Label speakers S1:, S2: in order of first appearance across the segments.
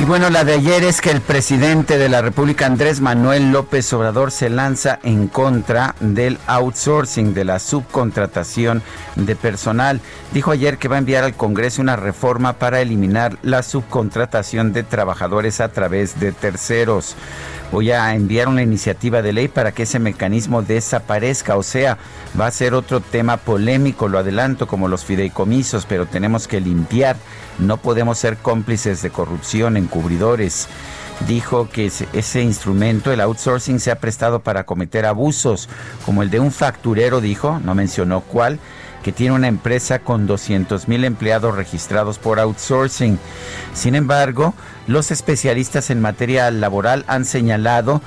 S1: Y bueno, la de ayer es que el presidente de la República, Andrés Manuel López Obrador, se lanza en contra del outsourcing, de la subcontratación de personal. Dijo ayer que va a enviar al Congreso una reforma para eliminar la subcontratación de trabajadores a través de terceros. Voy a enviar una iniciativa de ley para que ese mecanismo desaparezca, o sea, va a ser otro tema polémico, lo adelanto, como los fideicomisos, pero tenemos que limpiar no podemos ser cómplices de corrupción, encubridores. Dijo que ese instrumento, el outsourcing, se ha prestado para cometer abusos, como el de un facturero, dijo, no mencionó cuál, que tiene una empresa con 200 mil empleados registrados por outsourcing. Sin embargo, los especialistas en materia laboral han señalado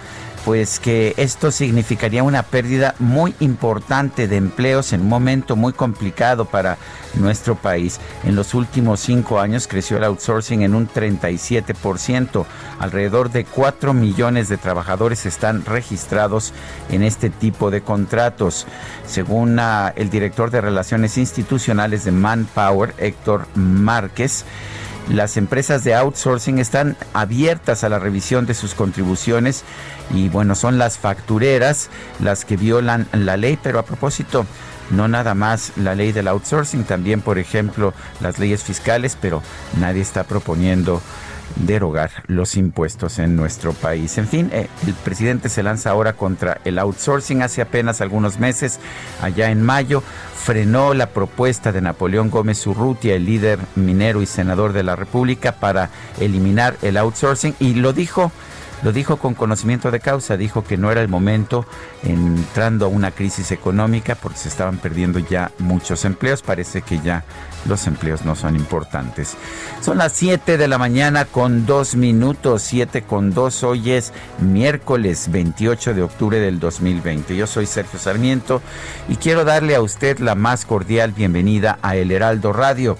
S1: pues que esto significaría una pérdida muy importante de empleos en un momento muy complicado para nuestro país. En los últimos cinco años creció el outsourcing en un 37%. Alrededor de 4 millones de trabajadores están registrados en este tipo de contratos. Según ah, el director de Relaciones Institucionales de Manpower, Héctor Márquez, las empresas de outsourcing están abiertas a la revisión de sus contribuciones y bueno, son las factureras las que violan la ley, pero a propósito, no nada más la ley del outsourcing, también por ejemplo las leyes fiscales, pero nadie está proponiendo derogar los impuestos en nuestro país. En fin, eh, el presidente se lanza ahora contra el outsourcing. Hace apenas algunos meses, allá en mayo, frenó la propuesta de Napoleón Gómez Urrutia, el líder minero y senador de la República, para eliminar el outsourcing y lo dijo lo dijo con conocimiento de causa, dijo que no era el momento entrando a una crisis económica porque se estaban perdiendo ya muchos empleos. Parece que ya los empleos no son importantes. Son las 7 de la mañana con 2 minutos, 7 con 2. Hoy es miércoles 28 de octubre del 2020. Yo soy Sergio Sarmiento y quiero darle a usted la más cordial bienvenida a El Heraldo Radio.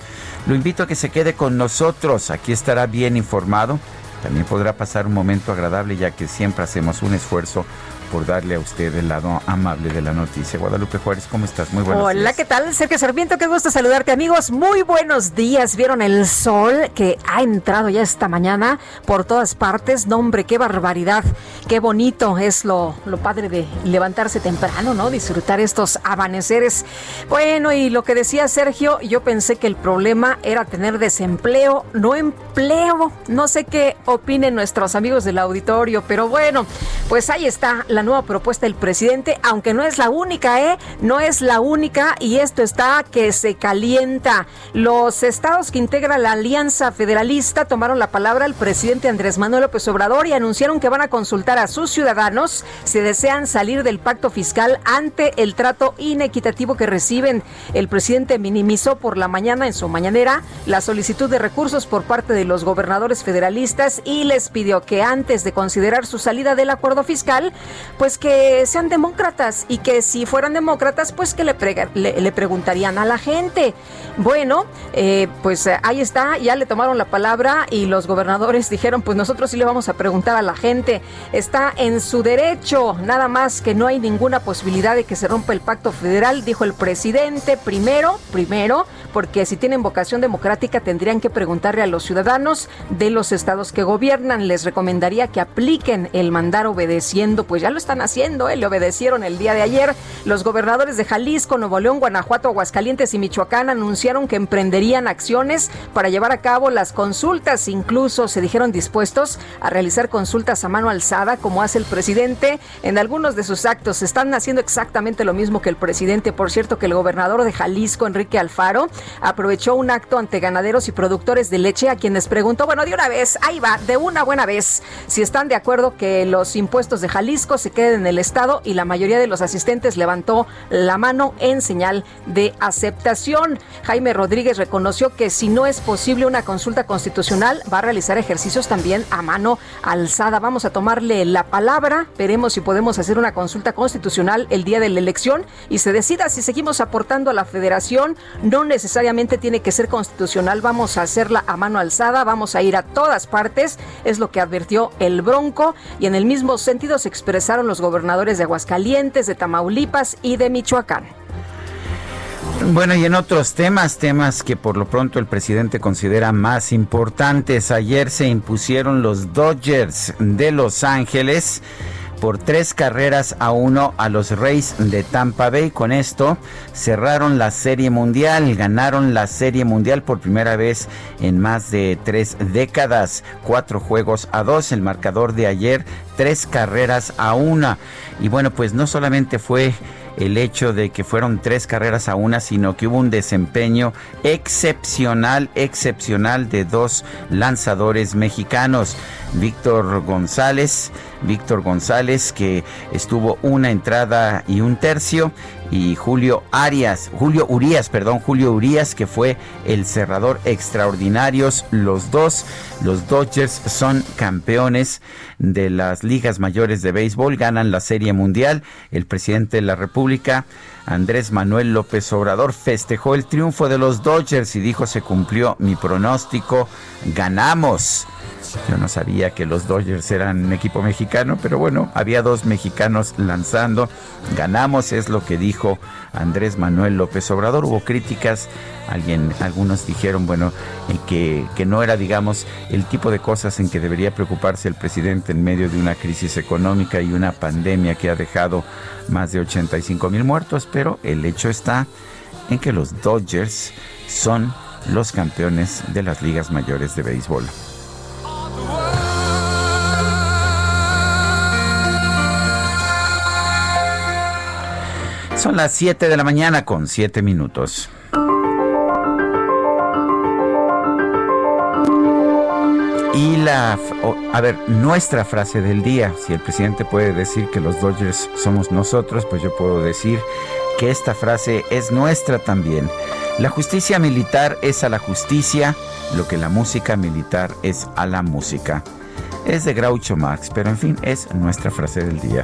S1: Lo invito a que se quede con nosotros. Aquí estará bien informado también podrá pasar un momento agradable ya que siempre hacemos un esfuerzo por darle a usted el lado amable de la noticia. Guadalupe Juárez, ¿cómo estás? Muy buenos
S2: Hola, ¿qué tal? Sergio Sarmiento, qué gusto saludarte, amigos. Muy buenos días. ¿Vieron el sol que ha entrado ya esta mañana por todas partes? No, hombre, qué barbaridad. Qué bonito es lo, lo padre de levantarse temprano, ¿no? Disfrutar estos amaneceres. Bueno, y lo que decía Sergio, yo pensé que el problema era tener desempleo, no empleo. No sé qué opinen nuestros amigos del auditorio, pero bueno, pues ahí está la nueva propuesta del presidente, aunque no es la única, ¿eh? No es la única y esto está que se calienta. Los estados que integran la Alianza Federalista tomaron la palabra al presidente Andrés Manuel López Obrador y anunciaron que van a consultar a sus ciudadanos si desean salir del pacto fiscal ante el trato inequitativo que reciben. El presidente minimizó por la mañana en su mañanera la solicitud de recursos por parte de los gobernadores federalistas y les pidió que antes de considerar su salida del acuerdo fiscal, pues que sean demócratas y que si fueran demócratas, pues que le, le, preguntarían a la gente. Bueno, eh, pues ahí está, ya le tomaron la palabra y los gobernadores dijeron, pues nosotros sí le vamos a preguntar a la gente. Está en su derecho, nada más que no hay ninguna posibilidad de que se rompa el pacto federal, dijo el presidente. Primero, primero, porque si tienen vocación democrática tendrían que preguntarle a los ciudadanos de los estados que gobiernan. Les recomendaría que apliquen el mandar obedeciendo, pues ya lo están haciendo, ¿eh? le obedecieron el día de ayer. Los gobernadores de Jalisco, Nuevo León, Guanajuato, Aguascalientes y Michoacán anunciaron que emprenderían acciones para llevar a cabo las consultas. Incluso se dijeron dispuestos a realizar consultas a mano alzada, como hace el presidente en algunos de sus actos. Están haciendo exactamente lo mismo que el presidente. Por cierto, que el gobernador de Jalisco, Enrique Alfaro, aprovechó un acto ante ganaderos y productores de leche a quienes preguntó, bueno, de una vez, ahí va, de una buena vez, si están de acuerdo que los impuestos de Jalisco se queden en el Estado y la mayoría de los asistentes levantó la mano en señal de aceptación. Jaime Rodríguez reconoció que si no es posible una consulta constitucional, va a realizar ejercicios también a mano alzada. Vamos a tomarle la palabra, veremos si podemos hacer una consulta constitucional el día de la elección y se decida si seguimos aportando a la federación. No necesariamente tiene que ser constitucional, vamos a hacerla a mano alzada, vamos a ir a todas partes, es lo que advirtió el Bronco y en el mismo sentido se los gobernadores de Aguascalientes, de Tamaulipas y de Michoacán.
S1: Bueno, y en otros temas, temas que por lo pronto el presidente considera más importantes, ayer se impusieron los Dodgers de Los Ángeles por tres carreras a uno a los Rays de Tampa Bay. Con esto cerraron la Serie Mundial, ganaron la Serie Mundial por primera vez en más de tres décadas. Cuatro juegos a dos, el marcador de ayer, tres carreras a una. Y bueno, pues no solamente fue el hecho de que fueron tres carreras a una, sino que hubo un desempeño excepcional, excepcional de dos lanzadores mexicanos. Víctor González, Víctor González que estuvo una entrada y un tercio y Julio Arias, Julio Urias, perdón, Julio Urias que fue el cerrador extraordinarios. Los dos, los Dodgers son campeones de las ligas mayores de béisbol, ganan la Serie Mundial. El presidente de la República Andrés Manuel López Obrador festejó el triunfo de los Dodgers y dijo se cumplió mi pronóstico, ganamos. Yo no sabía que los Dodgers eran un equipo mexicano, pero bueno, había dos mexicanos lanzando. Ganamos, es lo que dijo Andrés Manuel López Obrador. Hubo críticas, alguien, algunos dijeron, bueno, que, que no era, digamos, el tipo de cosas en que debería preocuparse el presidente en medio de una crisis económica y una pandemia que ha dejado más de 85 mil muertos, pero el hecho está en que los Dodgers son los campeones de las ligas mayores de béisbol. Son las 7 de la mañana con 7 minutos. Y la, a ver, nuestra frase del día, si el presidente puede decir que los Dodgers somos nosotros, pues yo puedo decir que esta frase es nuestra también. La justicia militar es a la justicia lo que la música militar es a la música. Es de Groucho Marx, pero en fin, es nuestra frase del día.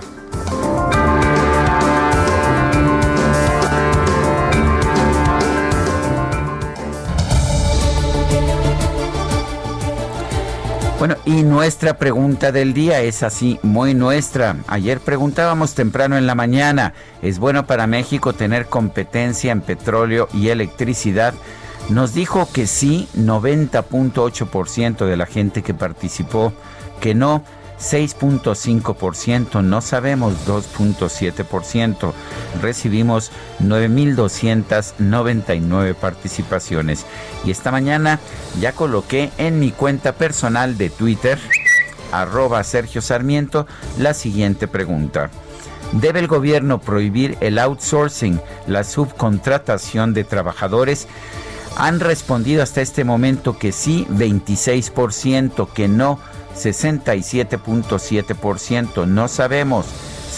S1: Bueno, y nuestra pregunta del día es así, muy nuestra. Ayer preguntábamos temprano en la mañana, ¿es bueno para México tener competencia en petróleo y electricidad? Nos dijo que sí, 90.8% de la gente que participó, que no, 6.5%, no sabemos 2.7%. Recibimos 9.299 participaciones. Y esta mañana ya coloqué en mi cuenta personal de Twitter, arroba Sergio Sarmiento, la siguiente pregunta. ¿Debe el gobierno prohibir el outsourcing, la subcontratación de trabajadores? Han respondido hasta este momento que sí, 26%, que no, 67.7%, no sabemos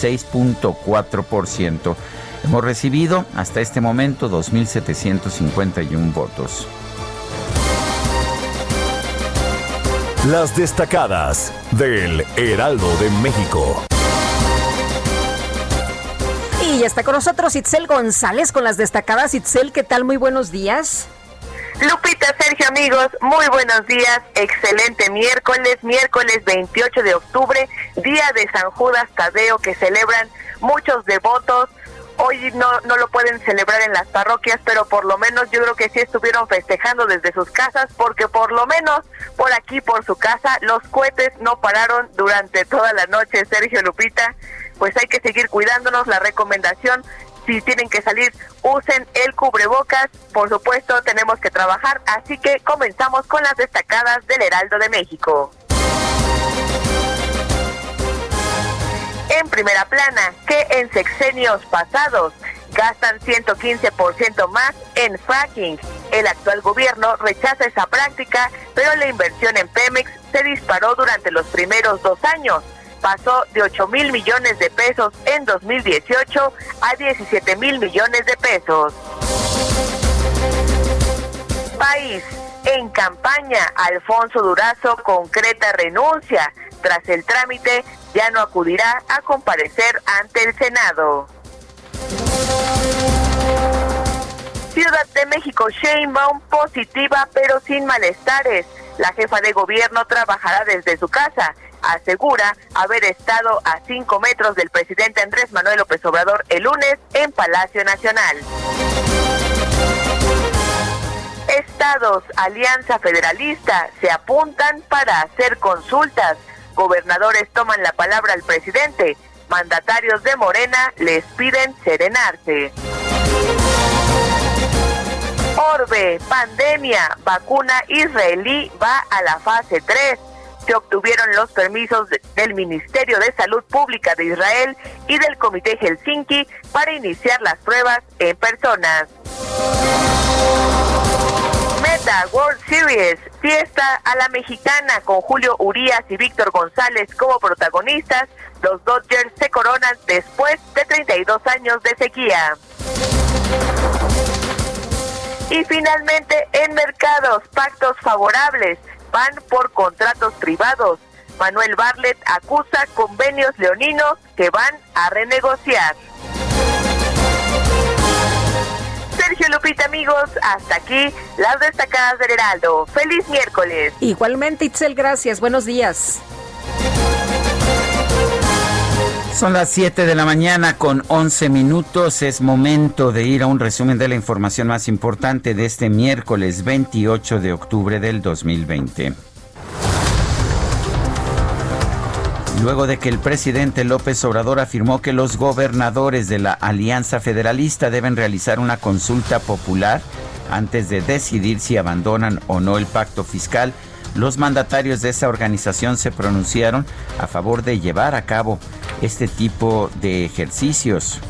S1: 6.4%. Hemos recibido hasta este momento 2.751 votos.
S3: Las destacadas del Heraldo de México.
S2: Y ya está con nosotros Itzel González con las destacadas. Itzel, ¿qué tal? Muy buenos días.
S4: Lupita, Sergio, amigos, muy buenos días. Excelente miércoles, miércoles 28 de octubre, día de San Judas Tadeo que celebran muchos devotos. Hoy no, no lo pueden celebrar en las parroquias, pero por lo menos yo creo que sí estuvieron festejando desde sus casas, porque por lo menos por aquí, por su casa, los cohetes no pararon durante toda la noche, Sergio Lupita pues hay que seguir cuidándonos. La recomendación si tienen que salir, usen el cubrebocas. Por supuesto, tenemos que trabajar, así que comenzamos con las destacadas del Heraldo de México. En primera plana, que en sexenios pasados gastan 115% más en fracking. El actual gobierno rechaza esa práctica, pero la inversión en Pemex se disparó durante los primeros dos años pasó de 8 mil millones de pesos en 2018 a 17 mil millones de pesos. País. En campaña, Alfonso Durazo concreta renuncia. Tras el trámite, ya no acudirá a comparecer ante el Senado. Ciudad de México, Sheinbaum positiva pero sin malestares. La jefa de gobierno trabajará desde su casa asegura haber estado a cinco metros del presidente Andrés Manuel López Obrador el lunes en Palacio Nacional. Estados, Alianza Federalista, se apuntan para hacer consultas. Gobernadores toman la palabra al presidente. Mandatarios de Morena les piden serenarse. Orbe, pandemia, vacuna israelí va a la fase 3 se obtuvieron los permisos del Ministerio de Salud Pública de Israel y del Comité Helsinki para iniciar las pruebas en personas. Meta World Series, fiesta a la mexicana con Julio Urias y Víctor González como protagonistas. Los Dodgers se coronan después de 32 años de sequía. Y finalmente, en mercados, pactos favorables van por contratos privados. Manuel Barlet acusa convenios leoninos que van a renegociar. Sergio Lupita, amigos, hasta aquí las destacadas del Heraldo. Feliz miércoles.
S2: Igualmente, Itzel, gracias. Buenos días.
S1: Son las 7 de la mañana con 11 minutos. Es momento de ir a un resumen de la información más importante de este miércoles 28 de octubre del 2020. Luego de que el presidente López Obrador afirmó que los gobernadores de la Alianza Federalista deben realizar una consulta popular antes de decidir si abandonan o no el pacto fiscal, los mandatarios de esa organización se pronunciaron a favor de llevar a cabo este tipo de ejercicios.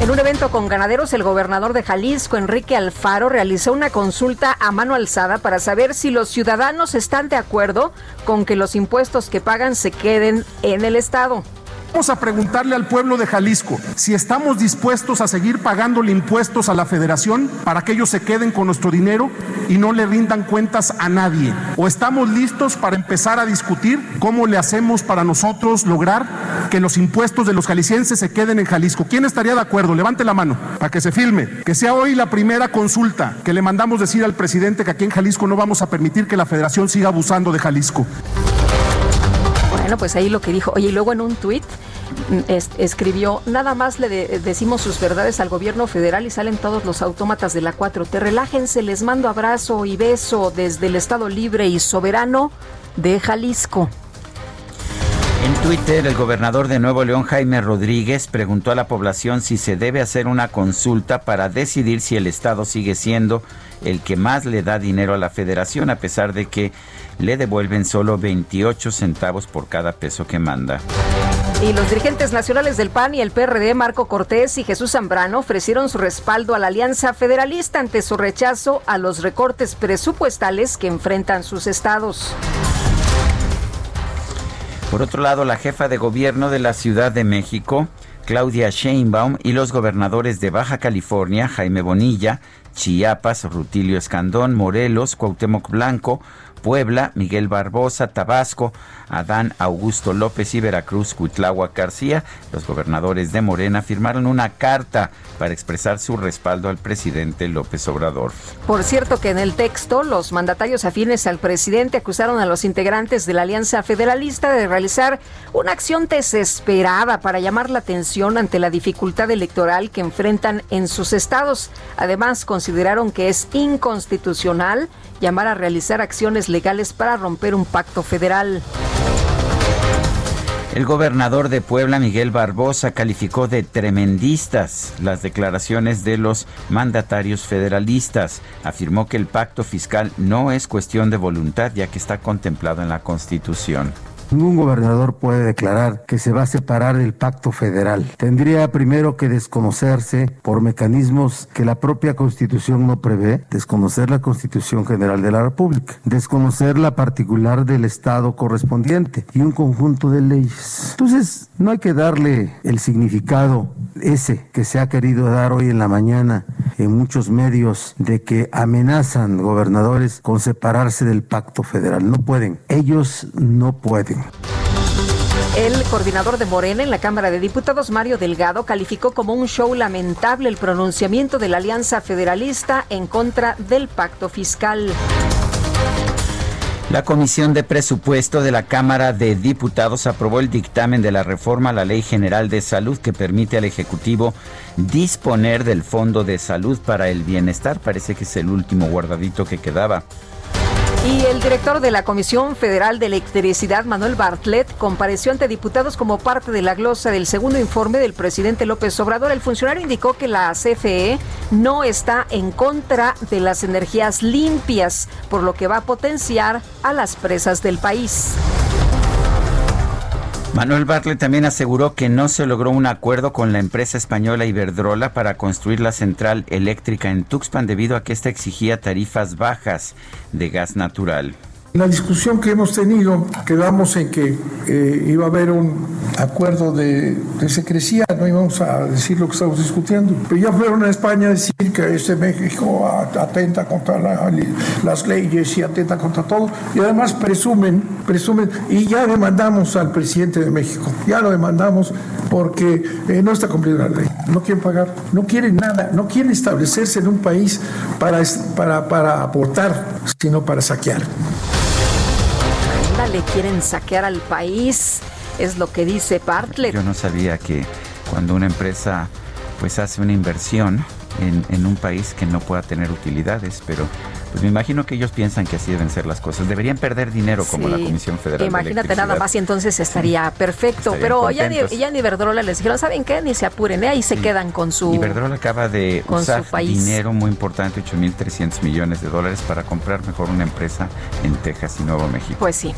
S2: En un evento con ganaderos, el gobernador de Jalisco, Enrique Alfaro, realizó una consulta a mano alzada para saber si los ciudadanos están de acuerdo con que los impuestos que pagan se queden en el Estado.
S5: Vamos a preguntarle al pueblo de Jalisco si estamos dispuestos a seguir pagándole impuestos a la federación para que ellos se queden con nuestro dinero y no le rindan cuentas a nadie. O estamos listos para empezar a discutir cómo le hacemos para nosotros lograr que los impuestos de los jaliscienses se queden en Jalisco. ¿Quién estaría de acuerdo? Levante la mano para que se filme. Que sea hoy la primera consulta que le mandamos decir al presidente que aquí en Jalisco no vamos a permitir que la federación siga abusando de Jalisco.
S2: Bueno, pues ahí lo que dijo. Oye, y luego en un tuit mm, escribió, nada más le decimos sus verdades al gobierno federal y salen todos los autómatas de la 4T. Relájense, les mando abrazo y beso desde el Estado Libre y Soberano de Jalisco.
S1: En Twitter, el gobernador de Nuevo León, Jaime Rodríguez, preguntó a la población si se debe hacer una consulta para decidir si el Estado sigue siendo el que más le da dinero a la federación, a pesar de que le devuelven solo 28 centavos por cada peso que manda.
S2: Y los dirigentes nacionales del PAN y el PRD, Marco Cortés y Jesús Zambrano, ofrecieron su respaldo a la Alianza Federalista ante su rechazo a los recortes presupuestales que enfrentan sus estados.
S1: Por otro lado, la jefa de gobierno de la Ciudad de México, Claudia Sheinbaum, y los gobernadores de Baja California, Jaime Bonilla, Chiapas, Rutilio Escandón, Morelos, Cuauhtémoc Blanco, Puebla, Miguel Barbosa, Tabasco, Adán Augusto López y Veracruz, Cuitlagua García, los gobernadores de Morena firmaron una carta para expresar su respaldo al presidente López Obrador.
S2: Por cierto que en el texto los mandatarios afines al presidente acusaron a los integrantes de la Alianza Federalista de realizar una acción desesperada para llamar la atención ante la dificultad electoral que enfrentan en sus estados. Además, consideraron que es inconstitucional llamar a realizar acciones legales para romper un pacto federal.
S1: El gobernador de Puebla, Miguel Barbosa, calificó de tremendistas las declaraciones de los mandatarios federalistas. Afirmó que el pacto fiscal no es cuestión de voluntad, ya que está contemplado en la Constitución.
S6: Ningún gobernador puede declarar que se va a separar del pacto federal. Tendría primero que desconocerse por mecanismos que la propia Constitución no prevé, desconocer la Constitución General de la República, desconocer la particular del Estado correspondiente y un conjunto de leyes. Entonces, no hay que darle el significado ese que se ha querido dar hoy en la mañana en muchos medios de que amenazan gobernadores con separarse del pacto federal. No pueden, ellos no pueden.
S2: El coordinador de Morena en la Cámara de Diputados, Mario Delgado, calificó como un show lamentable el pronunciamiento de la Alianza Federalista en contra del pacto fiscal.
S1: La Comisión de Presupuesto de la Cámara de Diputados aprobó el dictamen de la reforma a la Ley General de Salud que permite al Ejecutivo disponer del Fondo de Salud para el Bienestar. Parece que es el último guardadito que quedaba.
S2: Y el director de la Comisión Federal de Electricidad, Manuel Bartlett, compareció ante diputados como parte de la glosa del segundo informe del presidente López Obrador. El funcionario indicó que la CFE no está en contra de las energías limpias, por lo que va a potenciar a las presas del país.
S1: Manuel Bartlett también aseguró que no se logró un acuerdo con la empresa española Iberdrola para construir la central eléctrica en Tuxpan debido a que esta exigía tarifas bajas de gas natural.
S7: La discusión que hemos tenido, quedamos en que eh, iba a haber un acuerdo de, secrecía, no íbamos a decir lo que estamos discutiendo. Pero ya fueron a España a decir que este México atenta contra la, las leyes y atenta contra todo. Y además presumen, presumen, y ya demandamos al presidente de México, ya lo demandamos porque eh, no está cumpliendo la ley, no quieren pagar, no quieren nada, no quieren establecerse en un país para, para, para aportar, sino para saquear
S2: le quieren saquear al país, es lo que dice Bartlett.
S1: Yo no sabía que cuando una empresa pues hace una inversión en, en, un país que no pueda tener utilidades, pero pues me imagino que ellos piensan que así deben ser las cosas. Deberían perder dinero como la Comisión Federal.
S2: Imagínate nada más y entonces estaría perfecto. pero ya ni, ya ni Iberdrola les dijeron, ¿saben qué? Ni se apuren, ¿eh? ahí se quedan con su...
S1: Iberdrola acaba de usar dinero muy importante, 8.300 millones de dólares para comprar mejor una empresa en Texas y Nuevo México.
S2: Pues sí.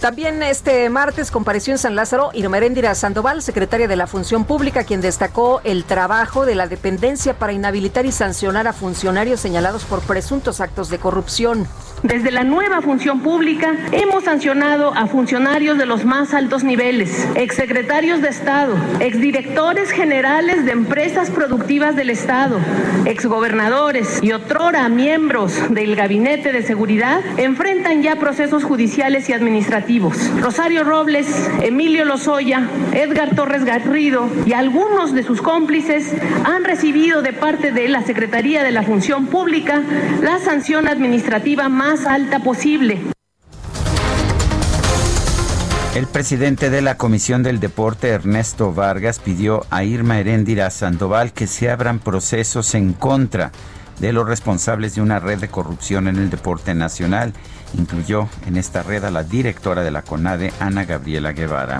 S2: También este martes compareció en San Lázaro Irmeréndira Sandoval, secretaria de la Función Pública, quien destacó el trabajo de la dependencia para inhabilitar y sancionar a funcionarios señalados por presuntos actos de corrupción.
S8: Desde la nueva función pública hemos sancionado a funcionarios de los más altos niveles, exsecretarios de Estado, exdirectores generales de empresas productivas del Estado, exgobernadores y otrora miembros del Gabinete de Seguridad enfrentan ya procesos judiciales y administrativos. Rosario Robles, Emilio Lozoya, Edgar Torres Garrido y algunos de sus cómplices han recibido de parte de la Secretaría de la Función Pública la sanción administrativa más alta posible.
S1: El presidente de la Comisión del Deporte, Ernesto Vargas, pidió a Irma Heréndira Sandoval que se abran procesos en contra de los responsables de una red de corrupción en el deporte nacional Incluyó en esta red a la directora de la CONADE, Ana Gabriela Guevara.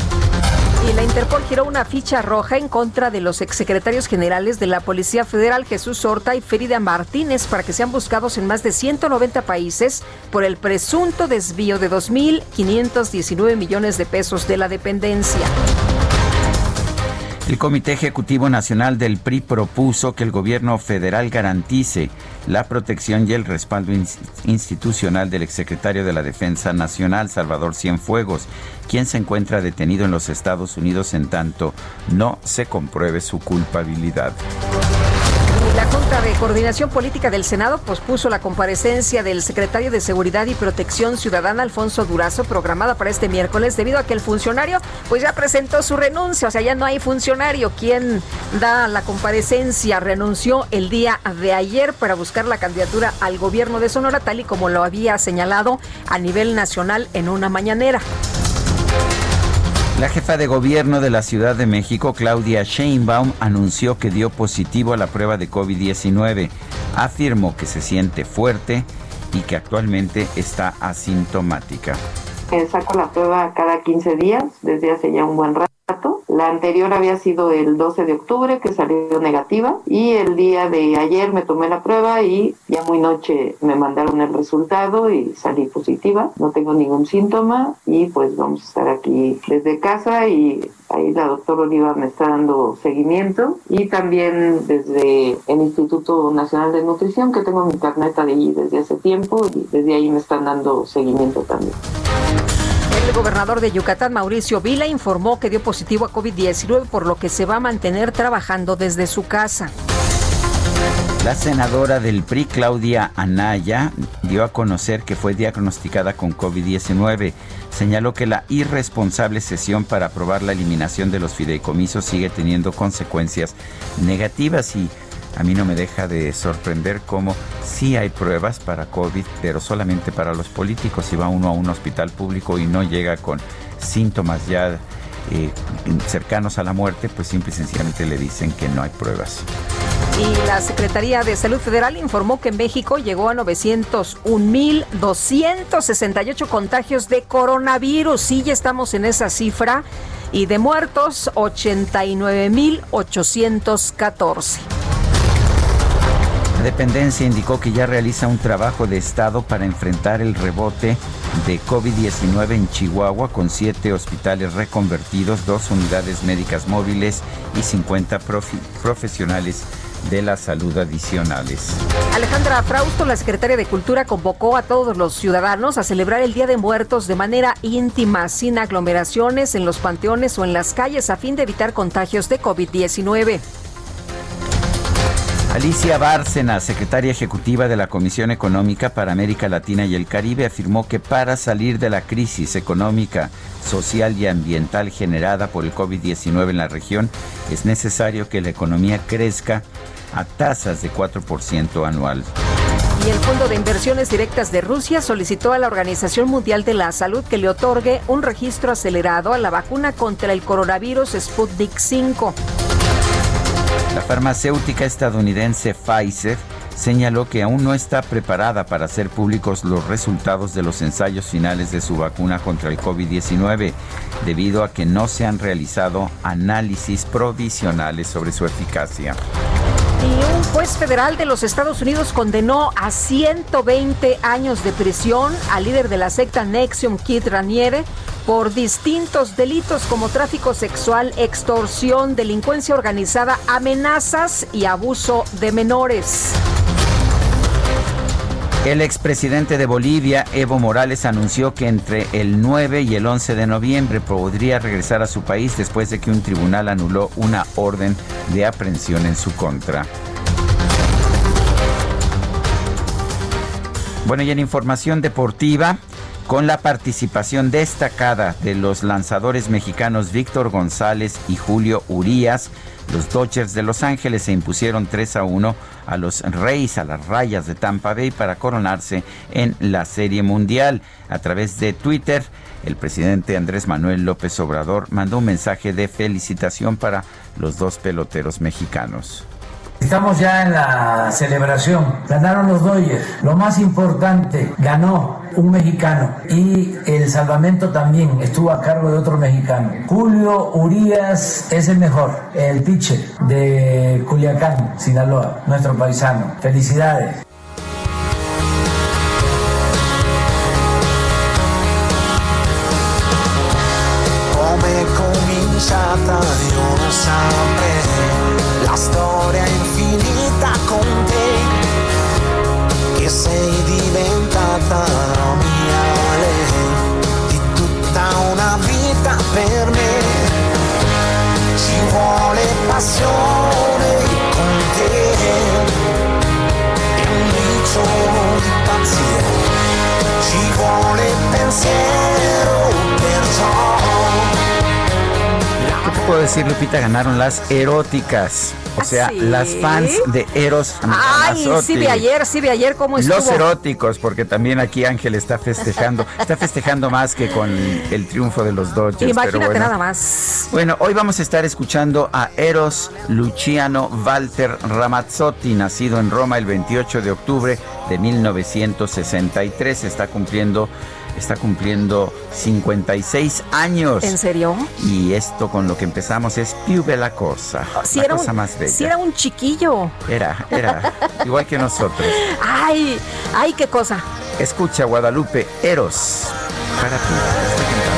S2: Y la Interpol giró una ficha roja en contra de los exsecretarios generales de la Policía Federal, Jesús Horta y Ferida Martínez, para que sean buscados en más de 190 países por el presunto desvío de 2.519 millones de pesos de la dependencia.
S1: El Comité Ejecutivo Nacional del PRI propuso que el gobierno federal garantice la protección y el respaldo institucional del exsecretario de la Defensa Nacional, Salvador Cienfuegos, quien se encuentra detenido en los Estados Unidos en tanto no se compruebe su culpabilidad.
S2: Junta de Coordinación Política del Senado pospuso la comparecencia del secretario de Seguridad y Protección Ciudadana, Alfonso Durazo, programada para este miércoles, debido a que el funcionario pues ya presentó su renuncia, o sea, ya no hay funcionario. Quien da la comparecencia, renunció el día de ayer para buscar la candidatura al gobierno de Sonora, tal y como lo había señalado a nivel nacional en una mañanera.
S1: La jefa de gobierno de la Ciudad de México, Claudia Sheinbaum, anunció que dio positivo a la prueba de COVID-19. Afirmó que se siente fuerte y que actualmente está asintomática.
S9: Saco la prueba cada 15 días desde hace ya un buen rato. La anterior había sido el 12 de octubre que salió negativa y el día de ayer me tomé la prueba y ya muy noche me mandaron el resultado y salí positiva. No tengo ningún síntoma y pues vamos a estar aquí desde casa y ahí la doctora Oliva me está dando seguimiento y también desde el Instituto Nacional de Nutrición que tengo mi internet ahí desde hace tiempo y desde ahí me están dando seguimiento también.
S2: El gobernador de Yucatán, Mauricio Vila, informó que dio positivo a COVID-19, por lo que se va a mantener trabajando desde su casa.
S1: La senadora del PRI, Claudia Anaya, dio a conocer que fue diagnosticada con COVID-19. Señaló que la irresponsable sesión para aprobar la eliminación de los fideicomisos sigue teniendo consecuencias negativas y a mí no me deja de sorprender cómo sí hay pruebas para COVID, pero solamente para los políticos. Si va uno a un hospital público y no llega con síntomas ya eh, cercanos a la muerte, pues simple y sencillamente le dicen que no hay pruebas.
S2: Y la Secretaría de Salud Federal informó que México llegó a 901.268 contagios de coronavirus. Sí, ya estamos en esa cifra. Y de muertos, 89.814.
S1: La dependencia indicó que ya realiza un trabajo de Estado para enfrentar el rebote de COVID-19 en Chihuahua con siete hospitales reconvertidos, dos unidades médicas móviles y 50 profesionales de la salud adicionales.
S2: Alejandra Frausto, la secretaria de Cultura, convocó a todos los ciudadanos a celebrar el Día de Muertos de manera íntima, sin aglomeraciones en los panteones o en las calles a fin de evitar contagios de COVID-19.
S1: Alicia Bárcena, secretaria ejecutiva de la Comisión Económica para América Latina y el Caribe, afirmó que para salir de la crisis económica, social y ambiental generada por el COVID-19 en la región, es necesario que la economía crezca a tasas de 4% anual.
S2: Y el Fondo de Inversiones Directas de Rusia solicitó a la Organización Mundial de la Salud que le otorgue un registro acelerado a la vacuna contra el coronavirus Sputnik 5.
S1: La farmacéutica estadounidense Pfizer señaló que aún no está preparada para hacer públicos los resultados de los ensayos finales de su vacuna contra el COVID-19, debido a que no se han realizado análisis provisionales sobre su eficacia.
S2: Y un juez federal de los Estados Unidos condenó a 120 años de prisión al líder de la secta Nexium, Kid Raniere, por distintos delitos como tráfico sexual, extorsión, delincuencia organizada, amenazas y abuso de menores.
S1: El expresidente de Bolivia, Evo Morales, anunció que entre el 9 y el 11 de noviembre podría regresar a su país después de que un tribunal anuló una orden de aprehensión en su contra. Bueno, y en información deportiva, con la participación destacada de los lanzadores mexicanos Víctor González y Julio Urías, los Dodgers de Los Ángeles se impusieron 3 a 1 a los Reyes, a las rayas de Tampa Bay para coronarse en la Serie Mundial. A través de Twitter, el presidente Andrés Manuel López Obrador mandó un mensaje de felicitación para los dos peloteros mexicanos.
S10: Estamos ya en la celebración. Ganaron los Dodgers. Lo más importante, ganó un mexicano y el salvamento también estuvo a cargo de otro mexicano. Julio Urias es el mejor, el pitcher de Culiacán, Sinaloa, nuestro paisano. Felicidades.
S1: Decir, Lupita? Ganaron las eróticas. O sea, las fans de Eros
S2: Ay, sí de ayer, sí de ayer, ¿cómo estuvo?
S1: Los eróticos, porque también aquí Ángel está festejando. está festejando más que con el triunfo de los Dodgers.
S2: Imagínate nada más.
S1: Bueno, hoy vamos a estar escuchando a Eros Luciano Walter Ramazzotti, nacido en Roma el 28 de octubre de 1963. Está cumpliendo está cumpliendo 56 años.
S2: ¿En serio?
S1: Y esto con lo que empezamos es Più Bella Cosa.
S2: Si
S1: la
S2: era
S1: cosa
S2: un,
S1: más bella.
S2: si era un chiquillo.
S1: Era, era. igual que nosotros.
S2: Ay, ay, qué cosa.
S1: Escucha Guadalupe Eros. Para ti.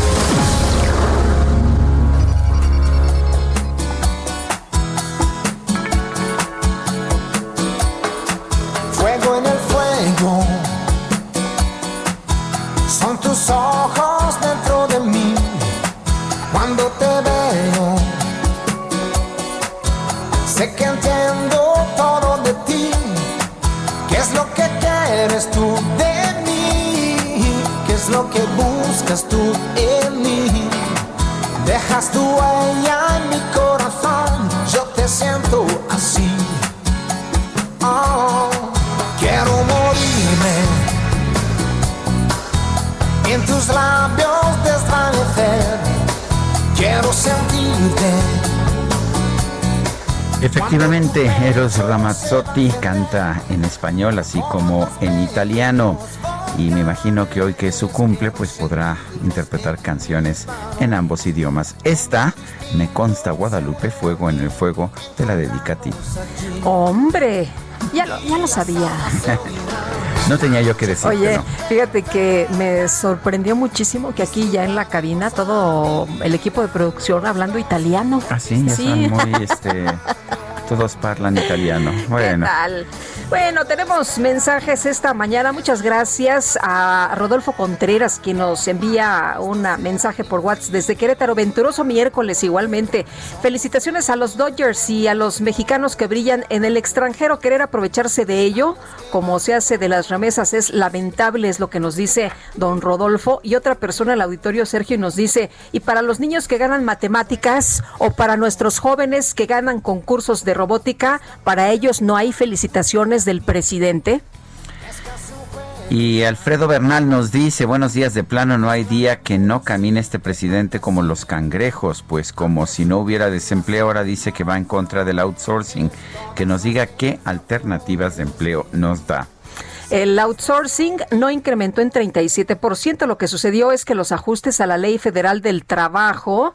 S1: Ramazzotti canta en español así como en italiano. Y me imagino que hoy que es su cumple, pues podrá interpretar canciones en ambos idiomas. Esta, me consta Guadalupe, Fuego en el Fuego, te la dedica a ti.
S2: Hombre, ya lo, ya lo sabía.
S1: No tenía yo que decir.
S2: Oye, fíjate que me sorprendió muchísimo que aquí ya en la cabina todo el equipo de producción hablando italiano.
S1: Ah, sí, ya son muy, este, todos hablan italiano. Bueno.
S2: ¿Qué tal? Bueno, tenemos mensajes esta mañana. Muchas gracias a Rodolfo Contreras, quien nos envía un mensaje por WhatsApp desde Querétaro. Venturoso miércoles igualmente. Felicitaciones a los Dodgers y a los mexicanos que brillan en el extranjero. Querer aprovecharse de ello, como se hace de las remesas, es lamentable, es lo que nos dice don Rodolfo. Y otra persona, el auditorio Sergio, nos dice, y para los niños que ganan matemáticas o para nuestros jóvenes que ganan concursos de robótica, para ellos no hay felicitaciones del presidente.
S1: Y Alfredo Bernal nos dice, buenos días, de plano no hay día que no camine este presidente como los cangrejos, pues como si no hubiera desempleo, ahora dice que va en contra del outsourcing, que nos diga qué alternativas de empleo nos da.
S2: El outsourcing no incrementó en 37%. Lo que sucedió es que los ajustes a la Ley Federal del Trabajo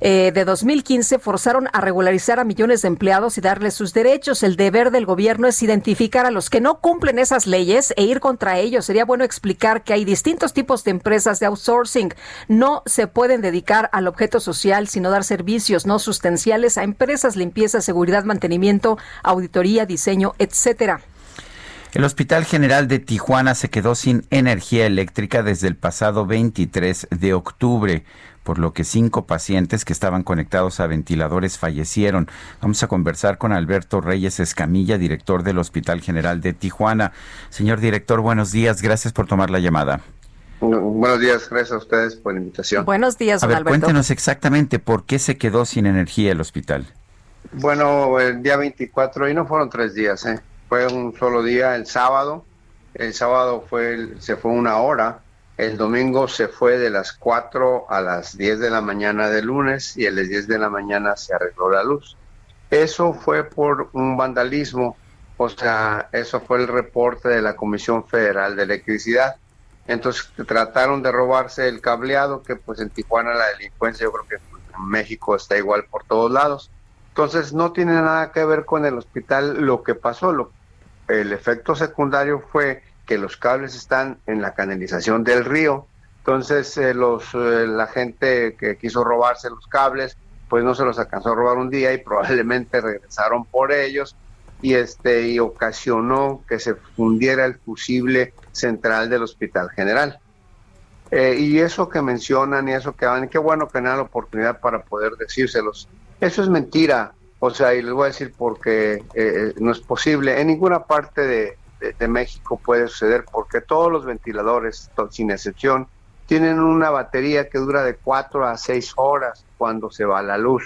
S2: eh, de 2015 forzaron a regularizar a millones de empleados y darles sus derechos. El deber del gobierno es identificar a los que no cumplen esas leyes e ir contra ellos. Sería bueno explicar que hay distintos tipos de empresas de outsourcing. No se pueden dedicar al objeto social, sino dar servicios no sustanciales a empresas, limpieza, seguridad, mantenimiento, auditoría, diseño, etcétera.
S1: El Hospital General de Tijuana se quedó sin energía eléctrica desde el pasado 23 de octubre, por lo que cinco pacientes que estaban conectados a ventiladores fallecieron. Vamos a conversar con Alberto Reyes Escamilla, director del Hospital General de Tijuana. Señor director, buenos días. Gracias por tomar la llamada.
S11: Buenos días, gracias a ustedes por la invitación.
S2: Buenos días,
S1: A
S2: don
S1: ver,
S2: Alberto.
S1: cuéntenos exactamente por qué se quedó sin energía el hospital.
S11: Bueno, el día 24, y no fueron tres días, ¿eh? Fue un solo día, el sábado. El sábado fue se fue una hora. El domingo se fue de las 4 a las 10 de la mañana del lunes y a las 10 de la mañana se arregló la luz. Eso fue por un vandalismo, o sea, eso fue el reporte de la Comisión Federal de Electricidad. Entonces trataron de robarse el cableado, que pues en Tijuana la delincuencia yo creo que en México está igual por todos lados. Entonces no tiene nada que ver con el hospital lo que pasó. Lo, el efecto secundario fue que los cables están en la canalización del río. Entonces eh, los, eh, la gente que quiso robarse los cables, pues no se los alcanzó a robar un día y probablemente regresaron por ellos y este y ocasionó que se fundiera el fusible central del Hospital General. Eh, y eso que mencionan y eso que van, qué bueno que dan la oportunidad para poder decírselos. Eso es mentira. O sea, y les voy a decir porque eh, no es posible. En ninguna parte de, México puede suceder porque todos los ventiladores, sin excepción, tienen una batería que dura de 4 a 6 horas cuando se va la luz.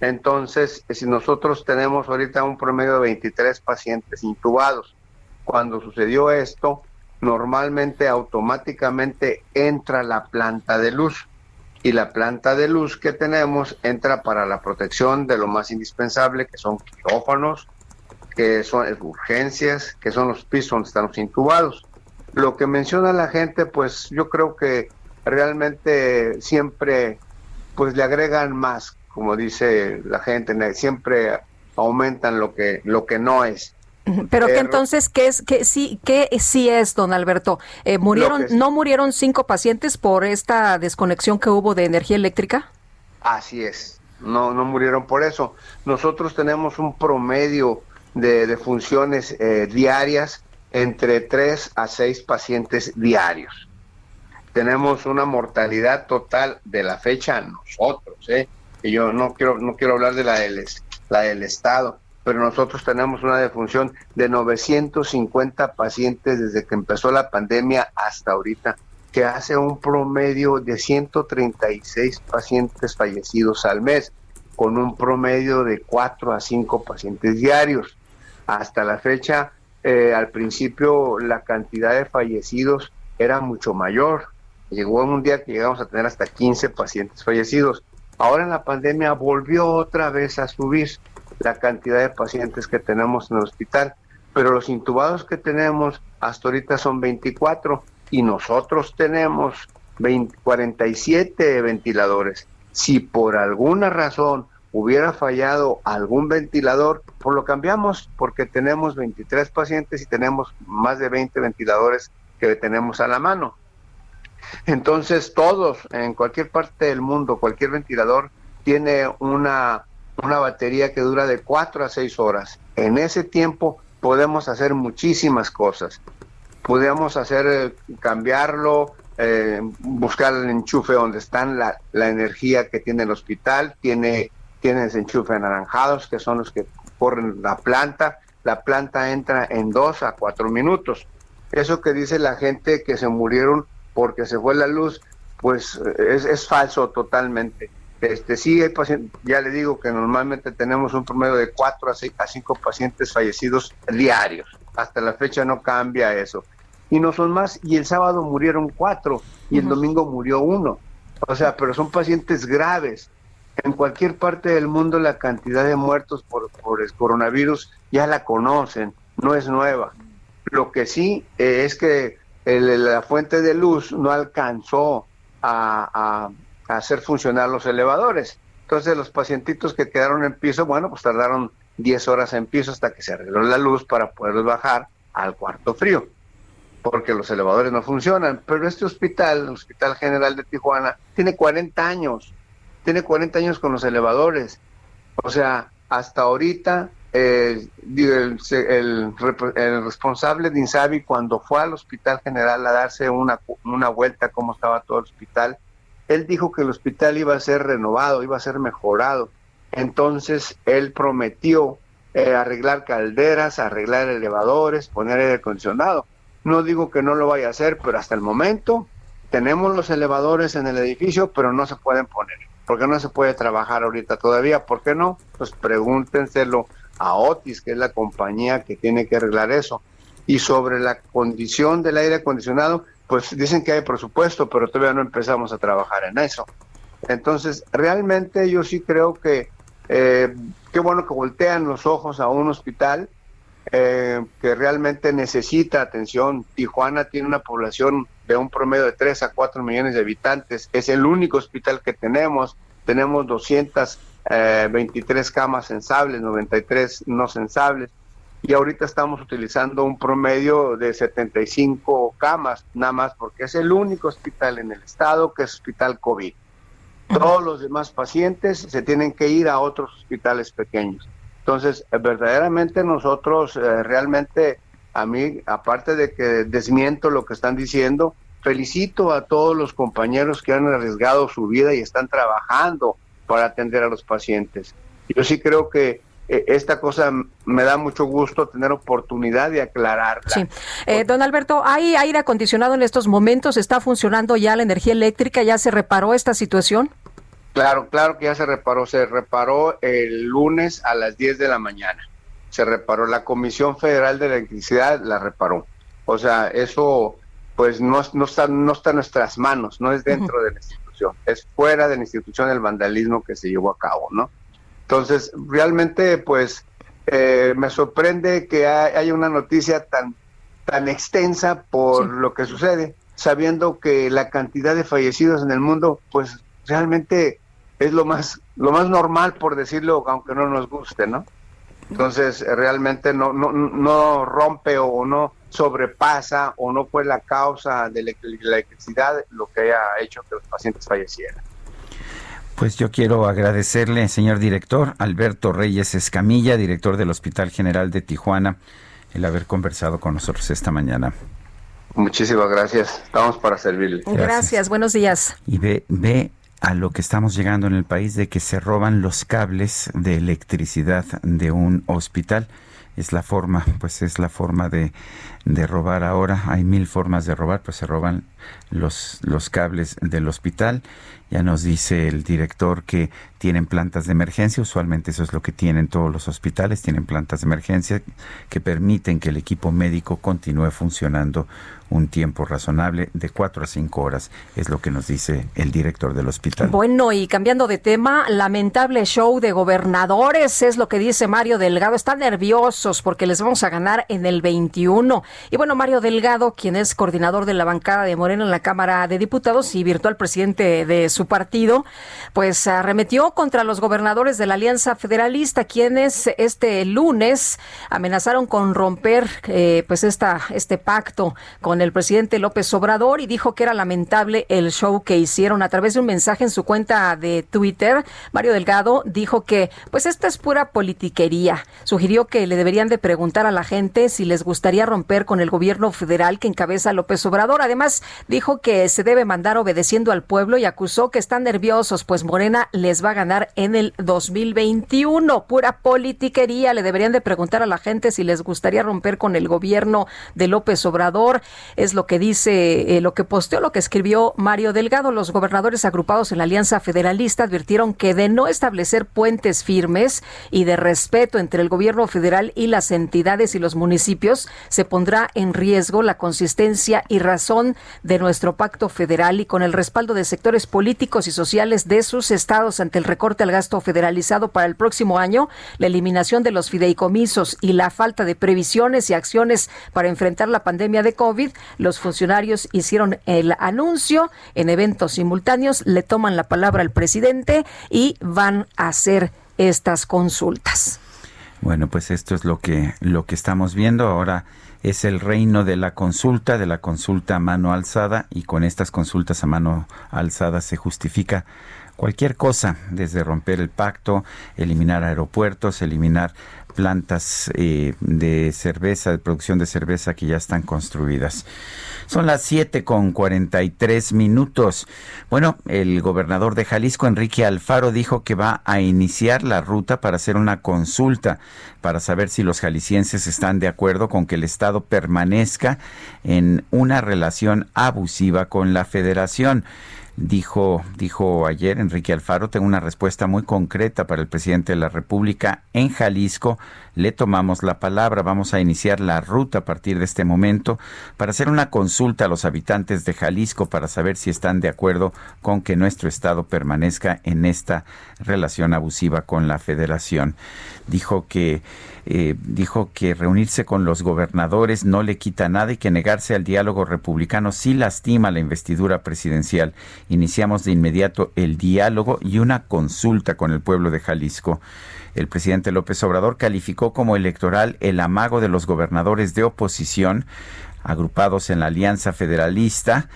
S11: Entonces, si nosotros tenemos ahorita un promedio de 23 pacientes intubados, cuando sucedió esto, normalmente automáticamente entra la planta de luz y la planta de luz que tenemos entra para la protección de lo más indispensable que son quirófanos, que son urgencias, que son los pisos donde están los intubados. Lo que menciona la gente, pues yo creo que realmente siempre pues le agregan más, como dice la gente, siempre aumentan lo que lo que no es.
S2: Pero que entonces, ¿qué es, qué sí, qué sí es, don Alberto? Eh, ¿Murieron, no murieron cinco pacientes por esta desconexión que hubo de energía eléctrica?
S11: Así es, no, no murieron por eso. Nosotros tenemos un promedio de, funciones eh, diarias entre tres a seis pacientes diarios. Tenemos una mortalidad total de la fecha nosotros, ¿eh? Y yo no quiero, no quiero hablar de la del, la del Estado pero nosotros tenemos una defunción de 950 pacientes desde que empezó la pandemia hasta ahorita, que hace un promedio de 136 pacientes fallecidos al mes, con un promedio de 4 a 5 pacientes diarios. Hasta la fecha, eh, al principio la cantidad de fallecidos era mucho mayor. Llegó un día que llegamos a tener hasta 15 pacientes fallecidos. Ahora en la pandemia volvió otra vez a subir la cantidad de pacientes que tenemos en el hospital, pero los intubados que tenemos hasta ahorita son 24 y nosotros tenemos 47 ventiladores. Si por alguna razón hubiera fallado algún ventilador, pues lo cambiamos porque tenemos 23 pacientes y tenemos más de 20 ventiladores que tenemos a la mano. Entonces todos, en cualquier parte del mundo, cualquier ventilador tiene una una batería que dura de 4 a 6 horas. En ese tiempo podemos hacer muchísimas cosas. Podemos hacer, eh, cambiarlo, eh, buscar el enchufe donde está la, la, energía que tiene el hospital, tiene, tiene enchufe anaranjados que son los que corren la planta, la planta entra en 2 a 4 minutos. Eso que dice la gente que se murieron porque se fue la luz, pues es, es falso totalmente. Este, sí, hay pacientes, ya le digo que normalmente tenemos un promedio de 4 a, 6, a 5 pacientes fallecidos diarios. Hasta la fecha no cambia eso. Y no son más. Y el sábado murieron 4 y el domingo murió uno. O sea, pero son pacientes graves. En cualquier parte del mundo la cantidad de muertos por, por el coronavirus ya la conocen, no es nueva. Lo que sí eh, es que la fuente de luz no alcanzó a hacer funcionar los elevadores. Entonces los pacientitos que quedaron en piso, bueno, pues tardaron 10 horas en piso hasta que se arregló la luz para poderlos bajar al cuarto frío, porque los elevadores no funcionan. Pero este hospital, el Hospital General de Tijuana, tiene 40 años, tiene 40 años con los elevadores. O sea, hasta ahorita eh, el, el, responsable de Insabi cuando fue al Hospital General a darse una, una vuelta cómo estaba todo el hospital, él dijo que el hospital iba a ser renovado, iba a ser mejorado. Entonces él prometió eh, arreglar calderas, arreglar elevadores, poner aire acondicionado. No digo que no lo vaya a hacer, pero hasta el momento tenemos los elevadores en el edificio, pero no se pueden poner. porque no se puede trabajar ahorita todavía? ¿Por qué no? Pues pregúntenselo a Otis, que es la compañía que tiene que arreglar eso. Y sobre la condición del aire acondicionado, pues dicen que hay presupuesto, pero todavía no empezamos a trabajar en eso. Entonces, realmente yo sí creo que eh, qué bueno que voltean los ojos a un hospital eh, que realmente necesita atención. Tijuana tiene una población de un promedio de 3 a 4 millones de habitantes. Es el único hospital que tenemos. Tenemos 223 eh, camas sensables, 93 no sensables y ahorita estamos utilizando un promedio de 75 camas, nada más porque es el único hospital en el estado que es hospital COVID. Todos los demás pacientes se tienen que ir a otros hospitales pequeños. Entonces, verdaderamente nosotros eh, realmente, a mí, aparte de que desmiento lo que están diciendo, felicito a todos los compañeros que han arriesgado su vida y están trabajando para atender a los pacientes. Yo sí creo que eh, esta cosa me da mucho gusto tener oportunidad de aclararla.
S2: Sí. Eh, don Alberto, ¿hay aire acondicionado en estos momentos? ¿Está funcionando ya la energía eléctrica? ¿Ya se reparó esta situación?
S11: Claro, claro que ya se reparó. Se reparó el lunes a las 10 de la mañana. Se reparó. La Comisión Federal de Electricidad la reparó. O sea, eso pues no, no, está, no está en nuestras manos, no es dentro de la institución, es fuera de la institución el vandalismo que se llevó a cabo, ¿no? Entonces, realmente, pues, eh, me sorprende que haya una noticia tan, tan extensa por lo que sucede, sabiendo que la cantidad de fallecidos en el mundo, pues, realmente es lo más, lo más normal, por decirlo, aunque no nos guste, ¿no? Entonces, realmente no, no, no rompe o no sobrepasa o no fue la causa de la electricidad lo que haya hecho que los pacientes fallecieran.
S1: Pues yo quiero agradecerle, señor director, Alberto Reyes Escamilla, director del Hospital General de Tijuana, el haber conversado con nosotros esta mañana.
S11: Muchísimas gracias. Estamos para servirle.
S2: Gracias. Buenos días.
S1: Y ve, ve a lo que estamos llegando en el país de que se roban los cables de electricidad de un hospital es la forma, pues es la forma de, de robar ahora. Hay mil formas de robar, pues se roban los, los cables del hospital. Ya nos dice el director que tienen plantas de emergencia, usualmente eso es lo que tienen todos los hospitales, tienen plantas de emergencia que permiten que el equipo médico continúe funcionando un tiempo razonable de cuatro a cinco horas, es lo que nos dice el director del hospital.
S2: Bueno, y cambiando de tema, lamentable show de gobernadores, es lo que dice Mario Delgado. Están nerviosos porque les vamos a ganar en el 21. Y bueno, Mario Delgado, quien es coordinador de la bancada de Moreno en la Cámara de Diputados y virtual presidente de su partido, pues arremetió contra los gobernadores de la Alianza Federalista, quienes este lunes amenazaron con romper eh, pues esta, este pacto con el presidente López Obrador y dijo que era lamentable el show que hicieron a través de un mensaje en su cuenta de Twitter. Mario Delgado dijo que pues esta es pura politiquería. Sugirió que le deberían de preguntar a la gente si les gustaría romper con el gobierno federal que encabeza López Obrador. Además, dijo que se debe mandar obedeciendo al pueblo y acusó que están nerviosos, pues Morena les va a ganar en el 2021. Pura politiquería. Le deberían de preguntar a la gente si les gustaría romper con el gobierno de López Obrador es lo que dice, eh, lo que posteó, lo que escribió Mario Delgado. Los gobernadores agrupados en la Alianza Federalista advirtieron que de no establecer puentes firmes y de respeto entre el gobierno federal y las entidades y los municipios, se pondrá en riesgo la consistencia y razón de nuestro pacto federal y con el respaldo de sectores políticos y sociales de sus estados ante el recorte al gasto federalizado para el próximo año, la eliminación de los fideicomisos y la falta de previsiones y acciones para enfrentar la pandemia de COVID, los funcionarios hicieron el anuncio en eventos simultáneos, le toman la palabra al presidente y van a hacer estas consultas.
S1: Bueno, pues esto es lo que lo que estamos viendo ahora es el reino de la consulta, de la consulta a mano alzada y con estas consultas a mano alzada se justifica cualquier cosa, desde romper el pacto, eliminar aeropuertos, eliminar plantas eh, de cerveza, de producción de cerveza que ya están construidas. Son las 7 con 43 minutos. Bueno, el gobernador de Jalisco, Enrique Alfaro, dijo que va a iniciar la ruta para hacer una consulta para saber si los jaliscienses están de acuerdo con que el Estado permanezca en una relación abusiva con la federación. Dijo, dijo ayer Enrique Alfaro, tengo una respuesta muy concreta para el presidente de la República. En Jalisco le tomamos la palabra. Vamos a iniciar la ruta a partir de este momento para hacer una consulta a los habitantes de Jalisco para saber si están de acuerdo con que nuestro Estado permanezca en esta relación abusiva con la Federación. Dijo que eh, dijo que reunirse con los gobernadores no le quita nada y que negarse al diálogo republicano sí lastima la investidura presidencial. Iniciamos de inmediato el diálogo y una consulta con el pueblo de Jalisco. El presidente López Obrador calificó como electoral el amago de los gobernadores de oposición agrupados en la Alianza Federalista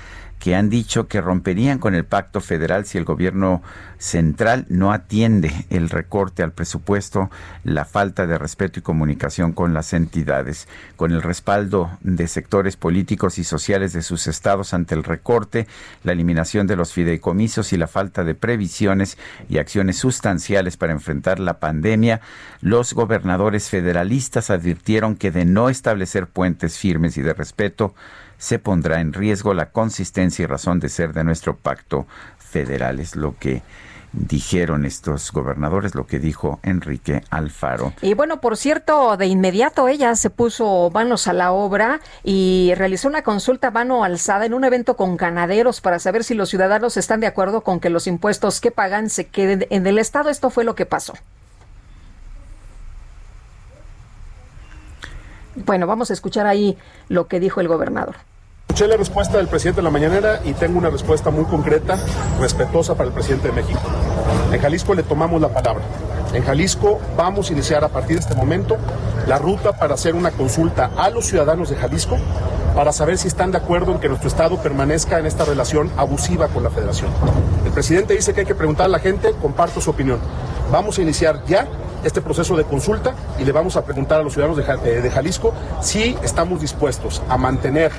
S1: que han dicho que romperían con el pacto federal si el gobierno central no atiende el recorte al presupuesto, la falta de respeto y comunicación con las entidades. Con el respaldo de sectores políticos y sociales de sus estados ante el recorte, la eliminación de los fideicomisos y la falta de previsiones y acciones sustanciales para enfrentar la pandemia, los gobernadores federalistas advirtieron que de no establecer puentes firmes y de respeto, se pondrá en riesgo la consistencia y razón de ser de nuestro pacto federal. Es lo que dijeron estos gobernadores, lo que dijo Enrique Alfaro.
S2: Y bueno, por cierto, de inmediato ella se puso manos a la obra y realizó una consulta mano alzada en un evento con ganaderos para saber si los ciudadanos están de acuerdo con que los impuestos que pagan se queden en el Estado. Esto fue lo que pasó. Bueno, vamos a escuchar ahí lo que dijo el gobernador.
S5: Escuché la respuesta del presidente de la mañanera y tengo una respuesta muy concreta, respetuosa para el presidente de México. En Jalisco le tomamos la palabra. En Jalisco vamos a iniciar a partir de este momento la ruta para hacer una consulta a los ciudadanos de Jalisco para saber si están de acuerdo en que nuestro Estado permanezca en esta relación abusiva con la Federación. El presidente dice que hay que preguntar a la gente, comparto su opinión. Vamos a iniciar ya este proceso de consulta y le vamos a preguntar a los ciudadanos de, Jalisco si estamos dispuestos a mantener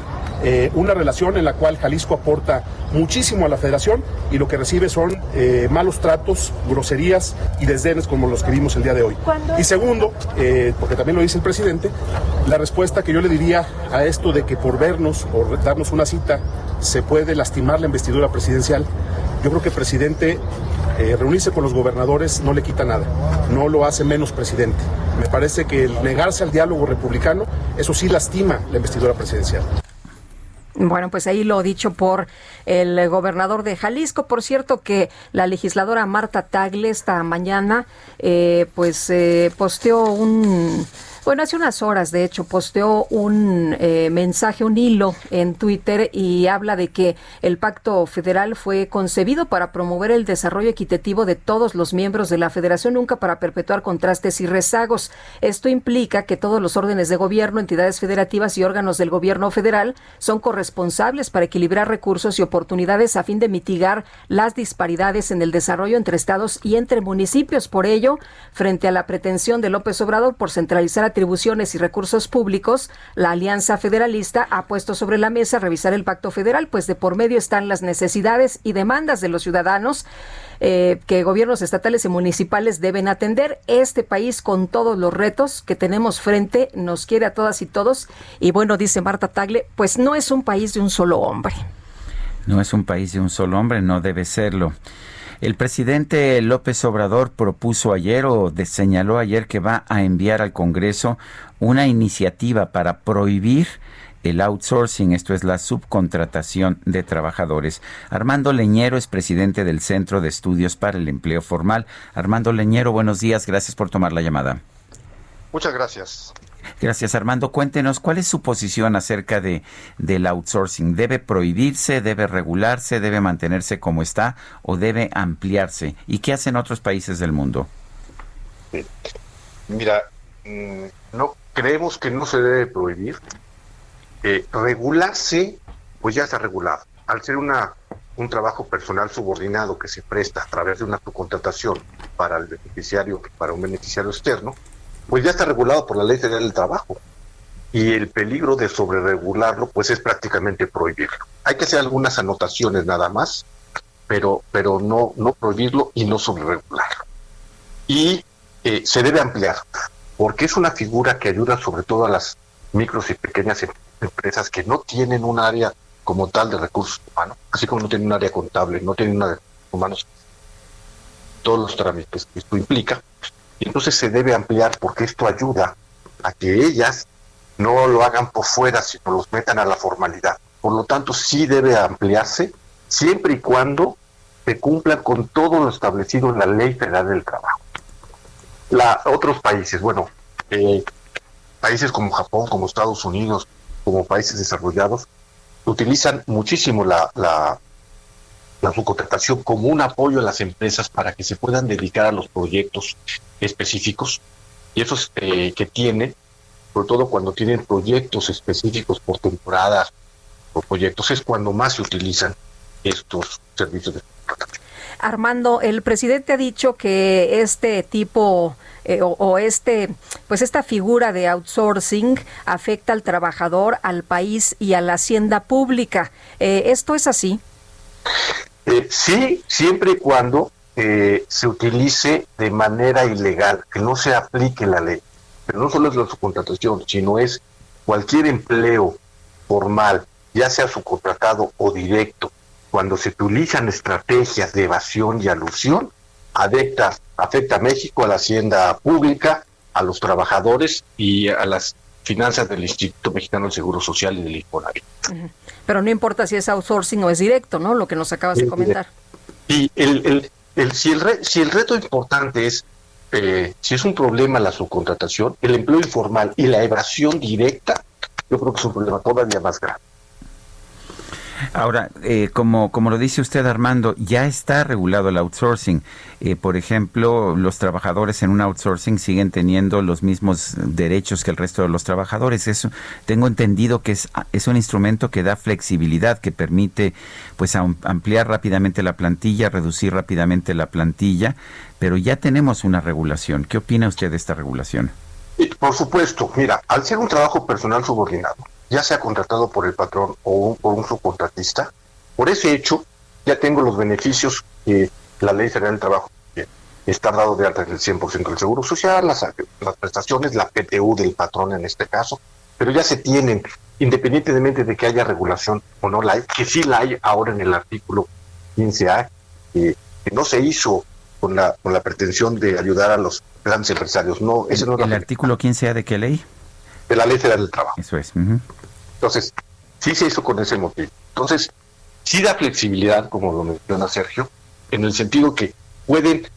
S5: eh, una relación en la cual Jalisco aporta muchísimo a la federación y lo que recibe son eh, malos tratos, groserías y desdenes como los que vimos el día de hoy. Y segundo, eh, porque también lo dice el presidente, la respuesta que yo le diría a esto de que por vernos o darnos una cita se puede lastimar la investidura presidencial, yo creo que el presidente eh, reunirse con los gobernadores no le quita nada, no lo hace menos presidente. Me parece que el negarse al diálogo republicano, eso sí lastima la investidura presidencial.
S2: Bueno, pues ahí lo dicho por el gobernador de Jalisco. Por cierto que la legisladora Marta Tagle esta mañana eh, pues eh, posteó un bueno, hace unas horas, de hecho, posteó un eh, mensaje, un hilo en Twitter y habla de que el pacto federal fue concebido para promover el desarrollo equitativo de todos los miembros de la federación, nunca para perpetuar contrastes y rezagos. Esto implica que todos los órdenes de gobierno, entidades federativas y órganos del gobierno federal son corresponsables para equilibrar recursos y oportunidades a fin de mitigar las disparidades en el desarrollo entre estados y entre municipios. Por ello, frente a la pretensión de López Obrador por centralizar atribuciones y recursos públicos, la Alianza Federalista ha puesto sobre la mesa revisar el pacto federal, pues de por medio están las necesidades y demandas de los ciudadanos eh, que gobiernos estatales y municipales deben atender. Este país, con todos los retos que tenemos frente, nos quiere a todas y todos. Y bueno, dice Marta Tagle, pues no es un país de un solo hombre.
S1: No es un país de un solo hombre, no debe serlo. El presidente López Obrador propuso ayer o señaló ayer que va a enviar al Congreso una iniciativa para prohibir el outsourcing, esto es la subcontratación de trabajadores. Armando Leñero es presidente del Centro de Estudios para el Empleo Formal. Armando Leñero, buenos días, gracias por tomar la llamada.
S12: Muchas gracias.
S1: Gracias, Armando. Cuéntenos, ¿cuál es su posición acerca de del outsourcing? ¿Debe prohibirse, debe regularse, debe mantenerse como está o debe ampliarse? ¿Y qué hacen otros países del mundo?
S12: Mira, mm, no creemos que no se debe prohibir. Eh, regularse, pues ya está regulado. Al ser una un trabajo personal subordinado que se presta a través de una subcontratación para el beneficiario, para un beneficiario externo, pues ya está regulado por la Ley Federal del Trabajo. Y el peligro de sobreregularlo, pues es prácticamente prohibirlo. Hay que hacer algunas anotaciones nada más, pero, pero no, no prohibirlo y no sobreregularlo. Y eh, se debe ampliar, porque es una figura que ayuda sobre todo a las micros y pequeñas em-, empresas que no tienen un área como tal de recursos humanos, así como no tienen un área contable, no tienen un área de humanos, todos los trámites que esto implica, entonces se debe ampliar porque esto ayuda a que ellas no lo hagan por fuera, sino los metan a la formalidad. Por lo tanto, sí debe ampliarse siempre y cuando se cumpla con todo lo establecido en la Ley Federal del Trabajo. La, otros países, bueno, eh, países como Japón, como Estados Unidos, como países desarrollados, utilizan muchísimo la, la subcontratación como un apoyo a las empresas para que se puedan dedicar a los proyectos específicos y esos eh, que tienen, sobre todo cuando tienen proyectos específicos por temporadas proyectos, es cuando más se utilizan estos servicios de
S2: Armando, el presidente ha dicho que este tipo eh, o, o, este, pues esta figura de outsourcing afecta al trabajador, al país y a la hacienda pública. Eh, ¿Esto es así?
S12: Eh, sí, siempre y cuando eh, se utilice de manera ilegal, que no se aplique la ley. Pero no solo es la subcontratación, sino es cualquier empleo formal, ya sea subcontratado o directo, cuando se utilizan estrategias de evasión y alusión, afecta, afecta a México, a la hacienda pública, a los trabajadores y a las finanzas del Instituto Mexicano del Seguro Social y del INFONAVIT.
S2: Pero no importa si es outsourcing o es directo, ¿no? Lo que nos acabas de comentar.
S12: Y el, el, el, si, el re, si el reto importante es, eh, si es un problema la subcontratación, el empleo informal y la evasión directa, yo creo que es un problema todavía más grave.
S1: Ahora, eh, como, como lo dice usted, Armando, ya está regulado el outsourcing. Eh, por ejemplo, los trabajadores en un outsourcing siguen teniendo los mismos derechos que el resto de los trabajadores. Eso tengo entendido que es, es un instrumento que da flexibilidad, que permite pues ampliar rápidamente la plantilla, reducir rápidamente la plantilla, pero ya tenemos una regulación. ¿Qué opina usted de esta regulación?
S12: Por supuesto, mira, al ser un trabajo personal subordinado, ya sea contratado por el patrón o un, por un subcontratista, por ese hecho ya tengo los beneficios que la Ley Federal del Trabajo está dado de alta en el 100% del Seguro Social, las, las prestaciones, la PTU del patrón en este caso, pero ya se tienen, independientemente de que haya regulación o no la hay, que sí la hay ahora en el artículo 15A, eh, que no se hizo con la, con la pretensión de ayudar a los grandes empresarios. No, ese no
S1: ¿El, el artículo 15A de qué ley?
S12: De la Ley Federal del Trabajo.
S1: Eso es. Uh -huh.
S12: Entonces, sí se hizo con ese motivo. Entonces, sí da flexibilidad, como lo menciona Sergio, en el sentido que pueden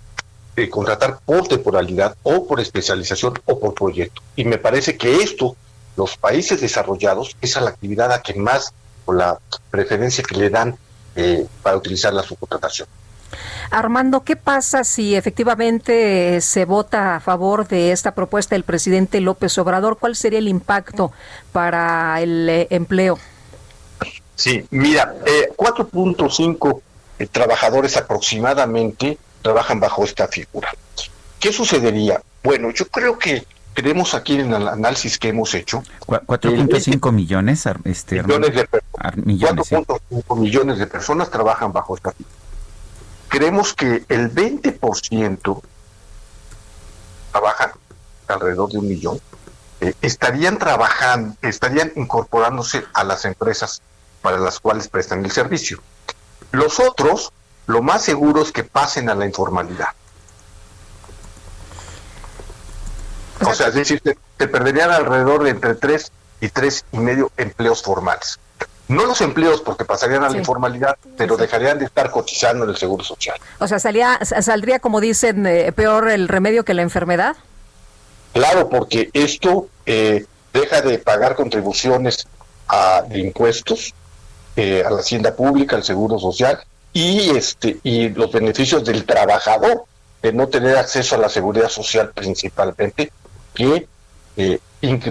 S12: eh, contratar por temporalidad o por especialización o por proyecto. Y me parece que esto, los países desarrollados, es a la actividad a que más, o la preferencia que le dan eh, para utilizar la subcontratación.
S2: Armando, ¿qué pasa si efectivamente se vota a favor de esta propuesta del presidente López Obrador? ¿Cuál sería el impacto para el eh, empleo?
S12: Sí, mira, eh, 4.5 eh, trabajadores aproximadamente trabajan bajo esta figura. ¿Qué sucedería? Bueno, yo creo que tenemos aquí en el análisis que hemos hecho.
S1: 4.5 millones, este,
S12: millones de, millones, 4.5 sí. millones de personas trabajan bajo esta figura creemos que el 20% trabajan alrededor de un millón, eh, estarían trabajando, estarían incorporándose a las empresas para las cuales prestan el servicio. Los otros, lo más seguro es que pasen a la informalidad. O sea, es decir, te perderían alrededor de entre tres y tres y medio empleos formales no los empleos porque pasarían a la sí. informalidad, pero dejarían de estar cotizando en el seguro social.
S2: O sea, salía, saldría, como dicen, eh, peor el remedio que la enfermedad.
S12: Claro, porque esto eh, deja de pagar contribuciones a, de impuestos eh, a la hacienda pública, al seguro social y este y los beneficios del trabajador de no tener acceso a la seguridad social principalmente, que eh,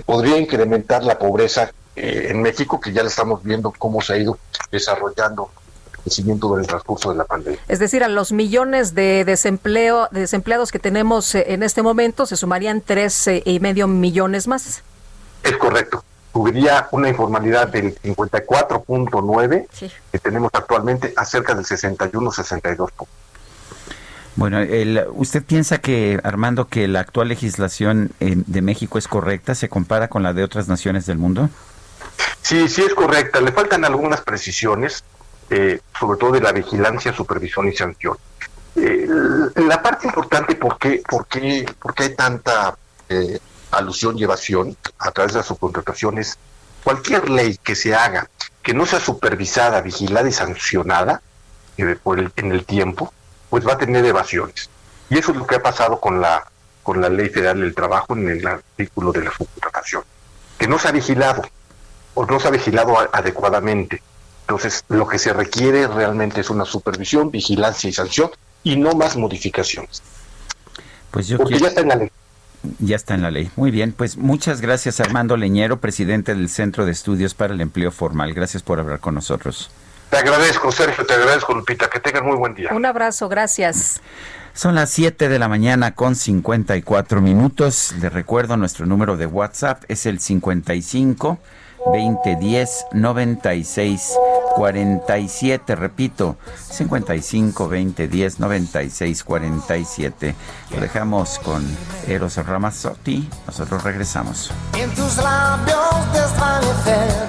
S12: podría incrementar la pobreza eh, en México, que ya le estamos viendo cómo se ha ido desarrollando el crecimiento del transcurso de la pandemia.
S2: Es decir, a los millones de desempleo, de desempleados que tenemos eh, en este momento, se sumarían tres y medio millones más.
S12: Es correcto. Cubriría una informalidad del 54.9 sí. que tenemos actualmente a cerca del 61-62.
S1: Bueno, el, ¿usted piensa que, Armando, que la actual legislación eh, de México es correcta? ¿Se compara con la de otras naciones del mundo?
S12: Sí, sí es correcta. Le faltan algunas precisiones, eh, sobre todo de la vigilancia, supervisión y sanción. Eh, la parte importante, ¿por qué, por qué, por qué hay tanta eh, alusión y evasión a través de las subcontrataciones? Cualquier ley que se haga que no sea supervisada, vigilada y sancionada eh, por el, en el tiempo, pues va a tener evasiones. Y eso es lo que ha pasado con la con la Ley Federal del Trabajo en el artículo de la subcontratación, que no se ha vigilado o no se ha vigilado adecuadamente. Entonces, lo que se requiere realmente es una supervisión, vigilancia y sanción y no más modificaciones.
S1: Pues yo
S12: Porque
S1: quiero...
S12: ya está en la ley.
S1: Ya está en la ley. Muy bien, pues muchas gracias Armando Leñero, presidente del Centro de Estudios para el Empleo Formal. Gracias por hablar con nosotros.
S12: Te agradezco, Sergio, te agradezco, Lupita. Que tengas muy buen día.
S2: Un abrazo, gracias.
S1: Son las 7 de la mañana con 54 minutos. Les recuerdo, nuestro número de WhatsApp es el 55 2010 96 47. Repito, 55 2010 96 47. Lo dejamos con Eros Ramazzotti. Nosotros regresamos.
S13: En tus labios desvanecer,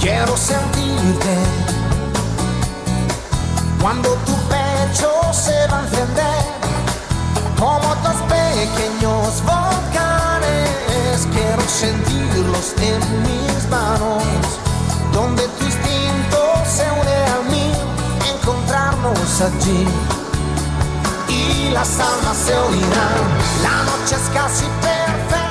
S13: quiero sentirte. Cuando tu pecho se va a encender, como dos pequeños quiero sentirlos en mis manos. Donde tu instinto se une al mío, encontrarnos allí. Y las almas se unirán, la noche es casi perfecta.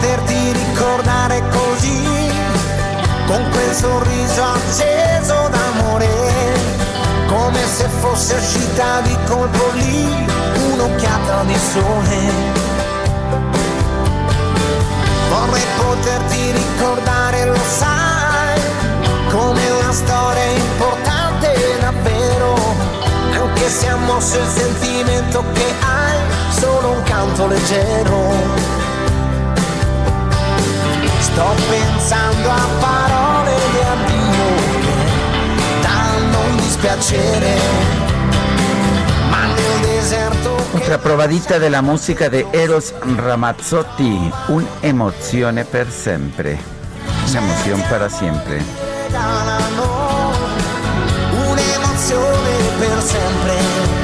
S13: Poterti ricordare così, con quel sorriso acceso d'amore, come se fosse uscita di colpo lì un'occhiata di sole. Vorrei poterti ricordare, lo sai, come una storia importante davvero, anche se ha mosso il sentimento che hai, solo un canto leggero. Sto pensando a parole di addio che danno un dispiacere,
S1: Otra probadita de la música de Eros Ramazzotti, un emozione per sempre. Una emoción para siempre.
S13: regalano un'emozione per sempre.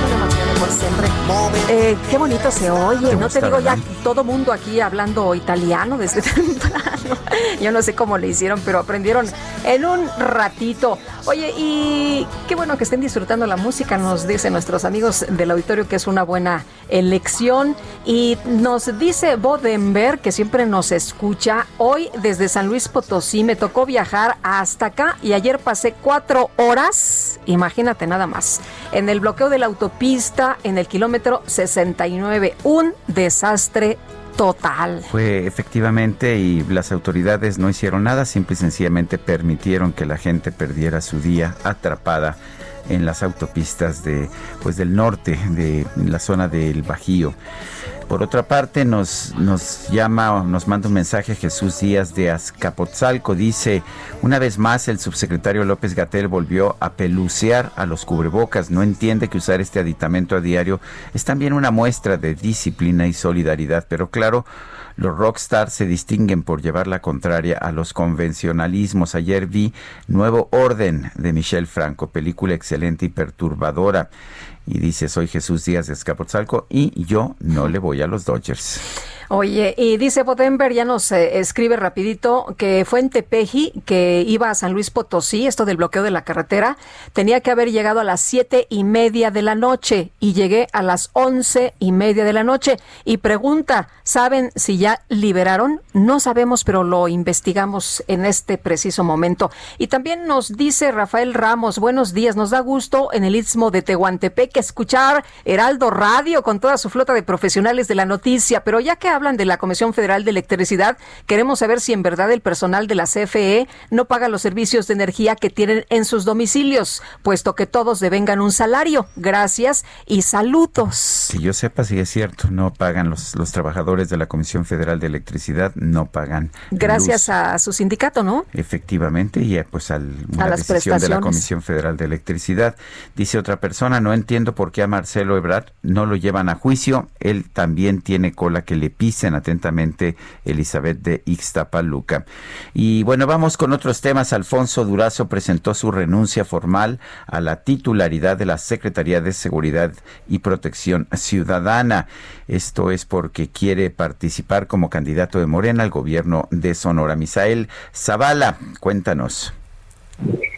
S2: Eh, qué bonito se oye, no te digo ya todo mundo aquí hablando italiano desde temprano. Yo no sé cómo le hicieron, pero aprendieron en un ratito. Oye, y qué bueno que estén disfrutando la música, nos dicen nuestros amigos del auditorio que es una buena elección. Y nos dice Bodenberg, que siempre nos escucha, hoy desde San Luis Potosí me tocó viajar hasta acá y ayer pasé cuatro horas, imagínate nada más, en el bloqueo de la autopista en el kilómetro 69. Un desastre total.
S1: Fue efectivamente y las autoridades no hicieron nada, simple y sencillamente permitieron que la gente perdiera su día atrapada en las autopistas de pues del norte de la zona del Bajío. Por otra parte, nos, nos llama, nos manda un mensaje Jesús Díaz de Azcapotzalco. Dice, una vez más el subsecretario López Gatel volvió a pelucear a los cubrebocas. No entiende que usar este aditamento a diario es también una muestra de disciplina y solidaridad. Pero claro, los rockstars se distinguen por llevar la contraria a los convencionalismos. Ayer vi Nuevo Orden de Michel Franco, película excelente y perturbadora. Y dice, soy Jesús Díaz de Escapotzalco y yo no le voy a los Dodgers.
S2: Oye, y dice Bodenberg, ya nos eh, escribe rapidito, que fue en Tepeji, que iba a San Luis Potosí, esto del bloqueo de la carretera, tenía que haber llegado a las siete y media de la noche y llegué a las once y media de la noche. Y pregunta, ¿saben si ya liberaron? No sabemos, pero lo investigamos en este preciso momento. Y también nos dice Rafael Ramos, buenos días, nos da gusto en el Istmo de Tehuantepec escuchar Heraldo Radio con toda su flota de profesionales de la noticia, pero ya que hablan de la Comisión Federal de Electricidad, queremos saber si en verdad el personal de la CFE no paga los servicios de energía que tienen en sus domicilios, puesto que todos devengan un salario. Gracias y saludos.
S1: Que yo sepa si es cierto, no pagan los, los trabajadores de la Comisión Federal de Electricidad, no pagan.
S2: Gracias a su sindicato, ¿no?
S1: Efectivamente, y pues al, a la decisión de la Comisión Federal de Electricidad. Dice otra persona, no entiendo por qué a Marcelo Ebrard no lo llevan a juicio, él también tiene cola que le pisen atentamente Elizabeth de Ixtapaluca. Y bueno, vamos con otros temas. Alfonso Durazo presentó su renuncia formal a la titularidad de la Secretaría de Seguridad y Protección Ciudadana. Esto es porque quiere participar como candidato de Morena al gobierno de Sonora. Misael Zavala, cuéntanos.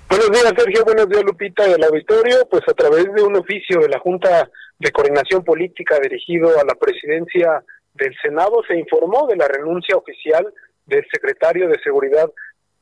S14: Buenos días, Sergio. Buenos días, Lupita, del auditorio. Pues a través de un oficio de la Junta de Coordinación Política dirigido a la presidencia del Senado, se informó de la renuncia oficial del secretario de Seguridad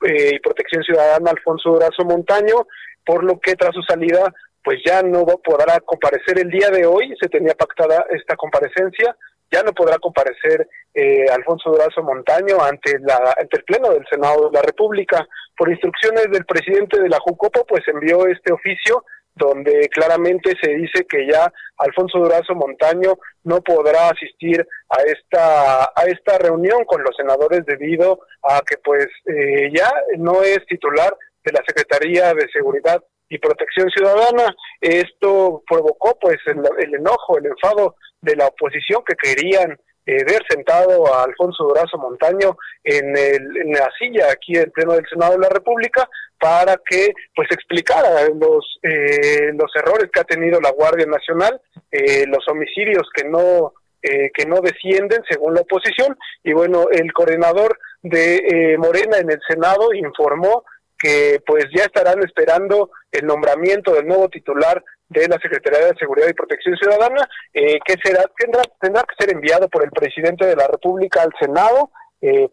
S14: eh, y Protección Ciudadana, Alfonso Durazo Montaño, por lo que tras su salida pues ya no podrá comparecer el día de hoy, se tenía pactada esta comparecencia, ya no podrá comparecer eh, Alfonso Durazo Montaño ante, la, ante el Pleno del Senado de la República. Por instrucciones del presidente de la Jucopo, pues envió este oficio donde claramente se dice que ya Alfonso Durazo Montaño no podrá asistir a esta a esta reunión con los senadores debido a que pues eh, ya no es titular de la Secretaría de Seguridad y Protección Ciudadana. Esto provocó pues el, enojo, el enfado de la oposición que querían eh, ver sentado a Alfonso Durazo Montaño en, el, en la silla aquí en pleno del Senado de la República para que pues explicara los eh, los errores que ha tenido la Guardia Nacional, eh, los homicidios que no que no descienden según la oposición. Y bueno el coordinador de Morena en el Senado informó que pues ya estarán esperando el nombramiento del nuevo titular de la Secretaría de Seguridad y Protección Ciudadana, eh, que será tendrá tendrá que ser enviado por el presidente de la República al Senado eh,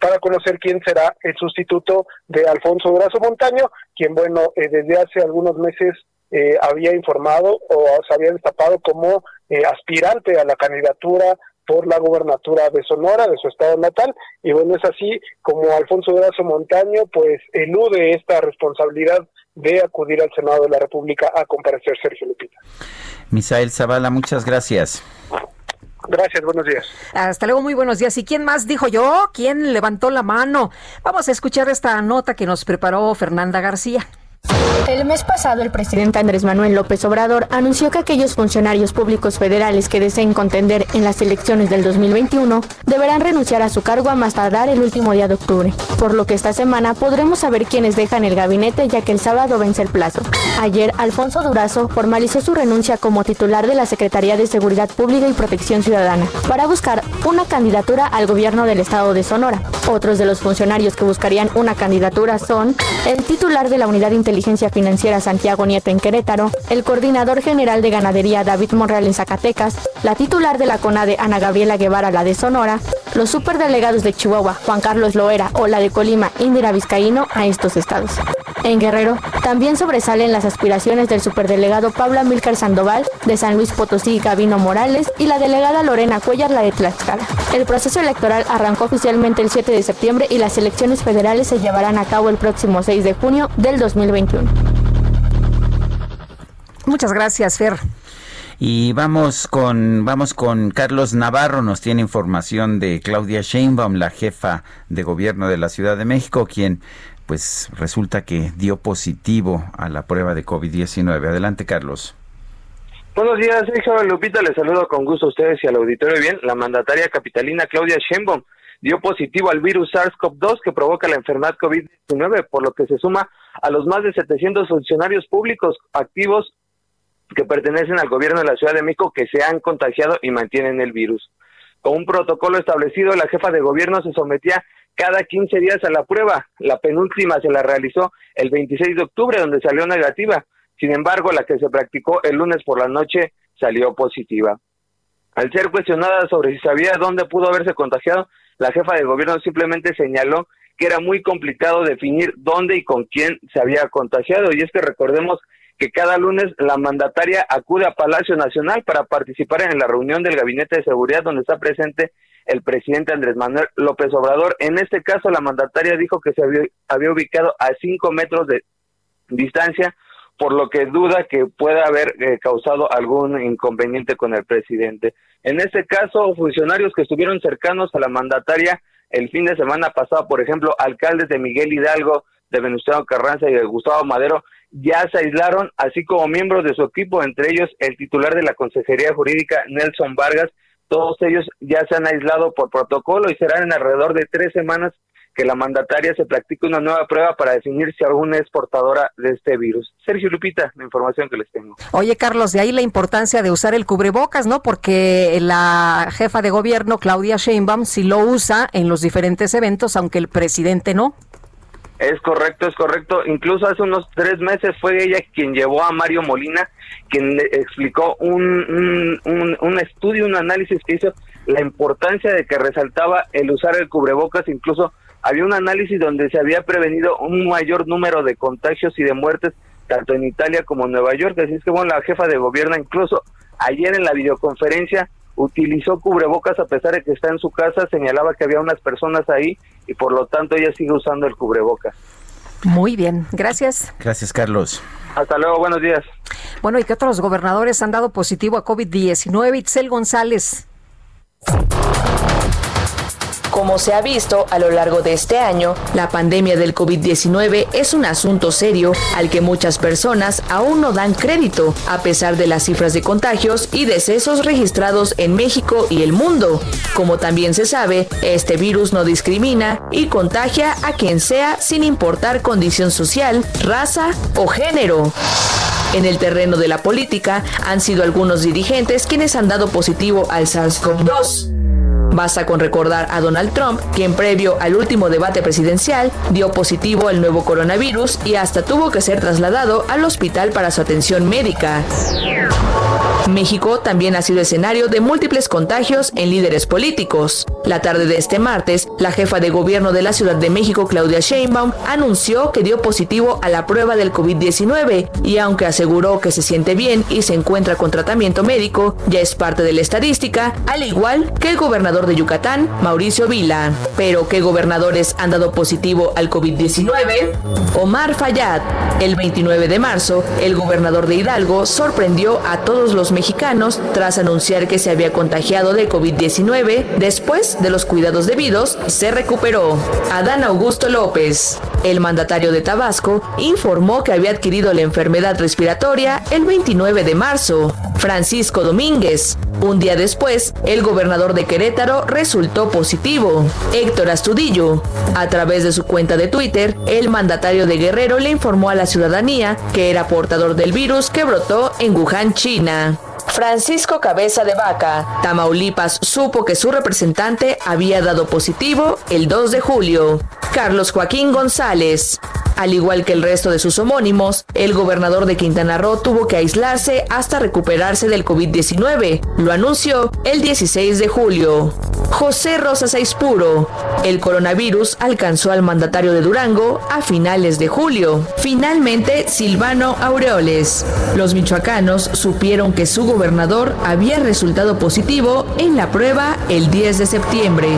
S14: para conocer quién será el sustituto de Alfonso Durazo Montaño, quien bueno eh, desde hace algunos meses eh, había informado o se había destapado como aspirante a la candidatura por la gobernatura de Sonora, de su estado natal, y bueno, es así como Alfonso Durazo Montaño pues elude esta responsabilidad de acudir al Senado de la República a comparecer Sergio Lupita.
S1: Misael Zavala, muchas gracias.
S14: Gracias, buenos días.
S2: Hasta luego, muy buenos días. ¿Y quién más dijo yo? ¿Quién levantó la mano? Vamos a escuchar esta nota que nos preparó Fernanda García.
S15: El mes pasado, el presidente Andrés Manuel López Obrador anunció que aquellos funcionarios públicos federales que deseen contender en las elecciones del 2021 deberán renunciar a su cargo a más tardar el último día de octubre, por lo que esta semana podremos saber quiénes dejan el gabinete ya que el sábado vence el plazo. Ayer, Alfonso Durazo formalizó su renuncia como titular de la Secretaría de Seguridad Pública y Protección Ciudadana para buscar una candidatura al gobierno del estado de Sonora. Otros de los funcionarios que buscarían una candidatura son el titular de la Unidad Inteligencia Inteligencia Financiera Santiago Nieto en Querétaro, el coordinador general de ganadería David Monreal en Zacatecas, la titular de la CONADE Ana Gabriela Guevara, la de Sonora, los superdelegados de Chihuahua Juan Carlos Loera o la de Colima Indira Vizcaíno a estos estados. En Guerrero también sobresalen las aspiraciones del superdelegado Pablo Amílcar Sandoval de San Luis Potosí Gavino Morales y la delegada Lorena Cuellar la de Tlaxcala. El proceso electoral arrancó oficialmente el 7 de septiembre y las elecciones federales se llevarán a cabo el próximo 6 de junio del 2020.
S2: Muchas gracias, Fer.
S1: Y vamos con vamos con Carlos Navarro, nos tiene información de Claudia Sheinbaum, la jefa de gobierno de la Ciudad de México, quien pues resulta que dio positivo a la prueba de COVID-19. Adelante, Carlos.
S16: Buenos días, Sergio Lupita, les saludo con gusto a ustedes y al auditorio. Bien, la mandataria capitalina Claudia Sheinbaum dio positivo al virus SARS-CoV-2 que provoca la enfermedad COVID-19, por lo que se suma a los más de 700 funcionarios públicos activos que pertenecen al gobierno de la Ciudad de México que se han contagiado y mantienen el virus. Con un protocolo establecido, la jefa de gobierno se sometía cada 15 días a la prueba. La penúltima se la realizó el 26 de octubre, donde salió negativa. Sin embargo, la que se practicó el lunes por la noche salió positiva. Al ser cuestionada sobre si sabía dónde pudo haberse contagiado, la jefa de gobierno simplemente señaló que era muy complicado definir dónde y con quién se había contagiado. Y es que recordemos que cada lunes la mandataria acude a Palacio Nacional para participar en la reunión del Gabinete de Seguridad donde está presente el presidente Andrés Manuel López Obrador. En este caso, la mandataria dijo que se había, ubicado a cinco metros de distancia por lo que duda que pueda haber eh, causado algún inconveniente con el presidente. En este caso, funcionarios que estuvieron cercanos a la mandataria el fin de semana pasado, por ejemplo, alcaldes de Miguel Hidalgo, de Venustiano Carranza y de Gustavo Madero, ya se aislaron, así como miembros de su equipo, entre ellos el titular de la Consejería Jurídica, Nelson Vargas. Todos ellos ya se han aislado por protocolo y serán en alrededor de tres semanas que la mandataria se practique una nueva prueba para definir si alguna es portadora de este virus. Sergio Lupita, la información que les tengo.
S2: Oye, Carlos, de ahí la importancia de usar el cubrebocas, ¿no? Porque la jefa de gobierno, Claudia Sheinbaum, sí lo usa en los diferentes eventos, aunque el presidente no.
S16: Es correcto, es correcto. Incluso hace unos tres meses fue ella quien llevó a Mario Molina, quien explicó un, un, un, estudio, un análisis que hizo la importancia de que resaltaba el usar el cubrebocas. Incluso había un análisis donde se había prevenido un mayor número de contagios y de muertes, tanto en Italia como en Nueva York. Así es que, bueno, la jefa de gobierno incluso ayer en la videoconferencia utilizó cubrebocas a pesar de que está en su casa, señalaba que había unas personas ahí y por lo tanto ella sigue usando el cubrebocas.
S2: Muy bien, gracias.
S1: Gracias, Carlos.
S16: Hasta luego, buenos días.
S2: Bueno, ¿y qué otros gobernadores han dado positivo a COVID-19? Itzel González.
S17: Como se ha visto a lo largo de este año, la pandemia del COVID-19 es un asunto serio al que muchas personas aún no dan crédito, a pesar de las cifras de contagios y decesos registrados en México y el mundo. Como también se sabe, este virus no discrimina y contagia a quien sea sin importar condición social, raza o género. En el terreno de la política han sido algunos dirigentes quienes han dado positivo al SARS-CoV-2. Basta con recordar a Donald Trump, quien previo al último debate presidencial dio positivo al nuevo coronavirus y hasta tuvo que ser trasladado al hospital para su atención médica. México también ha sido escenario de múltiples contagios en líderes políticos. La tarde de este martes, la jefa de gobierno de la Ciudad de México, Claudia Sheinbaum, anunció que dio positivo a la prueba del COVID-19 y aunque aseguró que se siente bien y se encuentra con tratamiento médico, ya es parte de la estadística, al igual que el gobernador de Yucatán, Mauricio Vila. Pero ¿qué gobernadores han dado positivo al COVID-19? Omar Fayad. El 29 de marzo, el gobernador de Hidalgo sorprendió a todos los mexicanos tras anunciar que se había contagiado de COVID-19. Después de los cuidados debidos, se recuperó. Adán Augusto López, el mandatario de Tabasco, informó que había adquirido la enfermedad respiratoria el 29 de marzo. Francisco Domínguez. Un día después, el gobernador de Querétaro resultó positivo. Héctor Astudillo. A través de su cuenta de Twitter, el mandatario de Guerrero le informó a la ciudadanía que era portador del virus que brotó en Wuhan, China. Francisco Cabeza de Vaca. Tamaulipas supo que su representante había dado positivo el 2 de julio. Carlos Joaquín González. Al igual que el resto de sus homónimos, el gobernador de Quintana Roo tuvo que aislarse hasta recuperarse del COVID-19. Lo anunció el 16 de julio. José Rosas Aispuro. El coronavirus alcanzó al mandatario de Durango a finales de julio. Finalmente, Silvano Aureoles. Los michoacanos supieron que su gobernador había resultado positivo en la prueba el 10 de septiembre.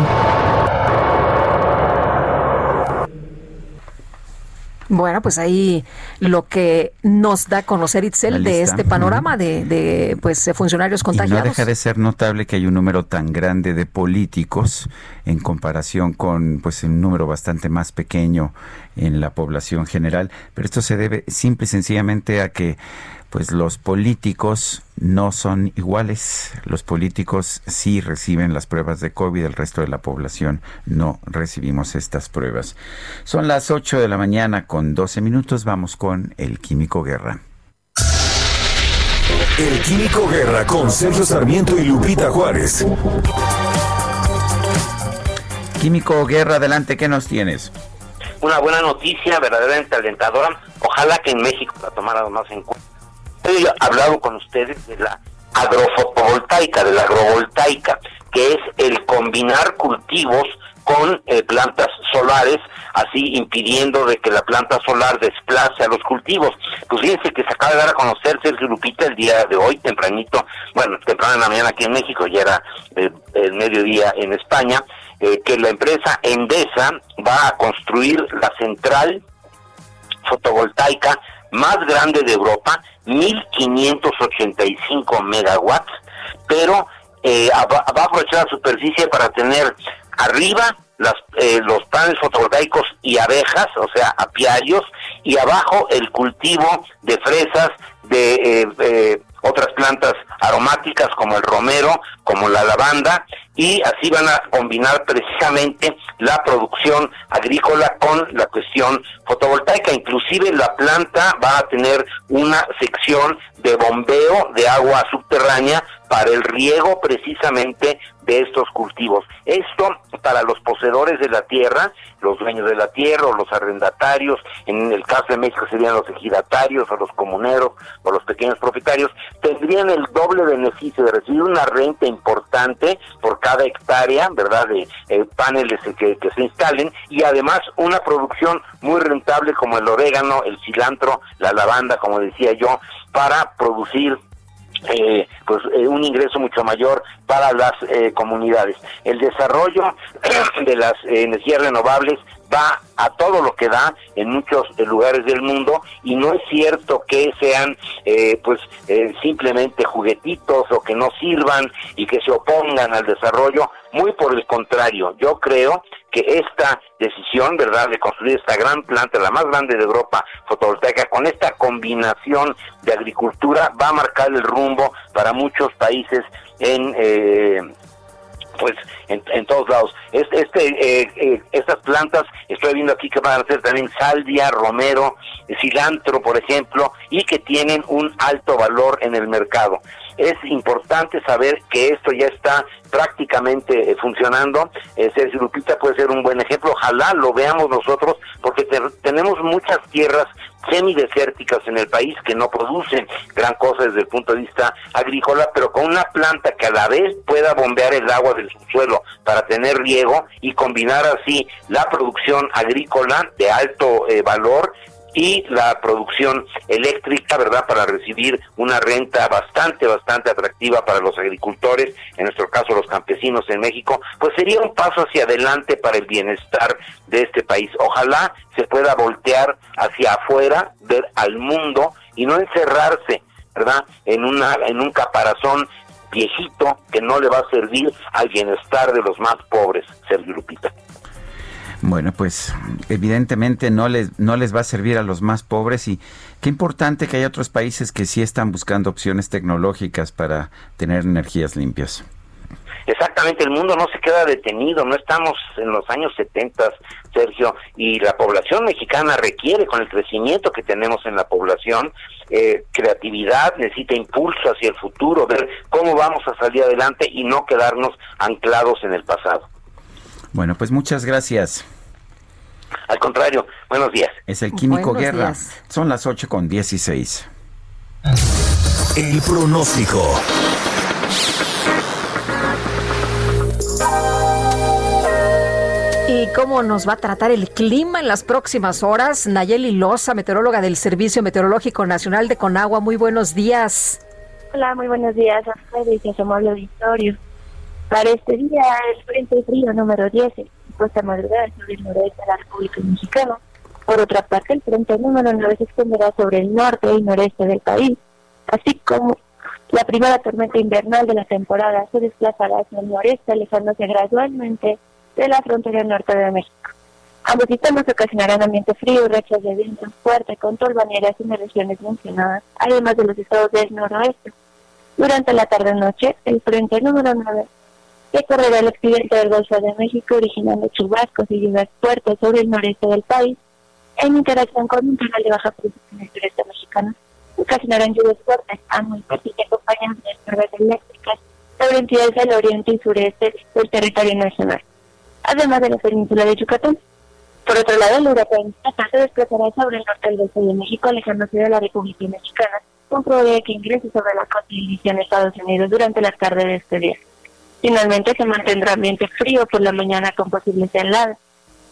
S2: Bueno, pues ahí lo que nos da a conocer Itzel de este panorama de, de pues funcionarios contagiados.
S1: Y no deja de ser notable que hay un número tan grande de políticos en comparación con pues un número bastante más pequeño en la población general, pero esto se debe simple y sencillamente a que pues los políticos no son iguales. Los políticos sí reciben las pruebas de COVID, el resto de la población no recibimos estas pruebas. Son las 8 de la mañana con 12 minutos, vamos con el Químico Guerra.
S3: El Químico Guerra con Sergio Sarmiento y Lupita Juárez.
S1: Químico Guerra, adelante, ¿qué nos tienes?
S18: Una buena noticia, verdaderamente alentadora. Ojalá que en México la tomaran más en cuenta he hablado con ustedes de la agrofotovoltaica, de la agrovoltaica, que es el combinar cultivos con eh, plantas solares, así impidiendo de que la planta solar desplace a los cultivos. Pues fíjense que se acaba de dar a conocer Sergio Lupita el día de hoy, tempranito, bueno, temprano en la mañana aquí en México, ya era eh, el mediodía en España, eh, que la empresa Endesa va a construir la central fotovoltaica más grande de Europa, 1585 megawatts, pero eh, va a aprovechar la superficie para tener arriba las, eh, los paneles fotovoltaicos y abejas, o sea, apiarios, y abajo el cultivo de fresas, de eh, eh, otras plantas aromáticas como el romero, como la lavanda, y así van a combinar precisamente la producción agrícola con la cuestión fotovoltaica. Inclusive la planta va a tener una sección de bombeo de agua subterránea para el riego precisamente de estos cultivos. Esto para los poseedores de la tierra, los dueños de la tierra o los arrendatarios, en el caso de México serían los ejidatarios o los comuneros o los pequeños propietarios, tendrían el doble beneficio de recibir una renta importante por cada hectárea, ¿verdad?, de eh, paneles que, que se instalen y además una producción muy rentable como el orégano, el cilantro, la lavanda, como decía yo, para producir eh, pues eh, un ingreso mucho mayor para las eh, comunidades. El desarrollo de las energías renovables va a todo lo que da en muchos lugares del mundo y no es cierto que sean pues simplemente juguetitos o que no sirvan y que se opongan al desarrollo muy por el contrario yo creo que esta decisión, ¿verdad?, de construir esta gran planta, la más grande de Europa fotovoltaica, con esta combinación de agricultura, va a marcar el rumbo para muchos países en... Eh, pues en, todos lados. Este, este eh, eh, estas plantas, estoy viendo aquí que van a ser también salvia, romero, cilantro, por ejemplo, y que tienen un alto valor en el mercado. Es importante saber que esto ya está prácticamente eh, funcionando. Eh, Sergio Lupita puede ser un buen ejemplo. Ojalá lo veamos nosotros, porque tenemos muchas tierras semidesérticas en el país que no producen gran cosa desde el punto de vista agrícola, pero con una planta que a la vez pueda bombear el agua del subsuelo para tener riego y combinar así la producción agrícola de alto eh, valor y la producción eléctrica, ¿verdad? Para recibir una renta bastante, bastante atractiva para los agricultores, en nuestro caso los campesinos en México, pues sería un paso hacia adelante para el bienestar de este país. Ojalá se pueda voltear hacia afuera, ver al mundo y no encerrarse, ¿verdad? En una en un caparazón viejito que no le va a servir al bienestar de los más pobres, Sergio Lupita.
S1: Bueno, pues evidentemente no les, no les va a servir a los más pobres y qué importante que haya otros países que sí están buscando opciones tecnológicas para tener energías limpias.
S18: Exactamente, el mundo no se queda detenido, no estamos en los años 70, Sergio, y la población mexicana requiere, con el crecimiento que tenemos en la población, eh, creatividad, necesita impulso hacia el futuro, ver cómo vamos a salir adelante y no quedarnos anclados en el pasado.
S1: Bueno, pues muchas gracias.
S18: Al contrario, buenos días.
S1: Es el Químico Guerra. Son las 8 con 16.
S3: El pronóstico.
S2: ¿Y cómo nos va a tratar el clima en las próximas horas? Nayeli Loza, meteoróloga del Servicio Meteorológico Nacional de Conagua. Muy buenos días.
S19: Hola, muy buenos días a ustedes y a su amable auditorio. Para este día, el Frente Frío número 10 puesta a madrugada sobre el noroeste de la República Mexicana. Por otra parte, el Frente número 9 se extenderá sobre el norte y noreste del país, así como la primera tormenta invernal de la temporada se desplazará hacia el noreste, alejándose gradualmente de la frontera norte de México. Ambos sistemas ocasionarán ambiente frío rachas de viento fuerte con tolvaneras en las regiones mencionadas, además de los estados del noroeste. Durante la tarde-noche, el frente número 9 correrá el occidente del Golfo de México, originando chubascos y lluvias fuertes sobre el noreste del país, en interacción con un canal de baja presión en el sureste mexicano. Ocasionarán lluvias fuertes a muy fuertes y acompañadas de descargas eléctricas sobre entidades del oriente y sureste del territorio nacional, además de la península de Yucatán. Por otro lado, el huracán se desplazará sobre el norte del Golfo de México, alejándose de la República Mexicana, con probabilidad que ingrese sobre la costa en Estados Unidos durante la tarde de este día. Finalmente se mantendrá ambiente frío por la mañana con posibles heladas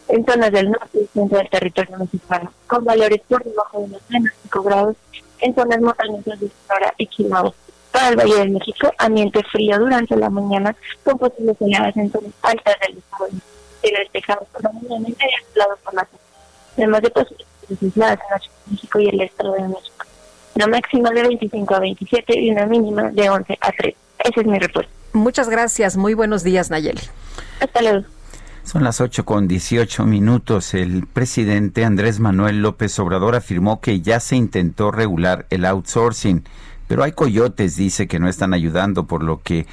S19: en zonas del norte y centro del territorio mexicano, con valores por debajo de los menos 5 grados en zonas montañosas de Sonora y Chihuahua. Para el Valle de México, ambiente frío durante la mañana con posibles heladas en zonas altas del estado. Cielo despejado por la mañana y por la noche. Además de posibles aisladas en México y el Estado de México. Una máxima de 25 a 27 y una mínima de 11 a 3. Ese es mi reporte.
S2: Muchas gracias. Muy buenos días, Nayeli.
S19: Hasta luego.
S1: Son las 8 con 18 minutos. El presidente Andrés Manuel López Obrador afirmó que ya se intentó regular el outsourcing, pero hay coyotes, dice, que no están ayudando, por lo que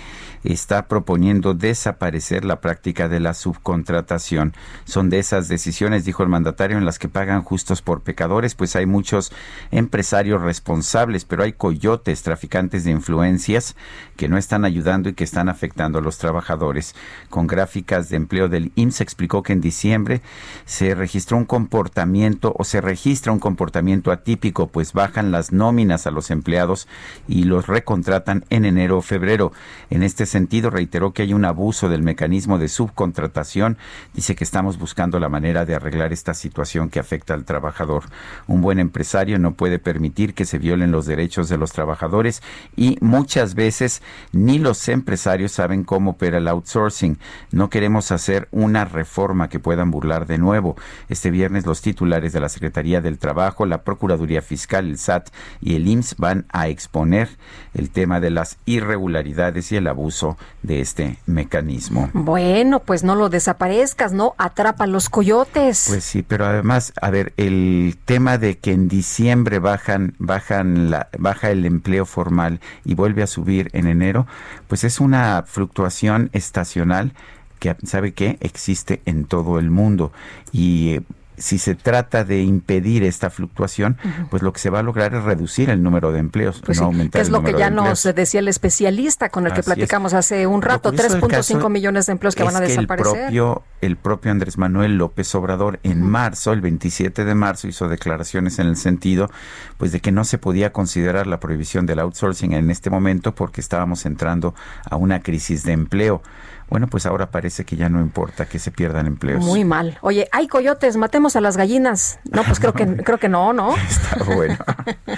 S1: está proponiendo desaparecer la práctica de la subcontratación. Son de esas decisiones, dijo el mandatario, en las que pagan justos por pecadores, pues hay muchos empresarios responsables, pero hay coyotes, traficantes de influencias que no están ayudando y que están afectando a los trabajadores. Con gráficas de empleo del IMSS explicó que en diciembre se registró un comportamiento o se registra un comportamiento atípico, pues bajan las nóminas a los empleados y los recontratan en enero o febrero. En este sentido, reiteró que hay un abuso del mecanismo de subcontratación. Dice que estamos buscando la manera de arreglar esta situación que afecta al trabajador. Un buen empresario no puede permitir que se violen los derechos de los trabajadores y muchas veces ni los empresarios saben cómo opera el outsourcing. No queremos hacer una reforma que puedan burlar de nuevo. Este viernes los titulares de la Secretaría del Trabajo, la Procuraduría Fiscal, el SAT y el IMSS van a exponer el tema de las irregularidades y el abuso de este mecanismo.
S2: Bueno, pues no lo desaparezcas, ¿no? Atrapa los coyotes.
S1: Pues sí, pero además, a ver, el tema de que en diciembre bajan, bajan la, baja el empleo formal y vuelve a subir en enero, pues es una fluctuación estacional que, ¿sabe qué? Existe en todo el mundo. Y eh, si se trata de impedir esta fluctuación, pues lo que se va a lograr es reducir el número de empleos,
S2: pues
S1: no aumentar
S2: que es lo que ya nos decía el especialista con el que platicamos hace un rato, 3.5 millones de empleos que van a desaparecer.
S1: el propio, el propio Andrés Manuel López Obrador en marzo, el 27 de marzo, hizo declaraciones en el sentido pues de que no se podía considerar la prohibición del outsourcing en este momento porque estábamos entrando a una crisis de empleo. Bueno, pues ahora parece que ya no importa que se pierdan empleos.
S2: Muy mal. Oye, hay coyotes, matemos a las gallinas. No, pues creo que creo que no, ¿no?
S1: Está bueno.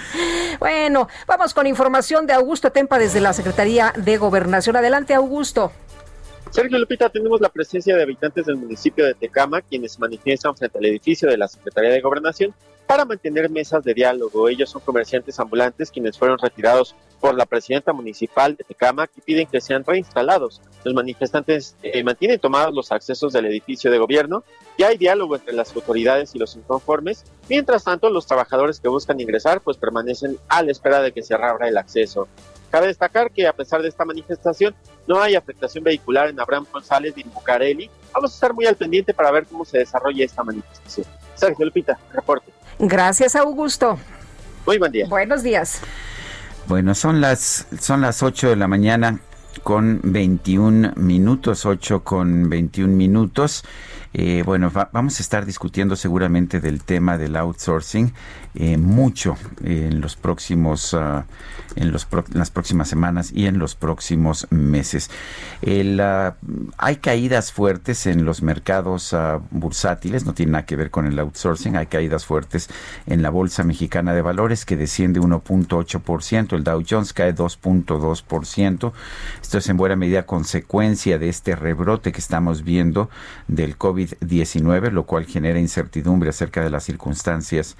S2: bueno, vamos con información de Augusto Tempa desde la Secretaría de Gobernación. Adelante, Augusto.
S20: Sergio Lupita, tenemos la presencia de habitantes del municipio de Tecama, quienes manifiestan frente al edificio de la Secretaría de Gobernación para mantener mesas de diálogo. Ellos son comerciantes ambulantes quienes fueron retirados por la presidenta municipal de Tecama y piden que sean reinstalados. Los manifestantes eh, mantienen tomados los accesos del edificio de gobierno y hay diálogo entre las autoridades y los inconformes. Mientras tanto, los trabajadores que buscan ingresar pues permanecen a la espera de que se abra el acceso. Cabe destacar que a pesar de esta manifestación no hay afectación vehicular en Abraham González y Bucareli. Vamos a estar muy al pendiente para ver cómo se desarrolla esta manifestación. Sergio Lupita, reporte.
S2: Gracias, Augusto.
S20: Muy buen día.
S2: Buenos días.
S1: Bueno, son las, son las 8 de la mañana con 21 minutos, 8 con 21 minutos. Eh, bueno, vamos a estar discutiendo seguramente del tema del outsourcing eh, mucho en los próximos, uh, en, los las próximas semanas y en los próximos meses. Uh, hay caídas fuertes en los mercados uh, bursátiles, no tiene nada que ver con el outsourcing, hay caídas fuertes en la Bolsa Mexicana de Valores que desciende 1.8%, el Dow Jones cae 2.2%. Esto es en buena medida consecuencia de este rebrote que estamos viendo del COVID-19, lo cual genera incertidumbre acerca de las circunstancias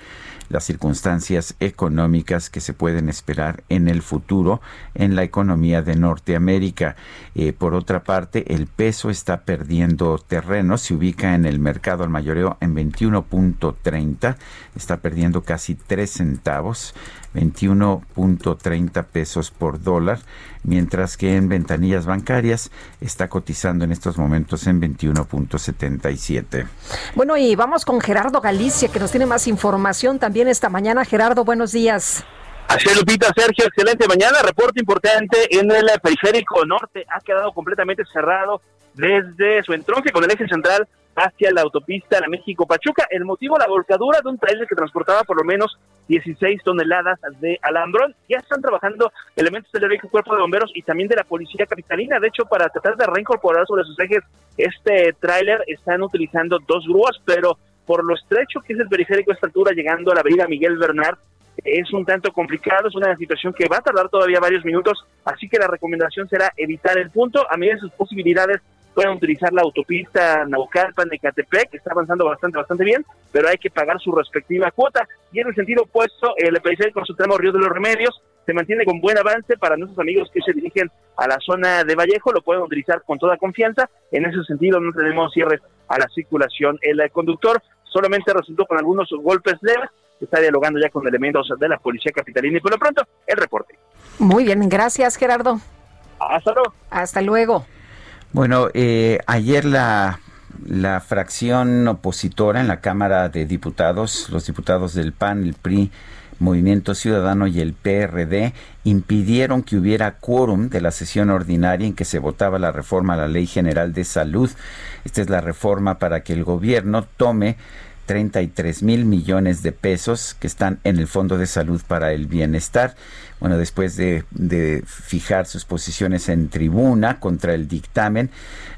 S1: las circunstancias económicas que se pueden esperar en el futuro en la economía de Norteamérica. Eh, por otra parte, el peso está perdiendo terreno, se ubica en el mercado al mayoreo en 21.30, está perdiendo casi 3 centavos. 21.30 pesos por dólar, mientras que en ventanillas bancarias está cotizando en estos momentos en 21.77.
S2: Bueno, y vamos con Gerardo Galicia, que nos tiene más información también esta mañana. Gerardo, buenos días.
S21: Así es, Lupita, Sergio, excelente mañana. Reporte importante en el periférico norte. Ha quedado completamente cerrado desde su entronque con el eje central hacia la autopista la México-Pachuca. El motivo, la volcadura de un trailer que transportaba por lo menos 16 toneladas de alambrón. Ya están trabajando elementos del cuerpo de bomberos y también de la policía capitalina. De hecho, para tratar de reincorporar sobre sus ejes este tráiler, están utilizando dos grúas, pero por lo estrecho que es el periférico a esta altura, llegando a la avenida Miguel Bernard, es un tanto complicado, es una situación que va a tardar todavía varios minutos, así que la recomendación será evitar el punto a medida de sus posibilidades pueden utilizar la autopista Naucalpan-Ecatepec, que está avanzando bastante, bastante bien, pero hay que pagar su respectiva cuota. Y en el sentido opuesto, el periférico tramo Río de los Remedios se mantiene con buen avance para nuestros amigos que se dirigen a la zona de Vallejo, lo pueden utilizar con toda confianza. En ese sentido, no tenemos cierres a la circulación. El conductor solamente resultó con algunos golpes leves, está dialogando ya con elementos de la policía capitalina y por lo pronto el reporte.
S2: Muy bien, gracias Gerardo.
S21: Hasta luego.
S2: Hasta luego.
S1: Bueno, eh, ayer la, la fracción opositora en la Cámara de Diputados, los diputados del PAN, el PRI, Movimiento Ciudadano y el PRD impidieron que hubiera quórum de la sesión ordinaria en que se votaba la reforma a la Ley General de Salud. Esta es la reforma para que el gobierno tome 33 mil millones de pesos que están en el Fondo de Salud para el Bienestar bueno, después de, fijar sus posiciones en tribuna contra el dictamen,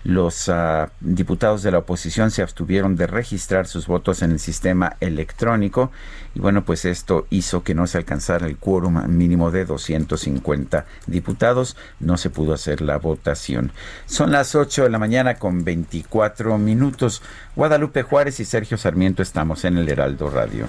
S1: los ah, diputados de la oposición se abstuvieron de registrar sus votos en el sistema electrónico y bueno, pues esto hizo que no se alcanzara el quórum mínimo de 250 diputados, no se pudo hacer la votación. Son las 8 de la mañana con 24 minutos. Guadalupe Juárez y Sergio Sarmiento estamos en el Heraldo Radio.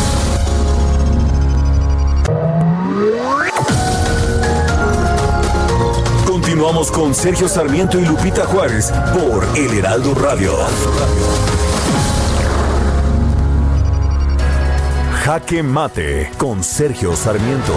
S3: Continuamos con Sergio Sarmiento y Lupita Juárez por El Heraldo Radio. Jaque Mate con Sergio Sarmiento.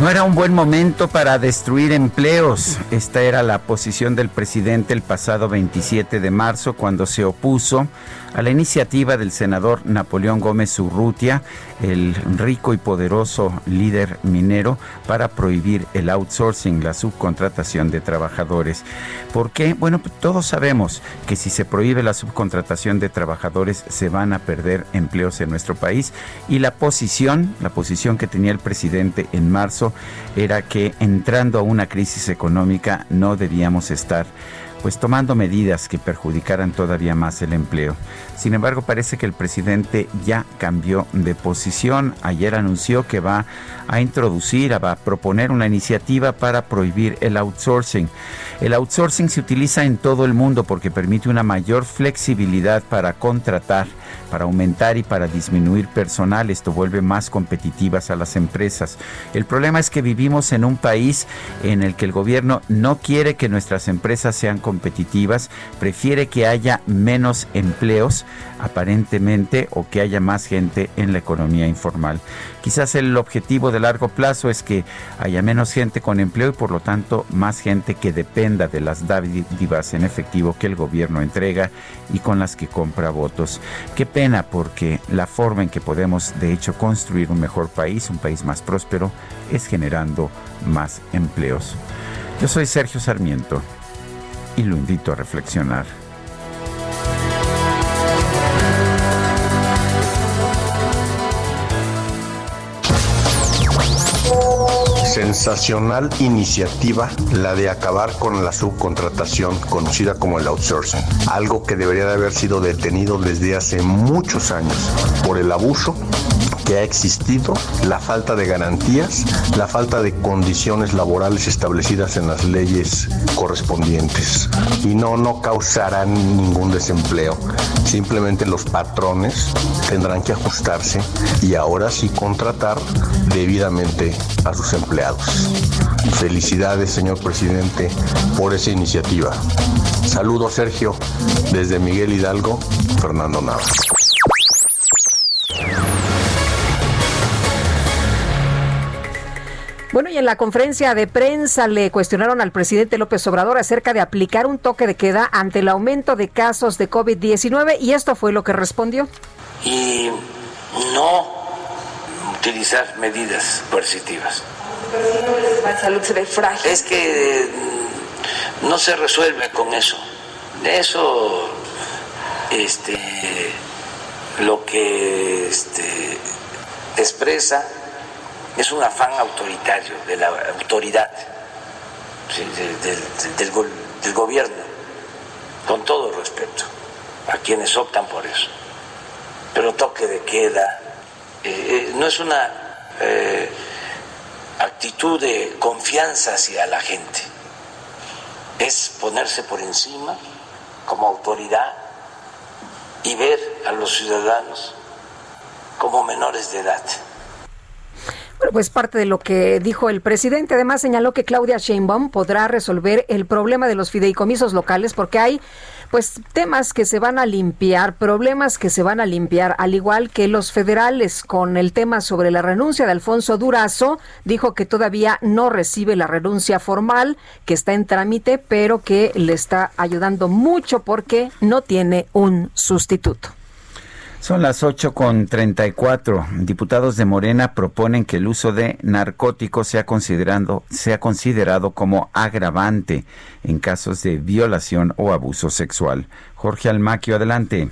S1: No era un buen momento para destruir empleos. Esta era la posición del presidente el pasado 27 de marzo cuando se opuso a la iniciativa del senador Napoleón Gómez Urrutia, el rico y poderoso líder minero, para prohibir el outsourcing, la subcontratación de trabajadores. ¿Por qué? Bueno, pues todos sabemos que si se prohíbe la subcontratación de trabajadores se van a perder empleos en nuestro país y la posición, la posición que tenía el presidente en marzo era que entrando a una crisis económica no debíamos estar pues tomando medidas que perjudicaran todavía más el empleo. Sin embargo, parece que el presidente ya cambió de posición. Ayer anunció que va a introducir, va a proponer una iniciativa para prohibir el outsourcing. El outsourcing se utiliza en todo el mundo porque permite una mayor flexibilidad para contratar para aumentar y para disminuir personal. Esto vuelve más competitivas a las empresas. El problema es que vivimos en un país en el que el gobierno no quiere que nuestras empresas sean competitivas, prefiere que haya menos empleos aparentemente o que haya más gente en la economía informal. Quizás el objetivo de largo plazo es que haya menos gente con empleo y por lo tanto más gente que dependa de las dádivas en efectivo que el gobierno entrega y con las que compra votos. Qué pena porque la forma en que podemos de hecho construir un mejor país, un país más próspero, es generando más empleos. Yo soy Sergio Sarmiento y lo invito a reflexionar.
S12: Sensacional iniciativa la de acabar con la subcontratación conocida como el outsourcing, algo que debería de haber sido detenido desde hace muchos años por el abuso ha existido, la falta de garantías, la falta de condiciones laborales establecidas en las leyes correspondientes. Y no, no causarán ningún desempleo. Simplemente los patrones tendrán que ajustarse y ahora sí contratar debidamente a sus empleados. Felicidades, señor presidente, por esa iniciativa. Saludos, Sergio, desde Miguel Hidalgo, Fernando Nava.
S2: Bueno, y en la conferencia de prensa le cuestionaron al presidente López Obrador acerca de aplicar un toque de queda ante el aumento de casos de COVID-19 y esto fue lo que respondió.
S22: Y no utilizar medidas coercitivas.
S23: La salud se ve frágil.
S22: Es que mm, no se resuelve con eso. Eso, este, lo que este, expresa es un afán autoritario de la autoridad del, gobierno, con todo respeto a quienes optan por eso. Pero toque de queda eh, eh, no es una eh, actitud de confianza hacia la gente, es ponerse por encima como autoridad y ver a los ciudadanos como menores de edad.
S2: Pues parte de lo que dijo el presidente. Además señaló que Claudia Sheinbaum podrá resolver el problema de los fideicomisos locales porque hay pues temas que se van a limpiar, problemas que se van a limpiar, al igual que los federales con el tema sobre la renuncia de Alfonso Durazo, dijo que todavía no recibe la renuncia formal, que está en trámite, pero que le está ayudando mucho porque no tiene un sustituto.
S1: Son las 8 con 34. Diputados de Morena proponen que el uso de narcóticos sea, considerando, sea considerado como agravante en casos de violación o abuso sexual. Jorge Almaquio, adelante.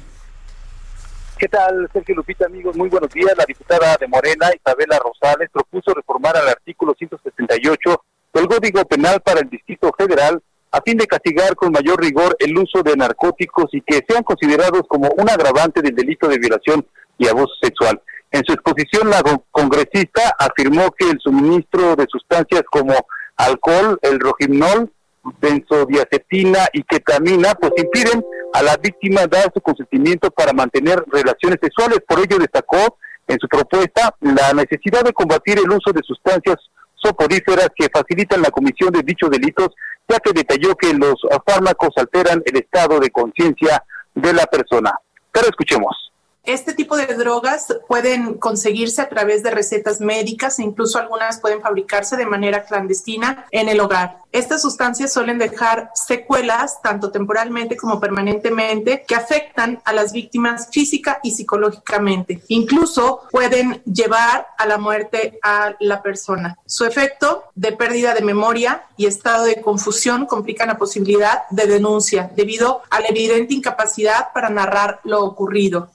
S24: ¿Qué tal, Sergio Lupita, amigos? Muy buenos días. La diputada de Morena, Isabela Rosales, propuso reformar al artículo 178 del Código Penal para el Distrito Federal a fin de castigar con mayor rigor el uso de narcóticos y que sean considerados como un agravante del delito de violación y abuso sexual. En su exposición, la congresista afirmó que el suministro de sustancias como alcohol, el rojimnol, benzodiazepina y ketamina, pues impiden a la víctima dar su consentimiento para mantener relaciones sexuales. Por ello destacó en su propuesta la necesidad de combatir el uso de sustancias soporíferas que facilitan la comisión de dichos delitos ya que detalló que los fármacos alteran el estado de conciencia de la persona. Pero escuchemos.
S25: Este tipo de drogas pueden conseguirse a través de recetas médicas e incluso algunas pueden fabricarse de manera clandestina en el hogar. Estas sustancias suelen dejar secuelas, tanto temporalmente como permanentemente, que afectan a las víctimas física y psicológicamente. Incluso pueden llevar a la muerte a la persona. Su efecto de pérdida de memoria y estado de confusión complican la posibilidad de denuncia debido a la evidente incapacidad para narrar lo ocurrido.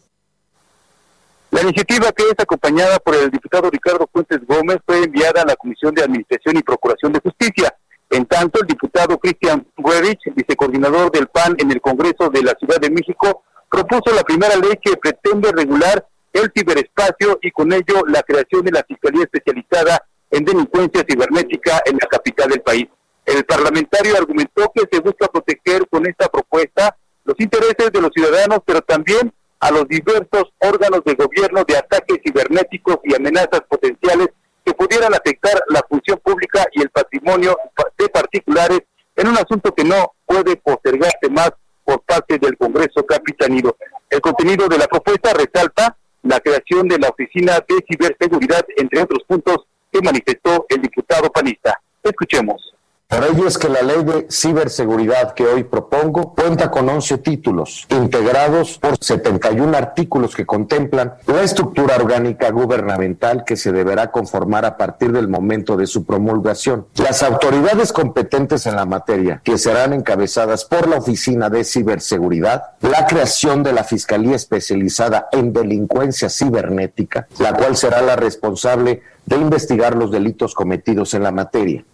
S24: La iniciativa que es acompañada por el diputado Ricardo Fuentes Gómez fue enviada a la Comisión de Administración y Procuración de Justicia. En tanto, el diputado Cristian Huevich, vicecoordinador del PAN en el Congreso de la Ciudad de México, propuso la primera ley que pretende regular el ciberespacio y con ello la creación de la Fiscalía Especializada en Delincuencia Cibernética en la capital del país. El parlamentario argumentó que se busca proteger con esta propuesta los intereses de los ciudadanos, pero también a los diversos órganos de gobierno de ataques cibernéticos y amenazas potenciales que pudieran afectar la función pública y el patrimonio de particulares en un asunto que no puede postergarse más por parte del Congreso capitanino. El contenido de la propuesta resalta la creación de la Oficina de Ciberseguridad, entre otros puntos que manifestó el diputado panista. Escuchemos.
S26: Por ello es que la ley de ciberseguridad que hoy propongo cuenta con 11 títulos, integrados por 71 artículos que contemplan la estructura orgánica gubernamental que se deberá conformar a partir del momento de su promulgación. Las autoridades competentes en la materia, que serán encabezadas por la Oficina de Ciberseguridad, la creación de la Fiscalía Especializada en Delincuencia Cibernética, la cual será la responsable de investigar los delitos cometidos en la materia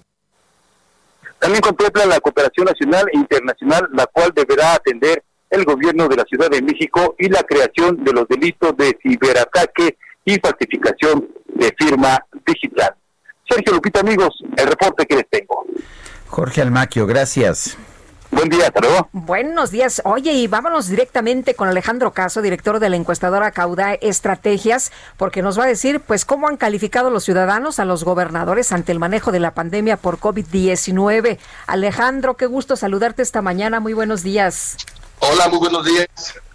S24: también contempla la cooperación nacional e internacional, la cual deberá atender el gobierno de la Ciudad de México y la creación de los delitos de ciberataque y falsificación de firma digital. Sergio Lupita, amigos, el reporte que les tengo.
S1: Jorge Almaquio, gracias.
S24: Buen día, hasta luego.
S2: Buenos días. Oye, y vámonos directamente con Alejandro Caso, director de la encuestadora Cauda Estrategias, porque nos va a decir, pues, cómo han calificado los ciudadanos a los gobernadores ante el manejo de la pandemia por COVID-19. Alejandro, qué gusto saludarte esta mañana. Muy buenos días.
S27: Hola, muy buenos días.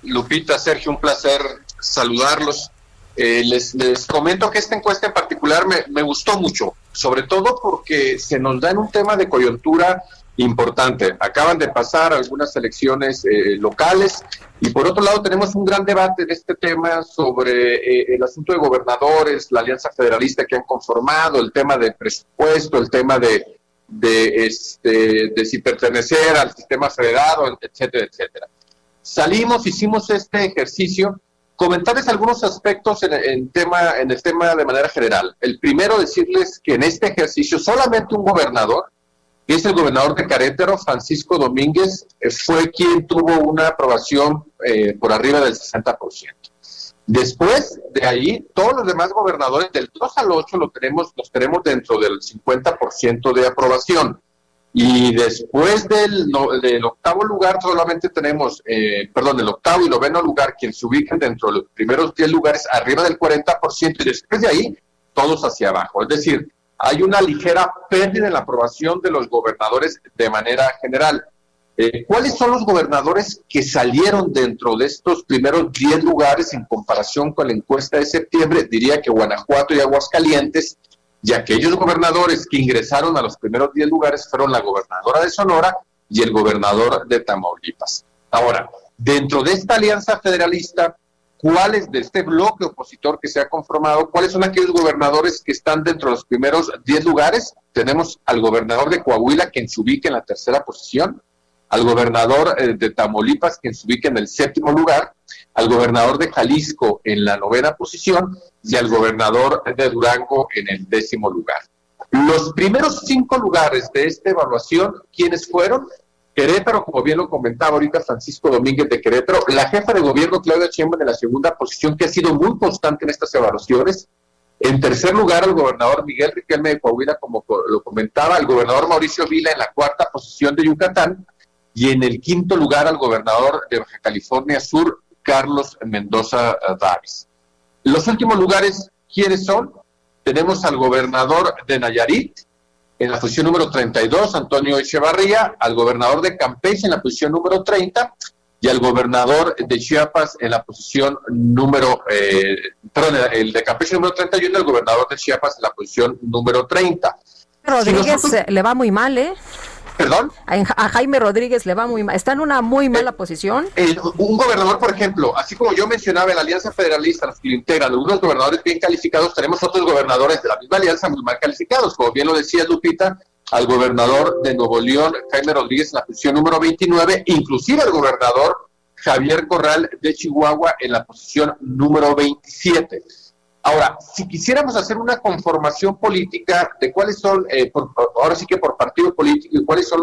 S27: Lupita, Sergio, un placer saludarlos. Eh, les, les, comento que esta encuesta en particular me, me, gustó mucho, sobre todo porque se nos da en un tema de coyuntura importante. Acaban de pasar algunas elecciones eh, locales y por otro lado tenemos un gran debate de este tema sobre eh, el asunto de gobernadores, la alianza federalista que han conformado, el tema del presupuesto, el tema de, de, este, de si pertenecer al sistema federado, etcétera, etcétera. Salimos, hicimos este ejercicio comentarles algunos aspectos en, tema, en el tema de manera general. El primero, decirles que en este ejercicio solamente un gobernador, que es el gobernador de Carétaro, Francisco Domínguez, eh, fue quien tuvo una aprobación eh, por arriba del 60%. Después de ahí, todos los demás gobernadores del 2 al 8 lo tenemos, los tenemos dentro del 50% de aprobación. Y después del, del, octavo lugar solamente tenemos, eh, perdón, el octavo y noveno lugar, quien se ubican dentro de los primeros 10 lugares arriba del 40% y después de ahí todos hacia abajo. Es decir, hay una ligera pérdida en la aprobación de los gobernadores de manera general. Eh, ¿Cuáles son los gobernadores que salieron dentro de estos primeros 10 lugares en comparación con la encuesta de septiembre? Diría que Guanajuato y Aguascalientes y aquellos gobernadores que ingresaron a los primeros 10 lugares fueron la gobernadora de Sonora y el gobernador de Tamaulipas. Ahora, dentro de esta alianza federalista, ¿cuáles de este bloque opositor que se ha conformado, cuáles son aquellos gobernadores que están dentro de los primeros 10 lugares? Tenemos al gobernador de Coahuila, quien se ubica en la tercera posición, al gobernador eh, de Tamaulipas, quien se ubica en el séptimo lugar, al gobernador de Jalisco en la novena posición y al gobernador de Durango en el décimo lugar. Los primeros cinco lugares de esta evaluación, ¿quiénes fueron? Querétaro, como bien lo comentaba ahorita Francisco Domínguez de Querétaro, la jefa de gobierno Claudia Sheinbaum en la segunda posición, que ha sido muy constante en estas evaluaciones. En tercer lugar, el gobernador Miguel Riquelme de Coahuila, como lo comentaba, el gobernador Mauricio Vila en la cuarta posición de Yucatán, y en el quinto lugar al gobernador de Baja California Sur, Carlos Mendoza Davis. Los últimos lugares, ¿quiénes son? Tenemos al gobernador de Nayarit en la posición número 32, Antonio Echevarría, al gobernador de Campeche en la posición número 30 y al gobernador de Chiapas en la posición número, eh, perdón, el de Campeche número 31 y el gobernador de Chiapas en la posición número 30.
S2: Rodríguez le va muy mal, ¿eh?
S27: ¿Perdón?
S2: A, Jaime Rodríguez le va muy mal. Está en una muy mala eh, posición.
S27: un gobernador, por ejemplo, así como yo mencionaba en la Alianza Federalista, los que lo integran, algunos gobernadores bien calificados, tenemos otros gobernadores de la misma alianza muy mal calificados. Como bien lo decía Lupita, al gobernador de Nuevo León, Jaime Rodríguez, en la posición número 29, inclusive al gobernador Javier Corral de Chihuahua en la posición número 27. Ahora, si quisiéramos hacer una conformación política de cuáles son, eh, ahora sí que por partido político, y cuáles son,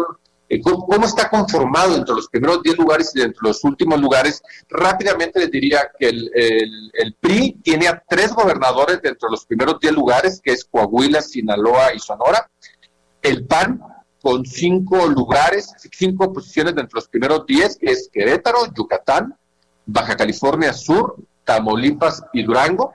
S27: eh, cómo, está conformado entre los primeros 10 lugares y entre los últimos lugares, rápidamente les diría que el, el, PRI tiene a tres gobernadores dentro de los primeros 10 lugares, que es Coahuila, Sinaloa y Sonora. El PAN con cinco lugares, cinco posiciones dentro de los primeros 10, que es Querétaro, Yucatán, Baja California Sur, Tamaulipas y Durango.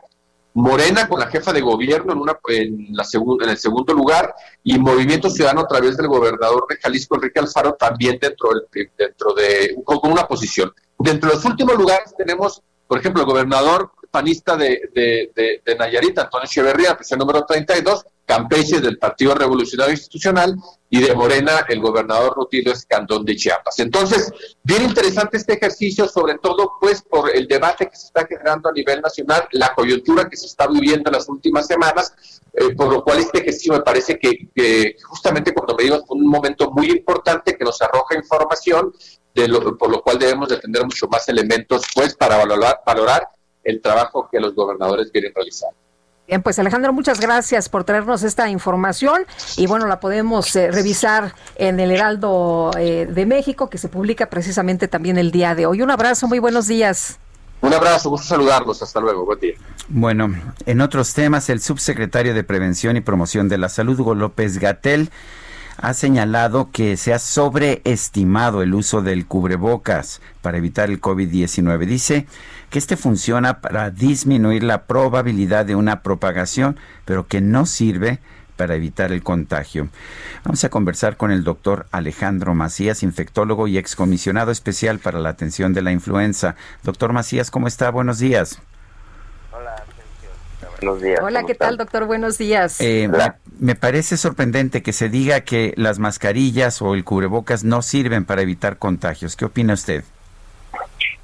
S27: Morena con la jefa de gobierno en, una, en, la en el segundo lugar y Movimiento Ciudadano a través del gobernador de Jalisco, Enrique Alfaro, también dentro, dentro de, con, una posición. Dentro de los últimos lugares tenemos, por ejemplo, el gobernador panista de, de, de, Nayarit, Antonio Echeverría, presión número 32, Campeche del Partido Revolucionario Institucional y de Morena el gobernador Rutilio Escandón de Chiapas. Entonces, bien interesante este ejercicio, sobre todo pues por el debate que se está generando a nivel nacional, la coyuntura que se está viviendo en las últimas semanas, eh, por lo cual este ejercicio me parece que, justamente cuando me digo un momento muy importante que nos arroja información, de por lo cual debemos de tener mucho más elementos pues para valorar, valorar el trabajo que los gobernadores quieren realizar.
S2: Bien, pues Alejandro, muchas gracias por traernos esta información y bueno, la podemos eh, revisar en el Heraldo eh, de México, que se publica precisamente también el día de hoy. Un abrazo, muy buenos días.
S27: Un abrazo, gusto saludarlos, hasta luego, buen día.
S1: Bueno, en otros temas, el subsecretario de Prevención y Promoción de la Salud, Hugo López Gatel, ha señalado que se ha sobreestimado el uso del cubrebocas para evitar el COVID-19. Dice que este funciona para disminuir la probabilidad de una propagación, pero que no sirve para evitar el contagio. Vamos a conversar con el doctor Alejandro Macías, infectólogo y excomisionado especial para la atención de la influenza. Doctor Macías, ¿cómo está? Buenos días.
S28: Hola,
S29: Buenos días.
S2: Hola, ¿qué tal, doctor? Buenos días.
S1: Eh, me, me parece sorprendente que se diga que las mascarillas o el cubrebocas no sirven para evitar contagios. ¿Qué opina usted?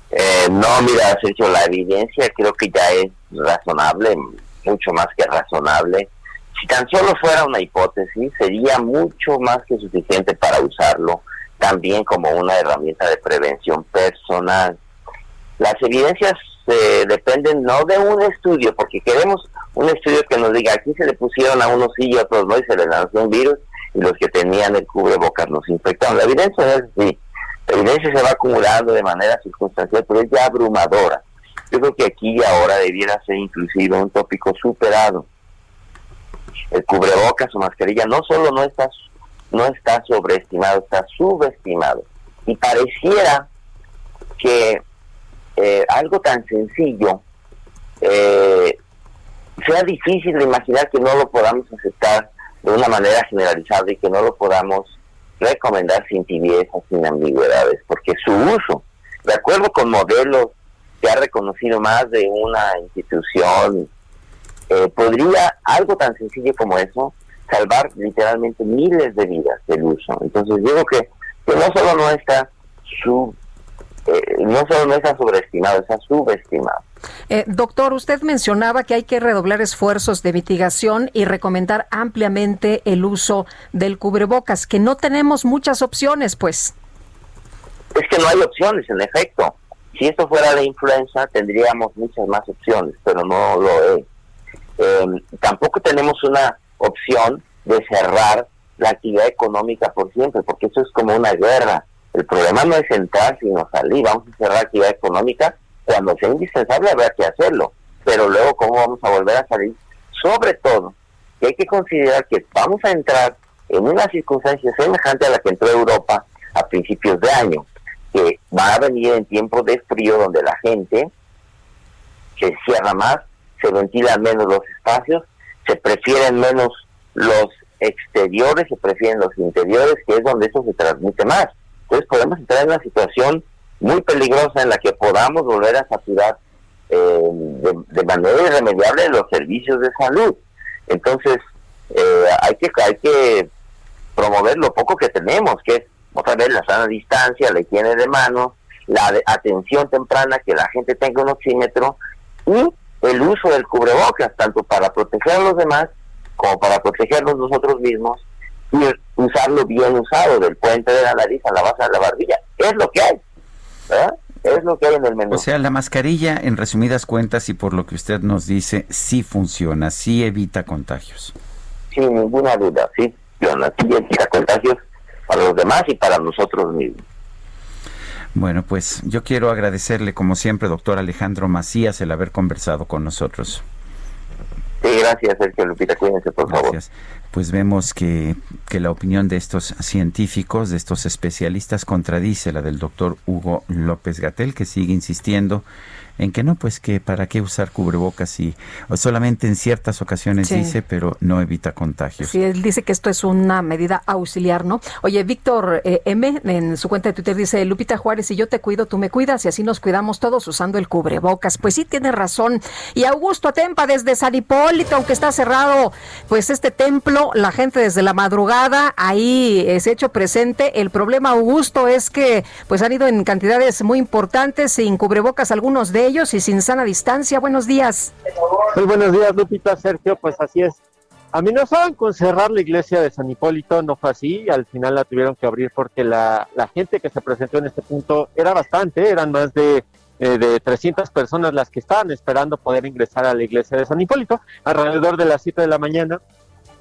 S29: Eh, no, mira, Sergio, la evidencia creo que ya es razonable, mucho más que razonable. Si tan solo fuera una hipótesis, sería mucho más que suficiente para usarlo también como una herramienta de prevención personal. Las evidencias eh, dependen no de un estudio, porque queremos un estudio que nos diga aquí se le pusieron a unos sí y a otros no y se les lanzó un virus y los que tenían el cubrebocas nos infectaron. La evidencia es así. La evidencia se va acumulando de manera circunstancial, pero es ya abrumadora. Yo creo que aquí y ahora debiera ser inclusive un tópico superado. El cubrebocas o mascarilla no solo no está, no está sobreestimado, está subestimado. Y pareciera que eh, algo tan sencillo eh, sea difícil de imaginar que no lo podamos aceptar de una manera generalizada y que no lo podamos recomendar sin tibiezas, sin ambigüedades, porque su uso, de acuerdo con modelos que ha reconocido más de una institución, eh, podría algo tan sencillo como eso salvar literalmente miles de vidas del uso. Entonces digo que, que no solo no está su eh, no solo no está sobreestimado, está subestimado.
S2: Eh, doctor, usted mencionaba que hay que redoblar esfuerzos de mitigación y recomendar ampliamente el uso del cubrebocas, que no tenemos muchas opciones, pues.
S29: Es que no hay opciones, en efecto. Si esto fuera de influenza, tendríamos muchas más opciones, pero no lo es. Em, tampoco tenemos una opción de cerrar la actividad económica por siempre, porque eso es como una guerra. El problema no es entrar, sino salir. Vamos a cerrar actividad económica cuando sea indispensable habrá que hacerlo, pero luego cómo vamos a volver a salir, sobre todo que hay que considerar que vamos a entrar en una circunstancia semejante a la que entró Europa a principios de año, que va a venir en tiempos de frío donde la gente se cierra más, se ventilan menos los espacios, se prefieren menos los exteriores, se prefieren los interiores, que es donde eso se transmite más. Entonces podemos entrar en una situación muy peligrosa en la que podamos volver a saturar eh, de, manera irremediable los servicios de salud. Entonces, eh, hay que hay que promover lo poco que tenemos, que es otra vez la sana distancia, la higiene de manos, la atención temprana, que la gente tenga un oxímetro y el uso del cubrebocas, tanto para proteger a los demás como para protegernos nosotros mismos y usarlo bien usado, del puente de la nariz a la base de la barbilla. Es lo que hay. Es lo que hay en el menú.
S1: O sea, la mascarilla, en resumidas cuentas y por lo que usted nos dice, sí funciona, sí evita contagios.
S29: Sin ninguna duda, sí funciona, sí evita contagios para los demás y para nosotros mismos.
S1: Bueno, pues yo quiero agradecerle, como siempre, doctor Alejandro Macías, el haber conversado con nosotros.
S29: Sí, gracias, Sergio Lupita, cuídense, por
S1: gracias. favor pues vemos que, que, la opinión de estos científicos, de estos especialistas, contradice la del doctor Hugo López Gatel, que sigue insistiendo en que no, pues que para qué usar cubrebocas y solamente en ciertas ocasiones dice, pero no evita contagios.
S2: Sí, él dice que esto es una medida auxiliar, ¿no? Oye, Víctor eh, M en su cuenta de Twitter dice, Lupita Juárez, si yo te cuido, tú me cuidas y así nos cuidamos todos usando el cubrebocas. Pues sí, tiene razón. Y Augusto Atempa desde San Hipólito, aunque está cerrado, pues este templo, la gente desde la madrugada ahí se ha hecho presente. El problema, Augusto, es que pues han ido en cantidades muy importantes, sin cubrebocas algunos de ellos y sin sana distancia. Buenos días.
S20: Muy buenos días, Lupita, Sergio. Pues así es. Amenazaban con cerrar la iglesia de San Hipólito, no fue así, al final la tuvieron que abrir porque la, gente que se presentó en este punto era bastante, eran más de, eh, de 300 personas las que estaban esperando poder ingresar a la iglesia de San Hipólito. Alrededor de las 7 de la mañana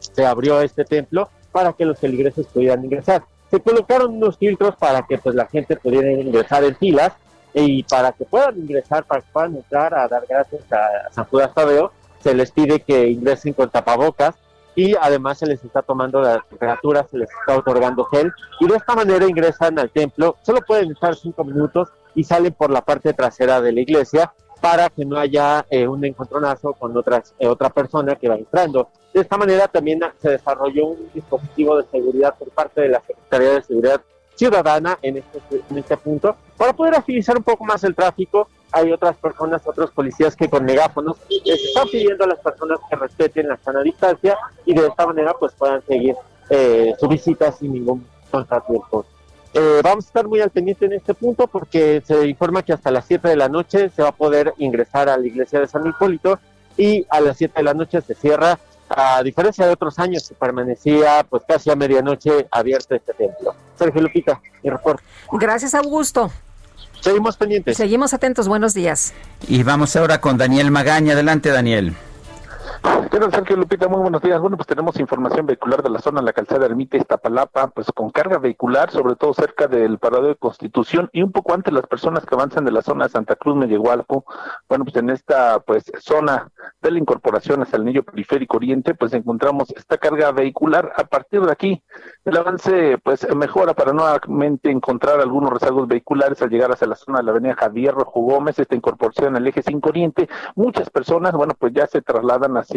S20: se abrió este templo para que los feligreses pudieran ingresar. Se colocaron unos filtros para que pues la gente pudiera ingresar en filas y para que puedan ingresar, para que puedan entrar a dar gracias a San Judas Tadeo, se les pide que ingresen con tapabocas y además se les está tomando la temperatura, se les está otorgando gel y de esta manera ingresan al templo, solo pueden estar cinco minutos y salen por la parte trasera de la iglesia para que no haya eh, un encontronazo con otras, eh, otra persona que va entrando. De esta manera también se desarrolló un dispositivo de seguridad por parte de la Secretaría de Seguridad ciudadana en este, en este punto para poder agilizar un poco más el tráfico hay otras personas, otros policías que con megáfonos les están pidiendo a las personas que respeten la sana distancia y de esta manera pues puedan seguir eh, su visita sin ningún contratiempo. Eh, vamos a estar muy al pendiente en este punto porque se informa que hasta las 7 de la noche se va a poder ingresar a la iglesia de San Hipólito y a las 7 de la noche se cierra, a diferencia de otros años que permanecía pues casi a medianoche abierto este templo. Sergio Lupita, mi reporte.
S2: Gracias, Augusto.
S20: Seguimos pendientes.
S2: Seguimos atentos. Buenos días.
S1: Y vamos ahora con Daniel Magaña. Adelante, Daniel.
S28: ¿Qué tal, Sergio Lupita? Muy buenos días. Bueno, pues tenemos información vehicular de la zona, la calzada Ermita Iztapalapa, pues con carga vehicular, sobre todo cerca del parado de Constitución y un poco antes las personas que avanzan de la zona de Santa Cruz, Mellehualco. Bueno, pues en esta pues zona de la incorporación hacia el anillo periférico oriente, pues encontramos esta carga vehicular. A partir de aquí, el avance pues mejora para nuevamente encontrar algunos rezagos vehiculares al llegar hacia la zona de la avenida Javier Rojo Gómez, esta incorporación al eje 5 oriente. Muchas personas, bueno, pues ya se trasladan hacia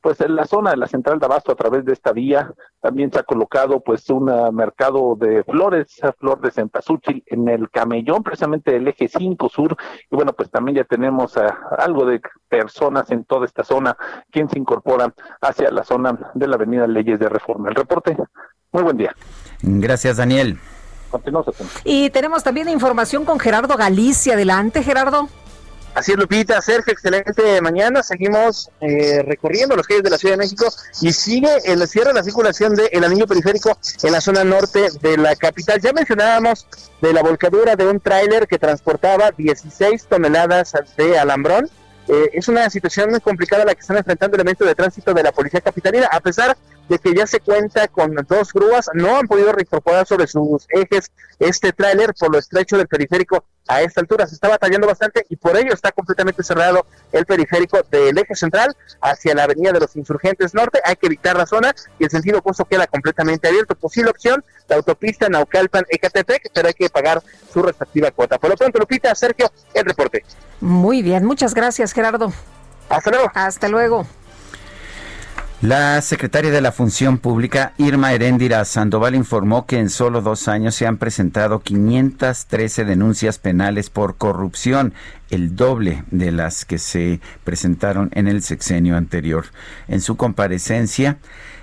S28: pues en la zona de la central de abasto a través de esta vía. También se ha colocado pues un ah, mercado de flores flor de cempasúchil en el camellón precisamente del eje 5 sur. Y bueno pues también ya tenemos ah, algo de personas en toda esta zona quien se incorpora hacia la zona de la avenida Leyes de Reforma. El reporte muy buen día.
S1: Gracias Daniel.
S2: Y tenemos también información con Gerardo Galicia. Adelante Gerardo
S21: Así es, Lupita, Sergio, excelente mañana. Seguimos eh, recorriendo los calles de la Ciudad de México y sigue el cierre de la circulación del anillo periférico en la zona norte de la capital. Ya mencionábamos de la volcadura de un tráiler que transportaba 16 toneladas de alambrón. Eh, es una situación muy complicada la que están enfrentando elementos de tránsito de la policía capitalina, a pesar de que ya se cuenta con dos grúas, no han podido reincorporar sobre sus ejes este tráiler por lo estrecho del periférico a esta altura. Se está batallando bastante y por ello está completamente cerrado el periférico del eje central hacia la avenida de los Insurgentes Norte. Hay que evitar la zona y el sentido opuesto queda completamente abierto. Posible opción, la autopista Naucalpan-Ecatepec, pero hay que pagar su respectiva cuota. Por lo pronto, Lupita, Sergio, el reporte.
S2: Muy bien, muchas gracias, Gerardo.
S21: Hasta luego.
S2: Hasta luego.
S1: La secretaria de la Función Pública, Irma Heréndira Sandoval, informó que en solo dos años se han presentado 513 denuncias penales por corrupción, el doble de las que se presentaron en el sexenio anterior. En su comparecencia,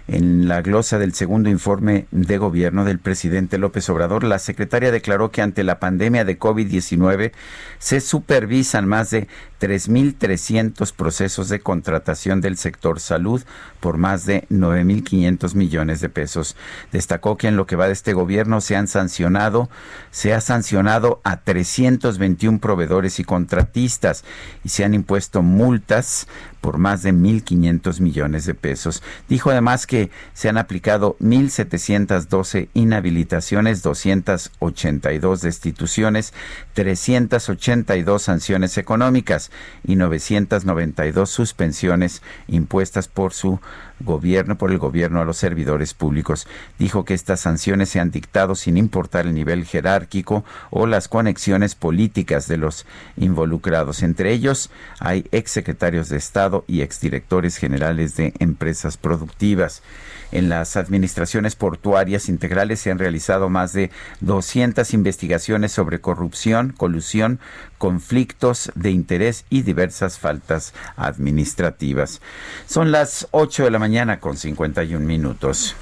S1: en la glosa del segundo informe de gobierno del presidente López Obrador, la secretaria declaró que ante la pandemia de COVID-19 se supervisan más de 3.300 procesos de contratación del sector salud por más de 9.500 millones de pesos. Destacó que en lo que va de este gobierno se han sancionado, se ha sancionado a 321 proveedores y contratistas y se han impuesto multas por más de 1.500 millones de pesos. Dijo además que se han aplicado 1.712 inhabilitaciones, 282 destituciones, 382 sanciones económicas y 992 suspensiones impuestas por su gobierno, por el gobierno a los servidores públicos. Dijo que estas sanciones se han dictado sin importar el nivel jerárquico o las conexiones políticas de los involucrados. Entre ellos hay exsecretarios de Estado y exdirectores generales de empresas productivas. En las administraciones portuarias integrales se han realizado más de 200 investigaciones sobre corrupción, colusión, conflictos de interés y diversas faltas administrativas. Son las 8 de la mañana con 51 minutos.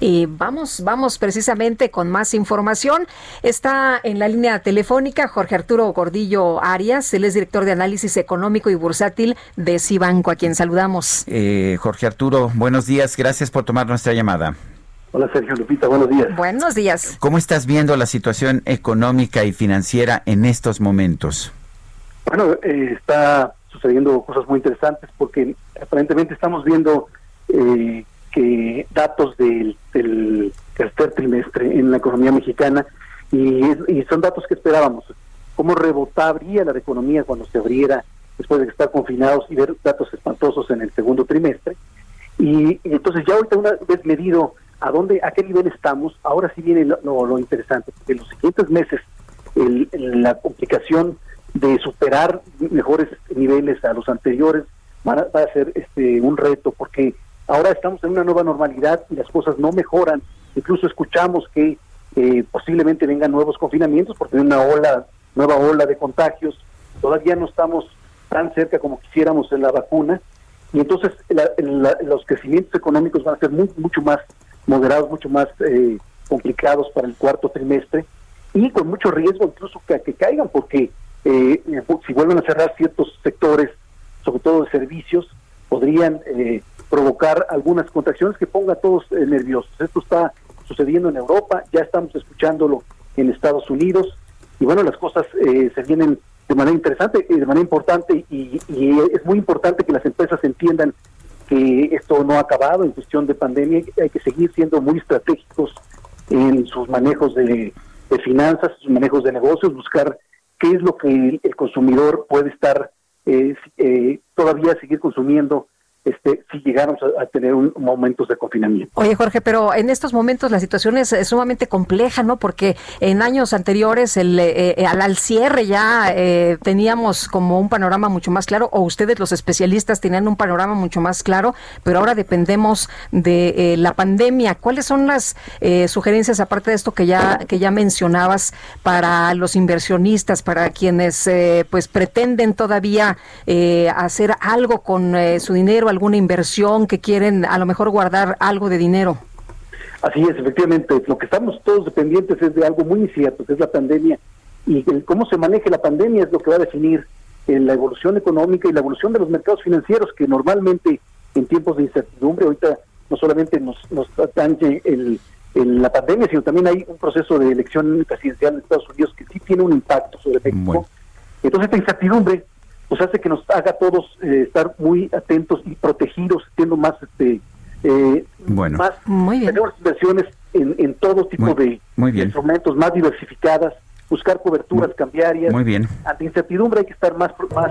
S2: Y vamos, vamos precisamente con más información. Está en la línea telefónica Jorge Arturo Gordillo Arias, él es director de análisis económico y bursátil de Cibanco, a quien saludamos.
S1: Eh, Jorge Arturo, buenos días, gracias por tomar nuestra llamada.
S30: Hola Sergio Lupita, buenos días.
S2: Buenos días.
S1: ¿Cómo estás viendo la situación económica y financiera en estos momentos?
S30: Bueno, eh, está sucediendo cosas muy interesantes porque aparentemente estamos viendo eh, que datos del, tercer trimestre en la economía mexicana y, son datos que esperábamos. ¿Cómo rebotaría la economía cuando se abriera después de estar confinados y ver datos espantosos en el segundo trimestre? Y, entonces ya ahorita una vez medido a dónde, a qué nivel estamos, ahora sí viene lo, interesante, porque en los siguientes meses la complicación de superar mejores niveles a los anteriores va a ser este un reto, porque Ahora estamos en una nueva normalidad y las cosas no mejoran. Incluso escuchamos que eh, posiblemente vengan nuevos confinamientos porque hay una ola, nueva ola de contagios todavía no estamos tan cerca como quisiéramos en la vacuna, y entonces los crecimientos económicos van a ser mucho más moderados, mucho más eh, complicados para el cuarto trimestre, y con mucho riesgo incluso que, que caigan, porque eh, si vuelven a cerrar ciertos sectores, sobre todo de servicios, podrían eh, provocar algunas contracciones que pongan a todos eh, nerviosos. Esto está sucediendo en Europa, ya estamos escuchándolo en Estados Unidos, y bueno, las cosas eh, se vienen de manera interesante, y de manera importante, y, es muy importante que las empresas entiendan que esto no ha acabado en cuestión de pandemia, hay que seguir siendo muy estratégicos en sus manejos de, de finanzas, sus manejos de negocios, buscar qué es lo que el, consumidor puede estar eh, eh, todavía seguir consumiendo este, si llegáramos a, tener un, momentos de confinamiento.
S2: Oye, Jorge, pero en estos momentos la situación es, sumamente compleja, ¿no? Porque en años anteriores, el, eh, eh, al, cierre ya eh, teníamos como un panorama mucho más claro, o ustedes los especialistas tenían un panorama mucho más claro, pero ahora dependemos de la pandemia. ¿Cuáles son las sugerencias, aparte de esto que ya, que ya mencionabas, para los inversionistas, para quienes pues pretenden todavía hacer algo con su dinero, alguna inversión, que quieren a lo mejor guardar algo de dinero.
S30: Así es, efectivamente. Lo que estamos todos dependientes es de algo muy incierto, que es la pandemia. Y cómo se maneje la pandemia es lo que va a definir eh, la evolución económica y la evolución de los mercados financieros, que normalmente en tiempos de incertidumbre, ahorita no solamente nos, nos atañe el, la pandemia, sino también hay un proceso de elección presidencial en Estados Unidos que sí tiene un impacto sobre México. Entonces esta incertidumbre pues hace que nos haga todos eh, estar muy atentos y protegidos, siendo más este eh,
S1: bueno.
S30: más
S2: muy bien.
S30: tenemos inversiones en, en todo tipo de instrumentos más diversificadas, buscar coberturas cambiarias.
S1: Muy bien.
S30: Ante incertidumbre hay que estar más más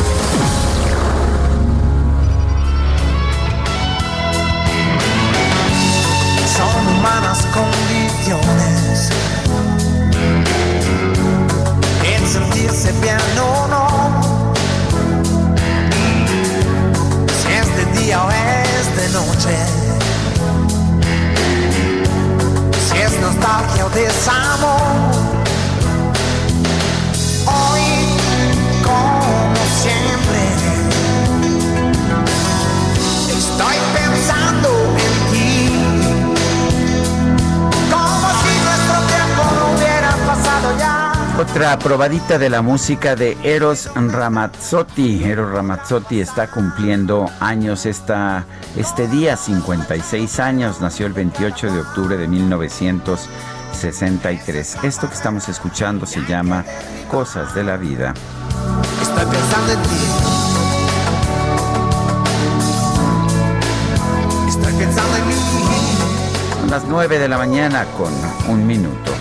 S1: Otra probadita de la música de Eros Ramazzotti. Eros Ramazzotti está cumpliendo años esta, este día, 56 años. Nació el 28 de octubre de 1963. Esto que estamos escuchando se llama Cosas de la Vida.
S31: Estoy pensando en ti. Estoy pensando en mí.
S1: Son las 9 de la mañana con un minuto.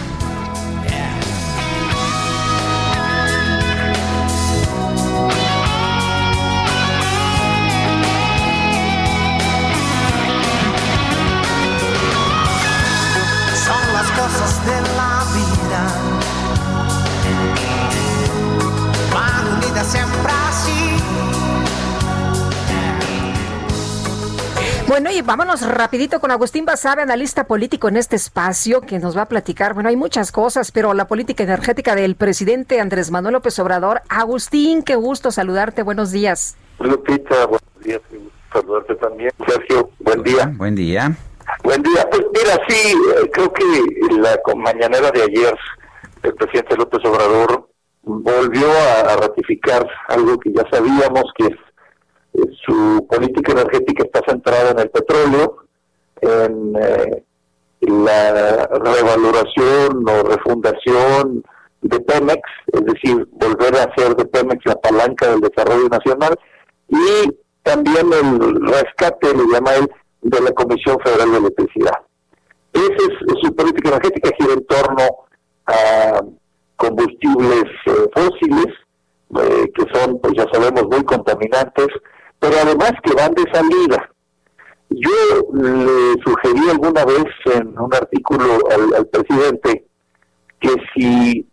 S2: Bueno, y vámonos rapidito con Agustín Basabe, analista político en este espacio, que nos va a platicar. Bueno, hay muchas cosas, pero la política energética del presidente Andrés Manuel López Obrador. Agustín, qué gusto saludarte. Buenos días.
S32: Lupita, buenos días. Saludarte también. Sergio, buen día.
S1: Buen día.
S32: Buen día. Pues mira, sí, eh, creo que la mañanera de ayer el presidente López Obrador volvió a, ratificar algo que ya sabíamos que es, su política energética está centrada en el petróleo, en eh, la revaloración o refundación de Pemex, es decir, volver a hacer de Pemex la palanca del desarrollo nacional y también el rescate, le llama él, de la Comisión Federal de Electricidad. Esa es su política energética, gira en torno a combustibles eh, fósiles eh, que son, pues ya sabemos, muy contaminantes, pero además que van de salida. Yo le sugerí alguna vez en un artículo al, presidente que si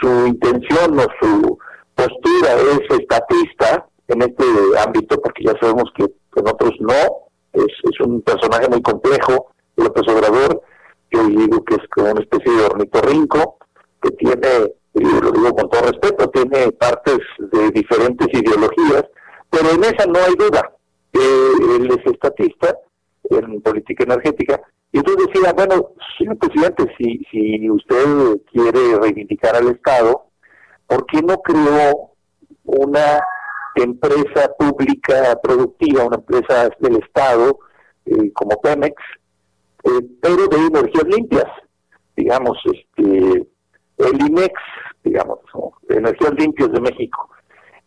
S32: su intención o su postura es estatista en este ámbito, porque ya sabemos que en otros no, es, es un personaje muy complejo, López Obrador, yo digo que es como una especie de ornitorrinco, que tiene, lo digo con todo respeto, tiene partes de diferentes ideologías, pero en esa no hay duda. él es estatista en política energética. Y entonces decía, bueno, señor presidente, si, si usted quiere reivindicar al Estado, ¿por qué no creó una empresa pública productiva, una empresa del Estado, eh, como Pemex, eh, pero de energías limpias? Digamos, este el INEX, digamos, de Energías Limpias de México.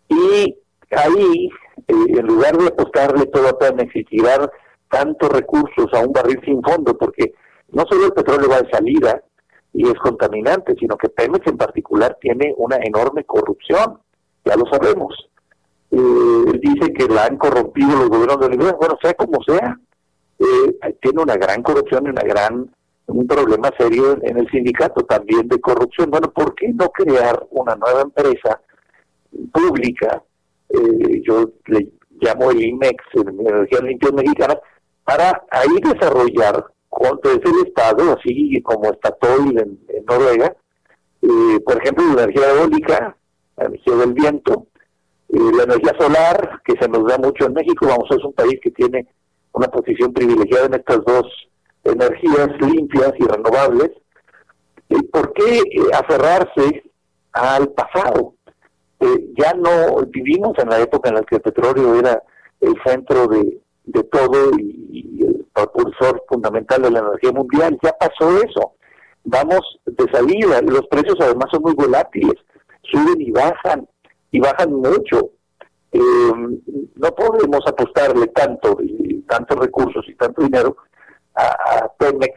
S32: Y ahí, eh, en lugar de apostarle todo a tirar tantos recursos a un barril sin fondo, porque no solo el petróleo va de salida y es contaminante, sino que Pemex en particular tiene una enorme corrupción, ya lo sabemos. Eh, dice que la han corrompido los gobiernos de Bolivia, bueno, sea como sea, eh, tiene una gran corrupción y una gran un problema serio en el sindicato también de corrupción. Bueno, ¿por qué no crear una nueva empresa pública? Eh, yo le llamo el IMEX, Energías Limpias Mexicanas, para ahí desarrollar con el Estado, así como está todo en, Noruega, eh, por ejemplo, la energía eólica, la energía del viento, eh, la energía solar, que se nos da mucho en México, vamos, es un país que tiene una posición privilegiada en estas dos energías limpias y renovables, ¿por qué eh, aferrarse al pasado? Eh, ya no vivimos en la época en la que el petróleo era el centro de, todo y, el propulsor fundamental de la energía mundial. Ya pasó eso. Vamos de salida. Los precios además son muy volátiles. Suben y bajan. Y bajan mucho. Eh, no podemos apostarle tanto, tantos recursos y tanto dinero a, Pemex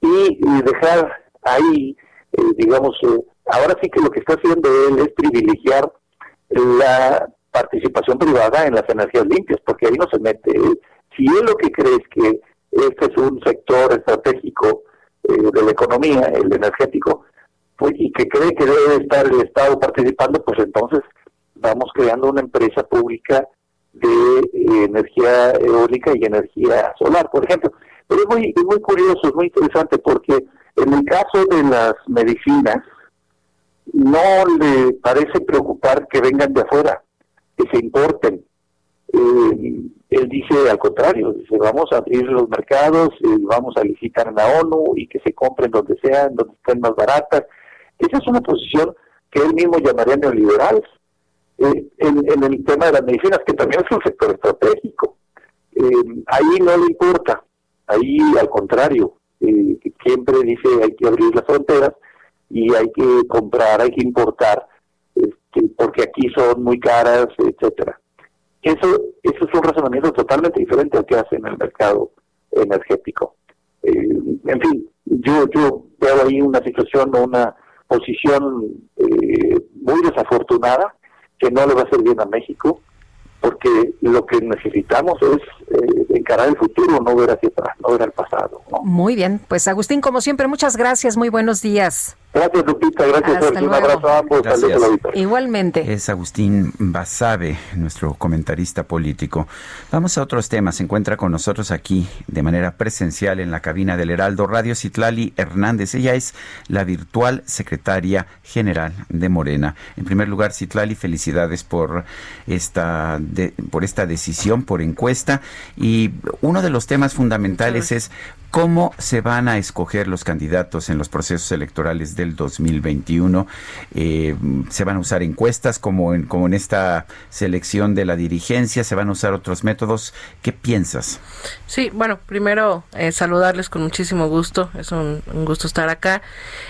S32: y, dejar ahí, eh, digamos, eh, ahora sí que lo que está haciendo él es privilegiar la participación privada en las energías limpias, porque ahí no se mete. Si él lo que cree es que este es un sector estratégico eh, de la economía, el energético, pues, y que cree que debe estar el Estado participando, pues entonces vamos creando una empresa pública de energía eólica y energía solar, por ejemplo es muy, muy curioso, es muy interesante porque en el caso de las medicinas, no le parece preocupar que vengan de afuera, que se importen. Eh, él dice al contrario, dice vamos a abrir los mercados, y vamos a licitar en la ONU y que se compren donde sean, donde estén más baratas. Esa es una posición que él mismo llamaría neoliberal. Eh, en, el tema de las medicinas, que también es un sector estratégico. Eh, ahí no le importa. Ahí, al contrario, eh, siempre dice hay que abrir las fronteras y hay que comprar, hay que importar, este, porque aquí son muy caras, etcétera. Eso, eso es un razonamiento totalmente diferente al que hace en el mercado energético. Eh, en fin, yo, yo veo ahí una situación, una posición eh, muy desafortunada que no le va a hacer bien a México porque lo que necesitamos es eh, encarar el futuro, no ver hacia atrás, no ver al pasado.
S2: Muy bien, pues Agustín, como siempre, muchas gracias, muy buenos días.
S32: Gracias, Lupita. Gracias, Sergio. Un abrazo a ambos.
S2: Igualmente.
S1: Es Agustín Basabe, nuestro comentarista político. Vamos a otros temas. Se encuentra con nosotros aquí de manera presencial en la cabina del Heraldo Radio Citlali Hernández. Ella es la virtual secretaria general de Morena. En primer lugar, Citlali, felicidades por esta, por esta decisión, por encuesta. Y uno de los temas fundamentales es ¿Cómo se van a escoger los candidatos en los procesos electorales del 2021? Eh, ¿Se van a usar encuestas como en, como en esta selección de la dirigencia? ¿Se van a usar otros métodos? ¿Qué piensas?
S33: Sí, bueno, primero eh, saludarles con muchísimo gusto. Es un, gusto estar acá.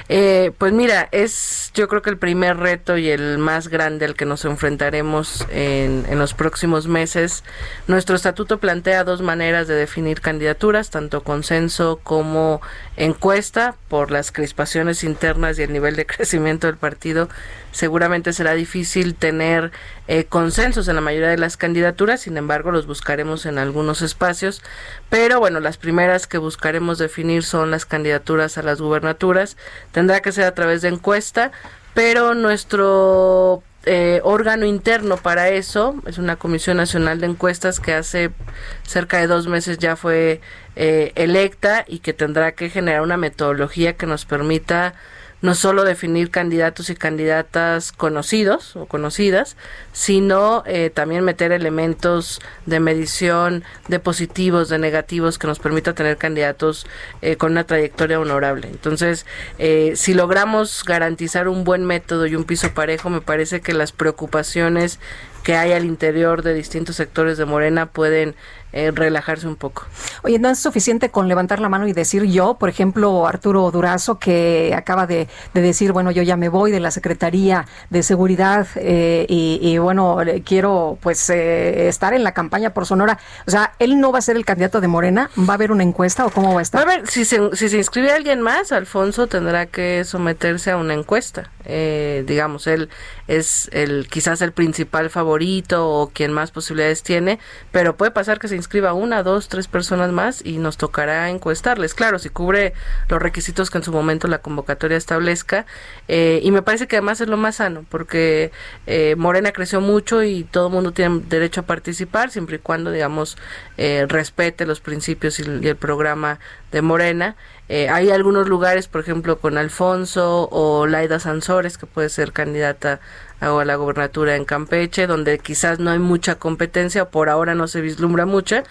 S33: Eh, pues mira, es yo creo que el primer reto y el más grande al que nos enfrentaremos en, en los próximos meses. Nuestro estatuto plantea dos maneras de definir candidaturas, tanto consenso como encuesta por las crispaciones internas y el nivel de crecimiento del partido, seguramente será difícil tener eh, consensos en la mayoría de las candidaturas, sin embargo los buscaremos en algunos espacios, pero bueno, las primeras que buscaremos definir son las candidaturas a las gubernaturas, tendrá que ser a través de encuesta, pero nuestro eh, órgano interno para eso es una comisión nacional de encuestas que hace cerca de dos meses ya fue eh, electa y que tendrá que generar una metodología que nos permita no solo definir candidatos y candidatas conocidos o conocidas, sino eh, también meter elementos de medición de positivos, de negativos, que nos permita tener candidatos eh, con una trayectoria honorable. Entonces, eh, si logramos garantizar un buen método y un piso parejo, me parece que las preocupaciones que hay al interior de distintos sectores de Morena pueden eh, relajarse un poco.
S2: Oye, no es suficiente con levantar la mano y decir yo, por ejemplo, Arturo Durazo, que acaba de, decir, bueno, yo ya me voy de la Secretaría de Seguridad eh, y, bueno, quiero pues eh, estar en la campaña por Sonora. O sea, él no va a ser el candidato de Morena, ¿va a haber una encuesta o cómo va a estar?
S33: a ver, si se, si se inscribe alguien más, Alfonso tendrá que someterse a una encuesta. digamos, él es el quizás el principal favorito o quien más posibilidades tiene, pero puede pasar que se inscriba una, dos, tres personas más y nos tocará encuestarles. Claro, si cubre los requisitos que en su momento la convocatoria establezca. Eh, y me parece que además es lo más sano, porque eh, Morena creció mucho y todo el mundo tiene derecho a participar, siempre y cuando, digamos, eh, respete los principios y, el programa de Morena. hay algunos lugares, por ejemplo, con Alfonso o Laida Sansores, que puede ser candidata a la gobernatura en Campeche, donde quizás no hay mucha competencia, por ahora no se vislumbra mucha,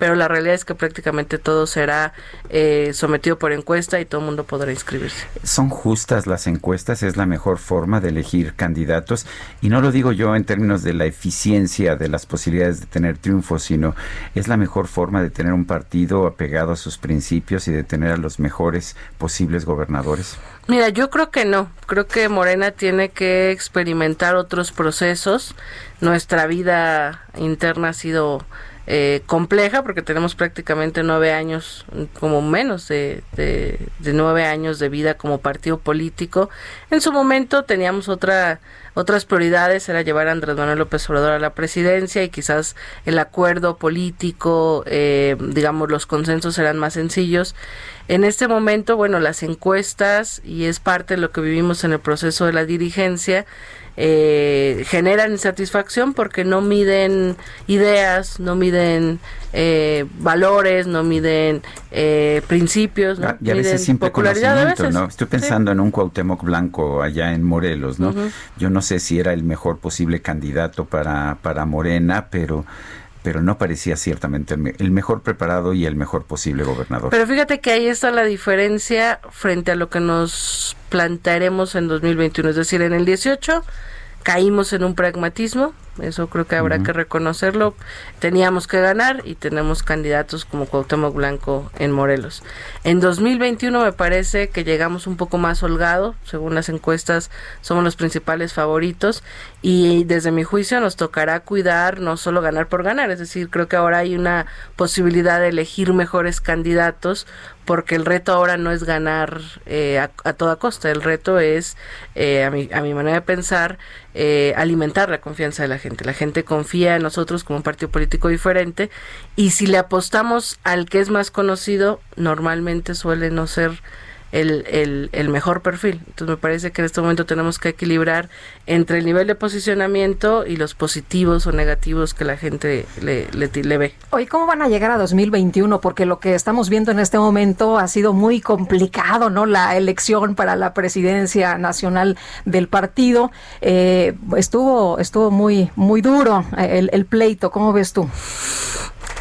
S33: pero la realidad es que prácticamente todo será eh, sometido por encuesta y todo el mundo podrá inscribirse.
S1: ¿Son justas las encuestas? ¿Es la mejor forma de elegir candidatos? Y no lo digo yo en términos de la eficiencia de las posibilidades de tener triunfo, sino es la mejor forma de tener un partido apegado a sus principios y de tener a los mejores posibles gobernadores.
S33: Mira, yo creo que no. Creo que Morena tiene que experimentar otros procesos. Nuestra vida interna ha sido eh, compleja porque tenemos prácticamente nueve años, como menos de, de, nueve años de vida como partido político. En su momento teníamos otra otras prioridades era llevar a Andrés Manuel López Obrador a la presidencia y quizás el acuerdo político, eh, digamos, los consensos eran más sencillos. En este momento, bueno, las encuestas, y es parte de lo que vivimos en el proceso de la dirigencia, eh, generan insatisfacción porque no miden ideas, no miden eh, valores, no miden eh, principios, ¿no?
S1: y a veces simple conocimiento, ¿no? Estoy pensando en un Cuauhtémoc Blanco allá en Morelos, ¿no? Yo no sé si era el mejor posible candidato para, para Morena, pero pero no parecía ciertamente el, mejor preparado y el mejor posible gobernador.
S33: Pero fíjate que ahí está la diferencia frente a lo que nos plantearemos en 2021, es decir, en el 18 caímos en un pragmatismo, eso creo que habrá que reconocerlo. Teníamos que ganar y tenemos candidatos como Cuauhtémoc Blanco en Morelos. En 2021 me parece que llegamos un poco más holgado, según las encuestas somos los principales favoritos y desde mi juicio nos tocará cuidar no solo ganar por ganar, es decir, creo que ahora hay una posibilidad de elegir mejores candidatos porque el reto ahora no es ganar eh, a, toda costa, el reto es, eh, a, mi, a mi manera de pensar, eh, alimentar la confianza de la gente. La gente confía en nosotros como un partido político diferente y si le apostamos al que es más conocido, normalmente suele no ser el, el, mejor perfil. Entonces me parece que en este momento tenemos que equilibrar entre el nivel de posicionamiento y los positivos o negativos que la gente le, le, ve.
S2: Hoy, ¿cómo van a llegar a 2021? Porque lo que estamos viendo en este momento ha sido muy complicado, ¿no? La elección para la presidencia nacional del partido eh, estuvo, estuvo muy, muy duro eh, el, el pleito. ¿Cómo ves tú?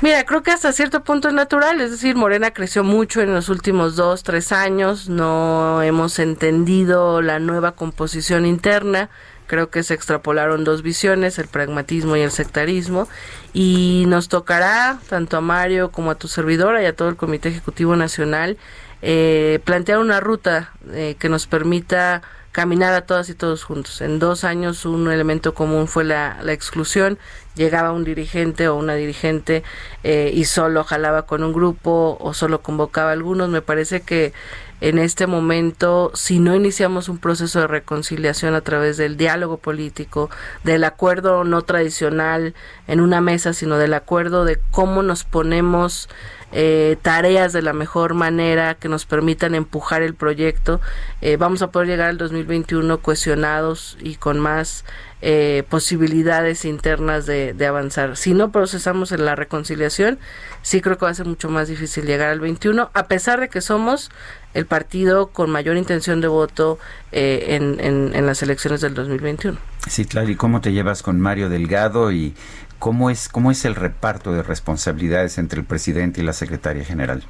S33: Mira, creo que hasta cierto punto es natural, es decir, Morena creció mucho en los últimos dos, tres años, no hemos entendido la nueva composición interna, creo que se extrapolaron dos visiones, el pragmatismo y el sectarismo, y nos tocará, tanto a Mario como a tu servidora y a todo el Comité Ejecutivo Nacional, eh, plantear una ruta eh, que nos permita caminar a todas y todos juntos. En dos años un elemento común fue la, la exclusión, llegaba un dirigente o una dirigente eh, y solo jalaba con un grupo o solo convocaba a algunos. Me parece que en este momento, si no iniciamos un proceso de reconciliación a través del diálogo político, del acuerdo no tradicional en una mesa, sino del acuerdo de cómo nos ponemos eh, tareas de la mejor manera que nos permitan empujar el proyecto, eh, vamos a poder llegar al 2021 cohesionados y con más eh, posibilidades internas de, avanzar. Si no procesamos en la reconciliación, sí creo que va a ser mucho más difícil llegar al 21, a pesar de que somos el partido con mayor intención de voto eh, en, en, en, las elecciones del 2021.
S1: Sí, claro. ¿Y cómo te llevas con Mario Delgado y cómo es cómo es el reparto de responsabilidades entre el presidente y la secretaria general?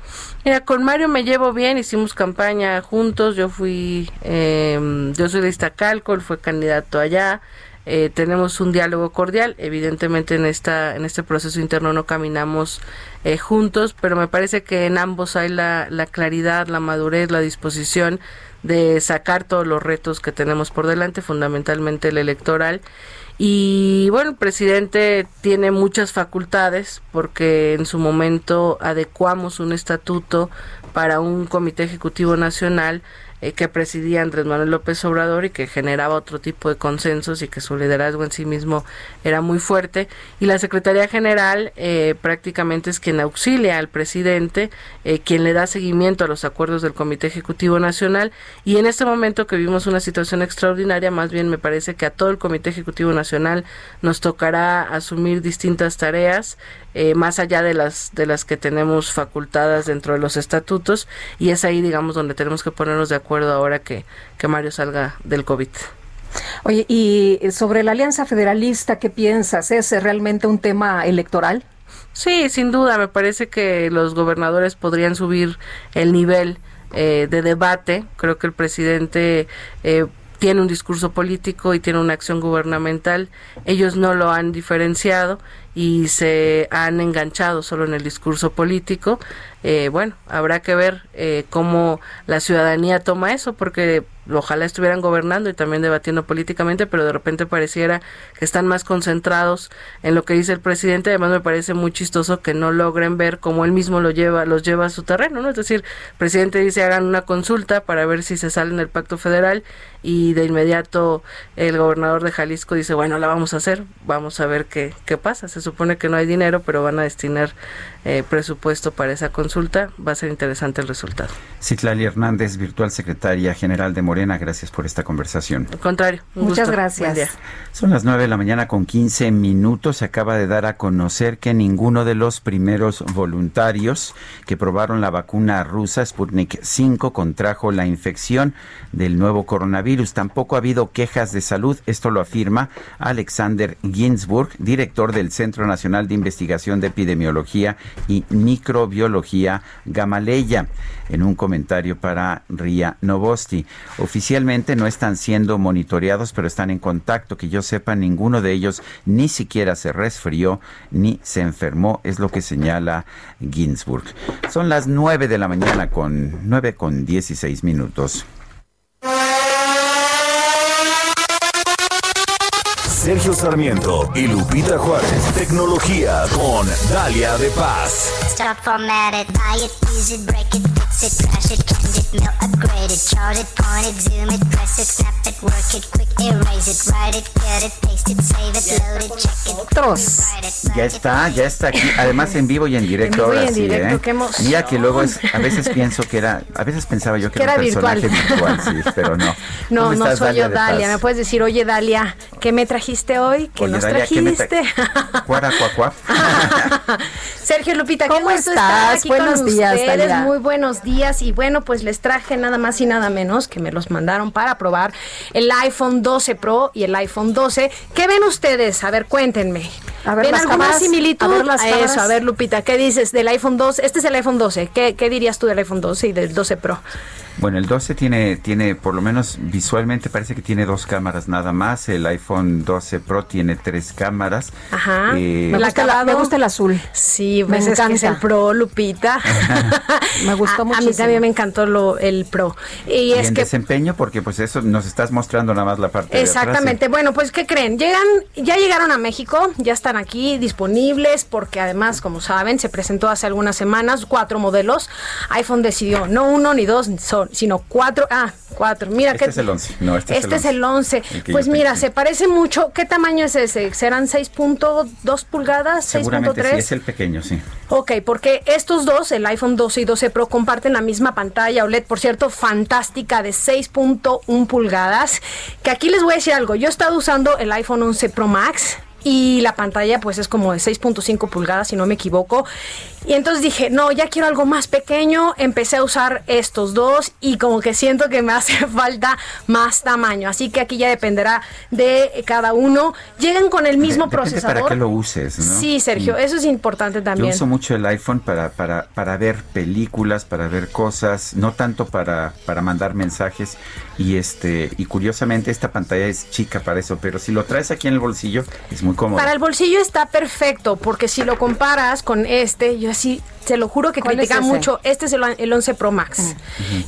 S33: Mira, con Mario me llevo bien. Hicimos campaña juntos. Yo fui, eh, yo soy de Iztacalco, él fue candidato allá. Eh, tenemos un diálogo cordial. Evidentemente en esta en este proceso interno no caminamos eh, juntos, pero me parece que en ambos hay la, la claridad, la madurez, la disposición de sacar todos los retos que tenemos por delante, fundamentalmente el electoral. Y bueno, el presidente tiene muchas facultades porque en su momento adecuamos un estatuto para un comité ejecutivo nacional eh, que presidía Andrés Manuel López Obrador y que generaba otro tipo de consensos y que su liderazgo en sí mismo era muy fuerte. Y la Secretaría General eh, prácticamente es quien auxilia al presidente, eh, quien le da seguimiento a los acuerdos del Comité Ejecutivo Nacional. Y en este momento que vimos una situación extraordinaria, más bien me parece que a todo el Comité Ejecutivo Nacional nos tocará asumir distintas tareas. Eh, más allá de las de las que tenemos facultadas dentro de los estatutos y es ahí digamos donde tenemos que ponernos de acuerdo ahora que, que Mario salga del COVID.
S2: Oye, y sobre la Alianza Federalista, ¿qué piensas? ¿Es realmente un tema electoral?
S33: Sí, sin duda, me parece que los gobernadores podrían subir el nivel eh, de debate. Creo que el presidente eh, tiene un discurso político y tiene una acción gubernamental. Ellos no lo han diferenciado y se han enganchado solo en el discurso político. Eh, bueno, habrá que ver eh, cómo la ciudadanía toma eso, porque ojalá estuvieran gobernando y también debatiendo políticamente, pero de repente pareciera que están más concentrados en lo que dice el presidente. Además, me parece muy chistoso que no logren ver cómo él mismo lo lleva, los lleva a su terreno, ¿no? Es decir, el presidente dice hagan una consulta para ver si se salen del pacto federal y de inmediato el gobernador de Jalisco dice, bueno, la vamos a hacer, vamos a ver qué, qué pasa. Se supone que no hay dinero, pero van a destinar eh, presupuesto para esa consulta. Va a ser interesante el resultado.
S1: Citlali Hernández, virtual secretaria general de Morena, gracias por esta conversación.
S33: Al contrario,
S2: muchas gracias.
S1: Son las 9 de la mañana con 15 minutos. Se acaba de dar a conocer que ninguno de los primeros voluntarios que probaron la vacuna rusa Sputnik 5 contrajo la infección del nuevo coronavirus. Tampoco ha habido quejas de salud. Esto lo afirma Alexander Ginsburg, director del Centro Nacional de Investigación de Epidemiología y Microbiología Gamaleya, en un comentario para RIA Novosti. Oficialmente no están siendo monitoreados, pero están en contacto. Que yo sepa, ninguno de ellos ni siquiera se resfrió ni se enfermó, es lo que señala Ginsburg. Son las 9 de la mañana con 9 con 16 minutos.
S3: Sergio Sarmiento y Lupita Juárez. Tecnología con Dalia de Paz. Format it, buy it, use it, mail, upgrade it, chart it, point it, zoom it, press it, snap it, work it, quick erase it, write it, cut it, paste it, save it, load it, check it.
S2: Otros.
S1: Ya está, ya está aquí. Además en vivo y en directo
S2: en vivo
S1: ahora
S2: y en
S1: sí,
S2: directo,
S1: ¿eh? Mira que luego es, a veces pienso que era, a veces pensaba yo que,
S2: Que
S1: era un
S2: era
S1: personaje
S2: virtual.
S1: virtual, sí, pero no.
S2: No,
S1: ¿Cómo
S2: no
S1: estás,
S2: soy yo,
S1: de
S2: Dalia. Me puedes decir, oye, Dalia, ¿qué me trajiste hoy? ¿Qué
S1: Oye,
S2: nos
S1: Dalia, ¿qué me tra-
S2: trajiste?
S1: Cuara, cuá, cuá.
S2: Sergio Lupita,
S34: ¿Cómo
S2: estar
S34: estás?
S2: aquí
S34: Buenos
S2: con
S34: días,
S2: ustedes.
S34: Dalia.
S2: Muy buenos días. Y bueno, pues les traje nada más y nada menos que me los mandaron para probar el iPhone 12 Pro y el iPhone 12. ¿Qué ven ustedes? A ver, cuéntenme.
S34: A ver,
S2: ¿Ven alguna
S34: cámaras.
S2: similitud?
S34: A ver las
S2: Eso,
S34: cámaras.
S2: a ver, Lupita, ¿qué dices del iPhone 12? Este es el iPhone 12. ¿Qué, qué dirías tú del iPhone 12 y del 12 Pro?
S1: Bueno, el 12 tiene, tiene, por lo menos visualmente parece que tiene dos cámaras nada más. El iPhone 12 Pro tiene tres cámaras.
S2: Ajá.
S1: Eh,
S2: me, gusta la- me gusta el
S34: azul.
S2: Sí,
S34: Me
S2: pues es que es el
S34: encanta.
S2: Pro, Lupita.
S34: Me gustó
S2: a, a mí también me encantó lo, el Pro. Y
S1: y
S2: es
S1: en
S2: que
S1: desempeño, porque pues eso nos estás mostrando nada más la parte de atrás,
S2: Exactamente. Bueno, pues ¿qué creen? Llegan, ya llegaron a México, ya está
S34: están aquí disponibles porque además, como saben, se presentó hace algunas semanas cuatro modelos. iPhone decidió no uno ni dos, sino cuatro. Ah, cuatro. Mira
S1: este es el 11. No, este,
S34: este
S1: es el
S34: 11. pues mira, se parece mucho. ¿Qué tamaño es ese? ¿Serán 6.2 pulgadas?
S1: Seguramente sí, es el pequeño, sí.
S34: Ok, porque estos dos, el iPhone 12 y 12 Pro, comparten la misma pantalla OLED, por cierto, fantástica de 6.1 pulgadas. Que aquí les voy a decir algo. Yo he estado usando el iPhone 11 Pro Max y la pantalla pues es como de 6.5 pulgadas si no me equivoco y entonces dije no ya quiero algo más pequeño. Empecé a usar estos dos y como que siento que me hace falta más tamaño. Así que aquí ya dependerá de cada uno. Llegan con el mismo procesador
S1: para que lo uses ¿no?
S34: sí Sergio eso es importante también.
S1: yo uso mucho el iPhone para, para, para ver películas para ver cosas no tanto para, para mandar mensajes. Y este y curiosamente esta pantalla es chica para eso pero si lo traes aquí en el bolsillo es muy
S34: para el bolsillo está perfecto, porque si lo comparas con este, yo así te lo juro que criticaba mucho. Este es el, 11 Pro Max.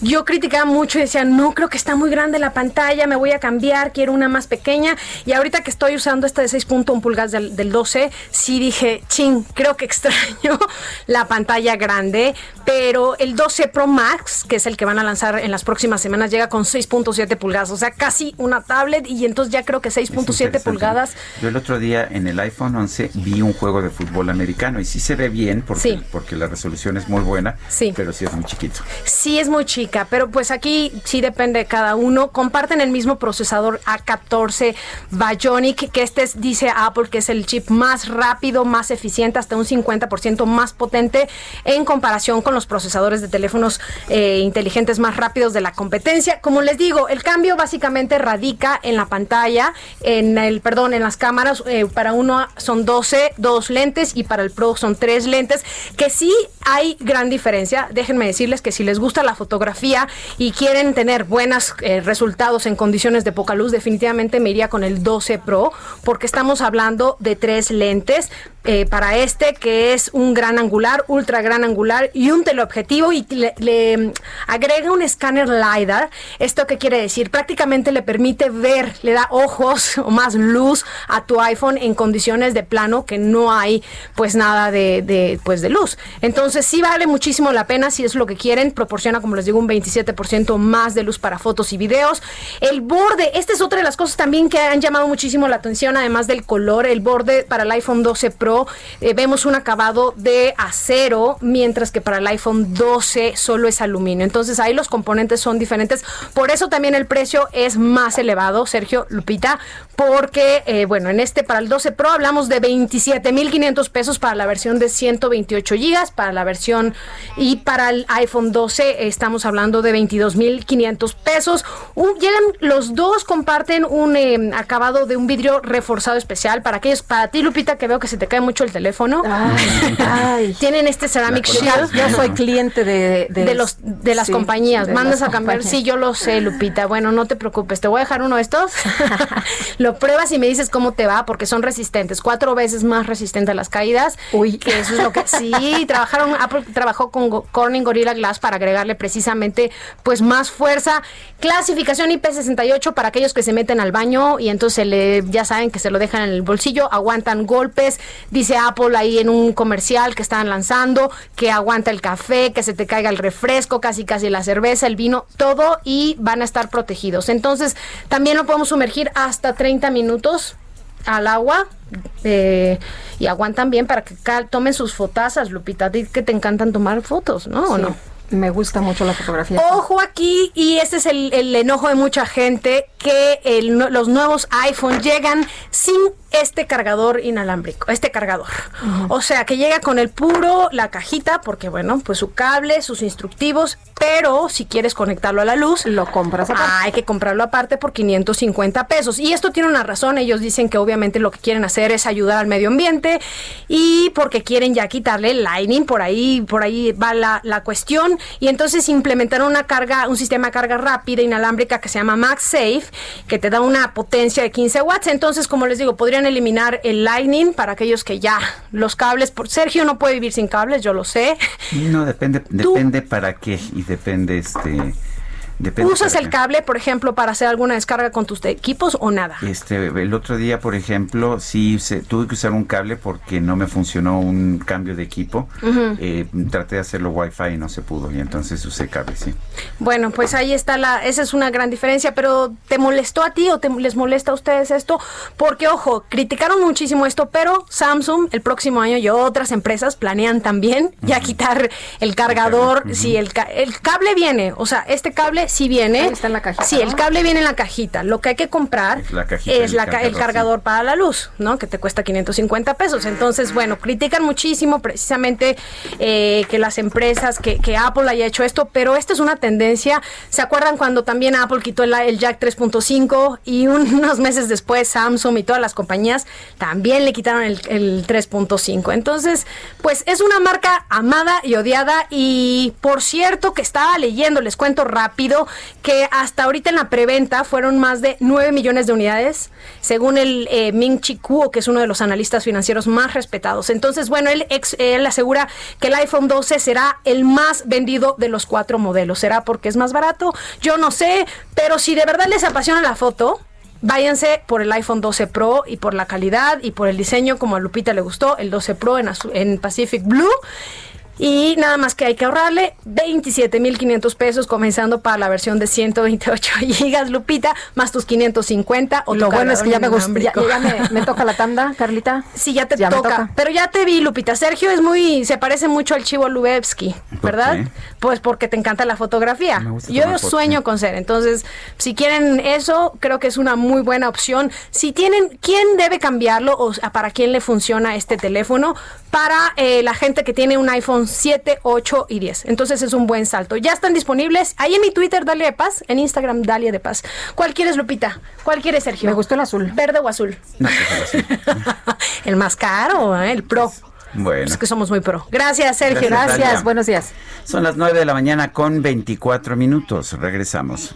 S34: Yo criticaba mucho y decía, no, creo que está muy grande la pantalla, me voy a cambiar, quiero una más pequeña. Y ahorita que estoy usando esta de 6.1 pulgadas del, del 12, sí dije, ching, creo que extraño la pantalla grande. Pero el 12 Pro Max, que es el que van a lanzar en las próximas semanas, llega con 6.7 pulgadas, o sea, casi una tablet. Y entonces ya creo que 6.7 pulgadas.
S1: Yo el otro día en el iPhone 11 vi un juego de fútbol americano y sí se ve bien porque, porque la resolución es muy buena, sí. pero sí es muy chiquito.
S34: Sí es muy chica, pero pues aquí sí depende de cada uno. Comparten el mismo procesador A14 Bionic, que este es, dice Apple que es el chip más rápido, más eficiente, hasta un 50% más potente en comparación con los procesadores de teléfonos eh, inteligentes más rápidos de la competencia. Como les digo, el cambio básicamente radica en la pantalla, en el, perdón, en las cámaras. Eh, para uno son 12, dos lentes y para el Pro son tres lentes, que sí hay gran diferencia. Déjenme decirles que si les gusta la fotografía y quieren tener buenos eh, resultados en condiciones de poca luz, definitivamente me iría con el 12 Pro, porque estamos hablando de tres lentes. Eh, para este que es un gran angular, ultra gran angular y un teleobjetivo y le, mm, agrega un escáner LiDAR. ¿Esto qué quiere decir? Prácticamente le permite ver, le da ojos o más luz a tu iPhone en condiciones de plano que no hay pues nada de, pues, de luz. Entonces sí vale muchísimo la pena si es lo que quieren. Proporciona, como les digo, un 27% más de luz para fotos y videos. El borde, esta es otra de las cosas también que han llamado muchísimo la atención, además del color. El borde para el iPhone 12 Pro eh, vemos un acabado de acero, mientras que para el iPhone 12 solo es aluminio. Entonces ahí los componentes son diferentes. Por eso también el precio es más elevado, Sergio Lupita, porque, eh, bueno, en este para el 12 Pro hablamos de 27.500 pesos para la versión de 128 gigas, para la versión y para el iPhone 12 estamos hablando de 22.500 pesos. llegan los dos comparten un eh, acabado de un vidrio reforzado especial para aquellos, para ti Lupita que veo que se te cae mucho el teléfono. Tienen este Ceramic Shield.
S2: Yo soy cliente de,
S34: de, los, de las compañías. Mandas a cambiar. Sí, yo lo sé, Lupita. Bueno, no te preocupes. Te voy a dejar uno de estos. lo pruebas y me dices cómo te va, porque son resistentes. Cuatro veces más resistente a las caídas. Uy. Que eso es lo que. Sí, trabajaron. Apple trabajó con Corning Gorilla Glass para agregarle precisamente pues más fuerza. Clasificación IP68 para aquellos que se meten al baño y entonces le, ya saben que se lo dejan en el bolsillo, aguantan golpes, Dice Apple ahí en un comercial que están lanzando que aguanta el café, que se te caiga el refresco, casi casi la cerveza, el vino, todo y van a estar protegidos. Entonces, también lo podemos sumergir hasta 30 minutos al agua eh, y aguantan bien para que tomen sus fotazas, Lupita, que te encantan tomar fotos, ¿no? ¿O no?
S2: Me gusta mucho la fotografía.
S34: Ojo aquí, y este es el, enojo de mucha gente, que los nuevos iPhone llegan sin este cargador inalámbrico, este cargador. O sea, que llega con el puro, la cajita, porque bueno, pues su cable, sus instructivos, pero si quieres conectarlo a la luz,
S2: lo compras
S34: aparte. hay que comprarlo aparte por 550 pesos. Y esto tiene una razón, ellos dicen que obviamente lo que quieren hacer es ayudar al medio ambiente y porque quieren ya quitarle el Lightning, por ahí, por ahí va la, la cuestión. Y entonces implementaron una carga, un sistema de carga rápida inalámbrica que se llama MagSafe, que te da una potencia de 15 watts. Entonces, como les digo, podrían eliminar el Lightning para aquellos que ya los cables, por Sergio no puede vivir sin cables, yo lo sé.
S1: No, depende, depende para qué y depende este
S34: ¿Usas el cable, por ejemplo, para hacer alguna descarga con tus equipos o nada?
S1: Este, el otro día, por ejemplo, sí tuve que usar un cable porque no me funcionó un cambio de equipo. Eh, traté de hacerlo Wi-Fi y no se pudo y entonces usé cable, sí.
S34: Bueno, pues ahí está la, esa es una gran diferencia, pero ¿te molestó a ti o te, les molesta a ustedes esto? Porque, ojo, criticaron muchísimo esto, pero Samsung el próximo año y otras empresas planean también ya quitar el cargador. Si el, el cable viene, o sea, este cable sí viene.
S2: está en la cajita.
S34: Sí, el cable viene en la cajita. Lo que hay que comprar es, la, el cargador para la luz, ¿no? Que te cuesta 550 pesos. Entonces, bueno, critican muchísimo precisamente eh, que las empresas, que, que, Apple haya hecho esto, pero esta es una tendencia. ¿Se acuerdan cuando también Apple quitó el, el Jack 3.5 y unos meses después Samsung y todas las compañías también le quitaron el, el 3.5? Entonces, pues es una marca amada y odiada y por cierto que estaba leyendo, les cuento rápido, que hasta ahorita en la preventa fueron más de 9 millones de unidades, según el eh, Ming Chi Kuo, que es uno de los analistas financieros más respetados. Entonces, bueno, él, él asegura que el iPhone 12 será el más vendido de los cuatro modelos. ¿Será porque es más barato? Yo no sé, pero si de verdad les apasiona la foto, váyanse por el iPhone 12 Pro y por la calidad y por el diseño como a Lupita le gustó, el 12 Pro en, en Pacific Blue. Y nada más que hay que ahorrarle 27.500 pesos comenzando para la versión de 128 gigas, Lupita, más tus 550 o
S2: Lo bueno es que ya me gusta, ya, me, toca la tanda, Carlita.
S34: Sí, ya te toca. Pero ya te vi, Lupita. Sergio es muy, se parece mucho al Chivo Lubevsky, ¿verdad? Pues porque te encanta la fotografía. Yo sueño con ser. Entonces, si quieren eso, creo que es una muy buena opción. Si tienen, ¿quién debe cambiarlo o para quién le funciona este teléfono? Para eh, la gente que tiene un iPhone 7, 8 y 10. Entonces es un buen salto. Ya están disponibles ahí en mi Twitter, Dalia de Paz, en Instagram, Dalia de Paz. ¿Cuál quieres, Lupita? ¿Cuál quieres, Sergio?
S2: Me gustó el azul.
S34: ¿Verde o azul? el más caro, ¿eh? el pro.
S1: Bueno. Es
S34: que somos muy pro. Gracias, Sergio.
S2: Gracias. Buenos días.
S1: Son las 9 de la mañana con 24 minutos. Regresamos.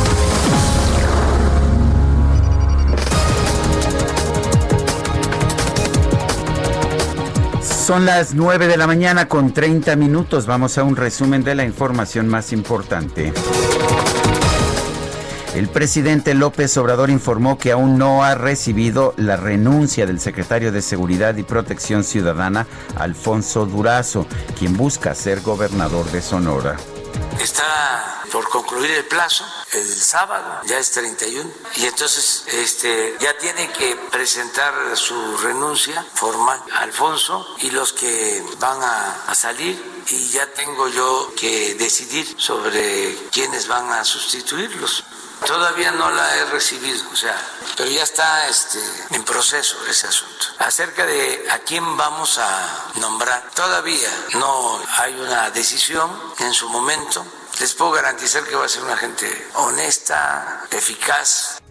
S1: Son las 9 de la mañana con 30 minutos. Vamos a un resumen de la información más importante. El presidente López Obrador informó que aún no ha recibido la renuncia del secretario de Seguridad y Protección Ciudadana, Alfonso Durazo, quien busca ser gobernador de Sonora.
S22: Está por concluir el plazo el sábado, ya es 31, y entonces este, ya tiene que presentar su renuncia formal Alfonso y los que van a, a salir y ya tengo yo que decidir sobre quiénes van a sustituirlos. Todavía no la he recibido, o sea, pero ya está este, en proceso ese asunto. Acerca de a quién vamos a nombrar, todavía no hay una decisión en su momento. Les puedo garantizar que va a ser una gente honesta, eficaz.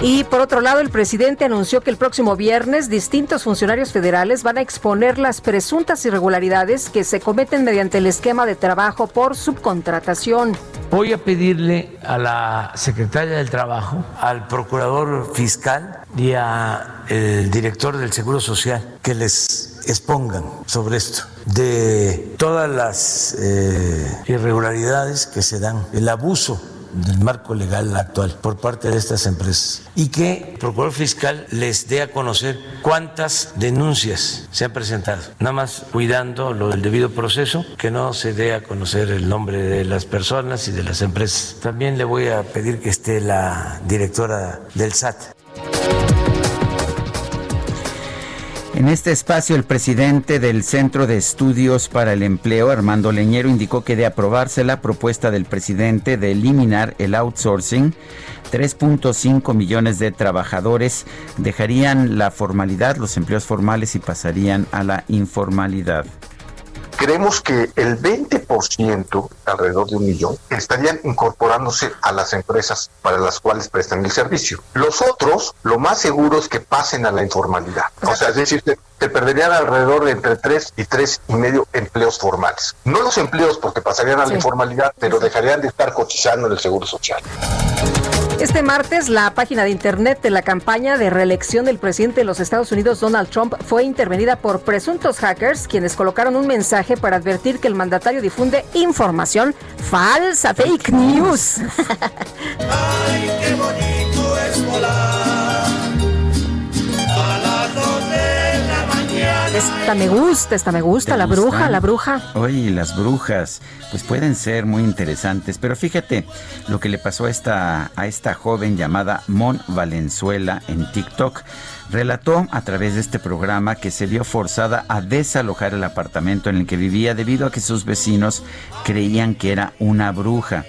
S2: Y por otro lado, el presidente anunció que el próximo viernes distintos funcionarios federales van a exponer las presuntas irregularidades que se cometen mediante el esquema de trabajo por subcontratación.
S35: Voy a pedirle a la secretaria del Trabajo, al procurador fiscal y al director del Seguro Social que les expongan sobre esto, de todas las eh, irregularidades que se dan, el abuso del marco legal actual por parte de estas empresas y que el procurador fiscal les dé a conocer cuántas denuncias se han presentado, nada más cuidando lo del debido proceso, que no se dé a conocer el nombre de las personas y de las empresas. También le voy a pedir que esté la directora del SAT
S1: En este espacio, el presidente del Centro de Estudios para el Empleo, Armando Leñero, indicó que de aprobarse la propuesta del presidente de eliminar el outsourcing, 3.5 millones de trabajadores dejarían la formalidad, los empleos formales y pasarían a la informalidad
S36: creemos que el 20%, alrededor de un millón, estarían incorporándose a las empresas para las cuales prestan el servicio. Los otros, lo más seguro es que pasen a la informalidad. O sea, es decir, te, perderían alrededor de entre 3 y tres y medio empleos formales. No los empleos porque pasarían a la informalidad, pero dejarían de estar cotizando en el seguro social.
S2: Este martes, la página de internet de la campaña de reelección del presidente de los Estados Unidos, Donald Trump, fue intervenida por presuntos hackers, quienes colocaron un mensaje para advertir que el mandatario difunde información falsa, fake news. Ay, qué bonito es Esta me gusta, esta me gusta, la bruja, la bruja.
S1: Oye, las brujas, pues pueden ser muy interesantes, pero fíjate lo que le pasó a esta, a esta joven llamada Mon Valenzuela en TikTok. Relató a través de este programa que se vio forzada a desalojar el apartamento en el que vivía debido a que sus vecinos creían que era una bruja.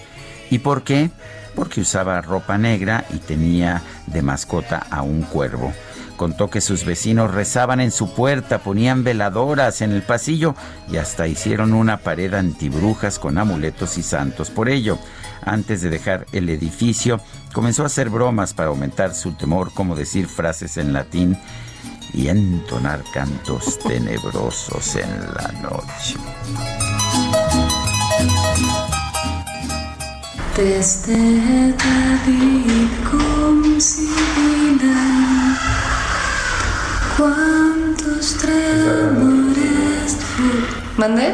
S1: ¿Y por qué? Porque usaba ropa negra y tenía de mascota a un cuervo. Contó que sus vecinos rezaban en su puerta, ponían veladoras en el pasillo y hasta hicieron una pared antibrujas con amuletos y santos. Por ello, antes de dejar el edificio, comenzó a hacer bromas para aumentar su temor, como decir frases en latín y entonar cantos tenebrosos en la noche. Desde David
S37: ¿Cuántos tremores ¿Mande?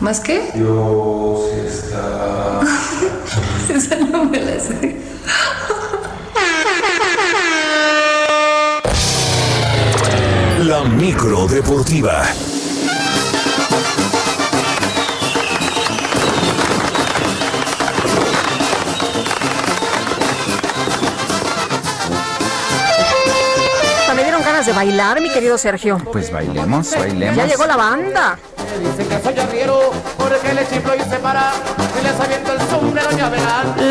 S37: ¿Más qué? Dios está. Esa no me la sé.
S3: La micro deportiva.
S2: De bailar, mi querido Sergio.
S1: Pues bailemos, bailemos.
S2: Ya llegó la banda.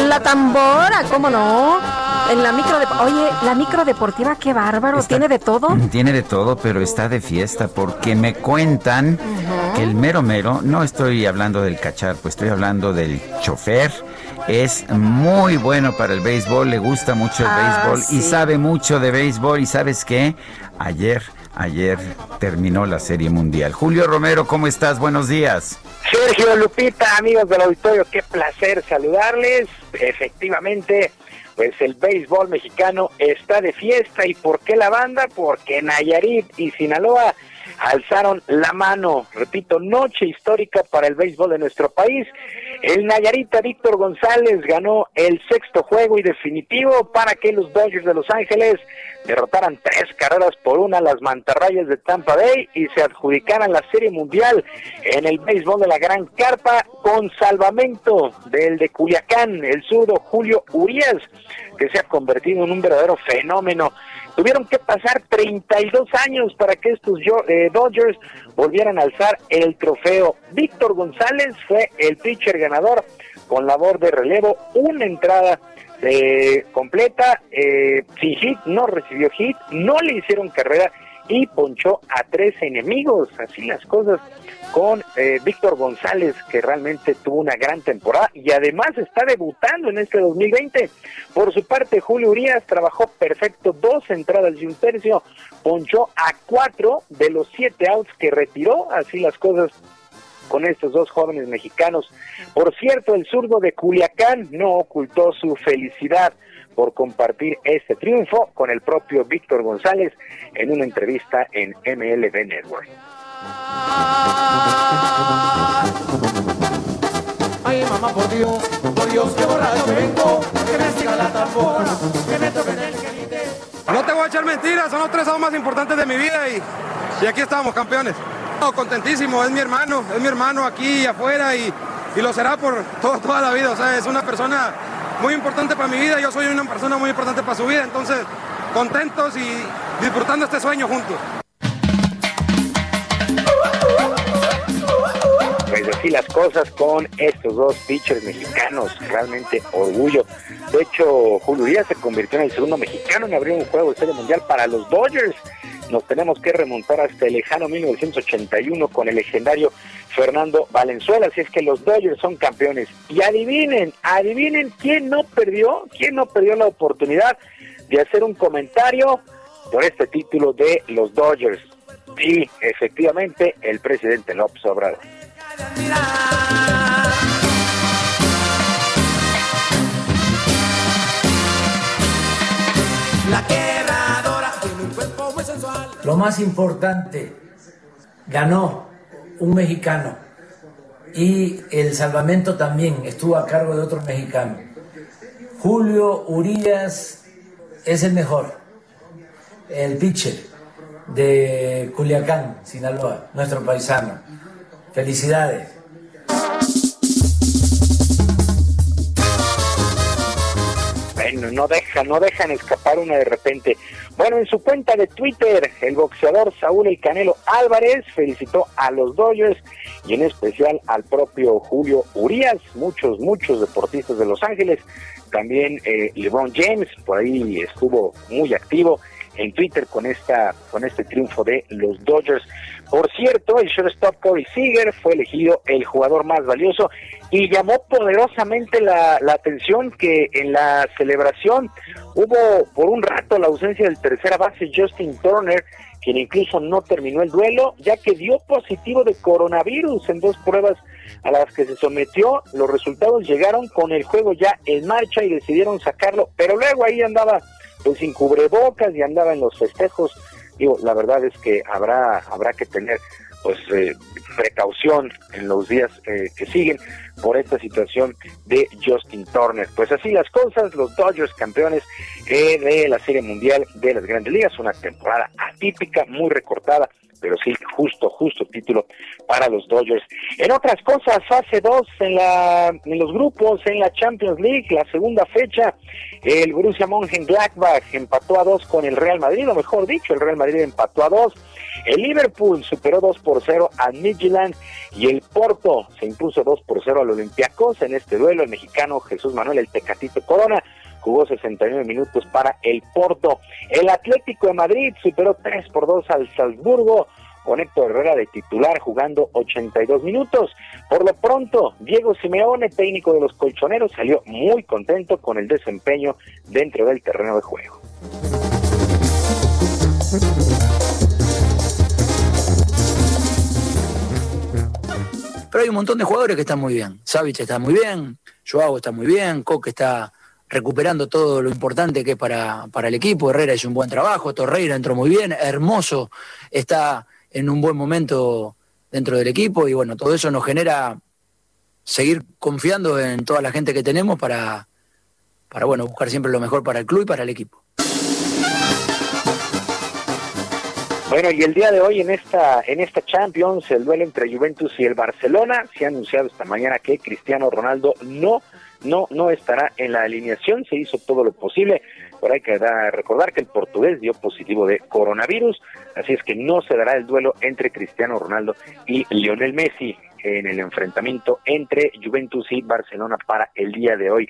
S2: La tambora, ¿cómo no? En la micro de... Oye, la micro deportiva, qué bárbaro, tiene de todo.
S1: Tiene de todo, pero está de fiesta porque me cuentan que el mero mero, no estoy hablando del cachar, pues estoy hablando del chofer es muy bueno para el béisbol, le gusta mucho el ah, béisbol y sabe mucho de béisbol y sabes qué, ayer, ayer terminó la Serie Mundial. Julio Romero, ¿cómo estás? Buenos días.
S38: Sergio Lupita, amigos del auditorio, qué placer saludarles. Efectivamente, pues el béisbol mexicano está de fiesta. ¿Y por qué la banda? Porque Nayarit y Sinaloa alzaron la mano. Repito, noche histórica para el béisbol de nuestro país. El Nayarita Víctor González ganó el sexto juego y definitivo para que los Dodgers de Los Ángeles derrotaran tres carreras por una a las mantarrayas de Tampa Bay y se adjudicaran la Serie Mundial en el béisbol de la Gran Carpa con salvamento del de Culiacán, el zurdo Julio Urias, que se ha convertido en un verdadero fenómeno. Tuvieron que pasar 32 años para que estos eh, Dodgers volvieran a alzar el trofeo. Víctor González fue el pitcher ganador con labor de relevo, una entrada eh, completa, eh, sin hit, no recibió hit, no le hicieron carrera y ponchó a tres enemigos. Así las cosas con eh, Víctor González, que realmente tuvo una gran temporada y además está debutando en este 2020. Por su parte, Julio Urias trabajó perfecto, dos entradas y un tercio, ponchó a cuatro de los siete outs que retiró. Así las cosas con estos dos jóvenes mexicanos. Por cierto, el zurdo de Culiacán no ocultó su felicidad por compartir este triunfo con el propio Víctor González en una entrevista en MLB Network.
S39: Ay, mamá, por Dios, por Dios, qué borracho vengo, que me siga la tambora, que me toquen el querite.
S40: No te voy a echar mentiras, son los tres años más importantes de mi vida y, y aquí estamos, campeones. contentísimo, es mi hermano, es mi hermano aquí y afuera y, y lo será por todo, toda la vida. O sea, es una persona muy importante para mi vida, yo soy una persona muy importante para su vida, entonces contentos y disfrutando este sueño juntos.
S38: Pues así las cosas con estos dos pitchers mexicanos, realmente orgullo. De hecho, Julio Urias se convirtió en el segundo mexicano en abrir un juego de serie mundial para los Dodgers. Nos tenemos que remontar hasta el lejano 1981 con el legendario Fernando Valenzuela. Así es que los Dodgers son campeones. Y adivinen, adivinen quién no perdió, quién no perdió la oportunidad de hacer un comentario por este título de los Dodgers. Y efectivamente, el presidente López Obrador.
S39: La quebradora tiene un cuerpo muy sensual.
S35: Lo más importante, ganó un mexicano y el salvamento también estuvo a cargo de otro mexicano. Julio Urias es el mejor, el pitcher de Culiacán, Sinaloa, nuestro paisano. Felicidades.
S38: No deja, no dejan escapar una de repente. Bueno, en su cuenta de Twitter, el boxeador Saúl El Canelo Álvarez felicitó a los Dodgers y en especial al propio Julio Urias, muchos, muchos deportistas de Los Ángeles, también eh, LeBron James, por ahí estuvo muy activo en Twitter con esta con este triunfo de los Dodgers. Por cierto, el shortstop Corey Seager fue elegido el jugador más valioso y llamó poderosamente la, la atención que en la celebración hubo por un rato la ausencia del tercera base Justin Turner, quien incluso no terminó el duelo, ya que dio positivo de coronavirus en dos pruebas a las que se sometió. Los resultados llegaron con el juego ya en marcha y decidieron sacarlo, pero luego ahí andaba pues sin cubrebocas y andaba en los festejos. Digo, la verdad es que habrá habrá que tener pues eh, precaución en los días eh, que siguen por esta situación de Justin Turner. Pues así las cosas, los Dodgers campeones eh, de la Serie Mundial de las Grandes Ligas, una temporada atípica, muy recortada, pero sí, justo, justo título para los Dodgers. En otras cosas, fase 2 en, la, en los grupos, en la Champions League, la segunda fecha, el Borussia Mönchengladbach empató a 2 con el Real Madrid, o mejor dicho, el Real Madrid empató a 2. El Liverpool superó 2 por 0 a Midtjylland y el Porto se impuso 2 por 0 al Olympiacos en este duelo. El mexicano Jesús Manuel El Tecatito Corona jugó 69 minutos para el Porto. El Atlético de Madrid superó 3 por 2 al Salzburgo con Héctor Herrera de titular jugando 82 minutos. Por lo pronto, Diego Simeone, técnico de los colchoneros, salió muy contento con el desempeño dentro del terreno de juego.
S41: Pero hay un montón de jugadores que están muy bien. Savic está muy bien, Joao está muy bien, Coque está recuperando todo lo importante que es para, para el equipo. Herrera hizo un buen trabajo, Torreira entró muy bien, Hermoso está en un buen momento dentro del equipo y bueno, todo eso nos genera seguir confiando en toda la gente que tenemos para, para bueno, buscar siempre lo mejor para el club y para el equipo.
S38: Bueno, y el día de hoy en esta en esta Champions, el duelo entre Juventus y el Barcelona, se ha anunciado esta mañana que Cristiano Ronaldo no no no estará en la alineación, se hizo todo lo posible, pero hay que recordar que el portugués dio positivo de coronavirus, así es que no se dará el duelo entre Cristiano Ronaldo y Lionel Messi en el enfrentamiento entre Juventus y Barcelona para el día de hoy.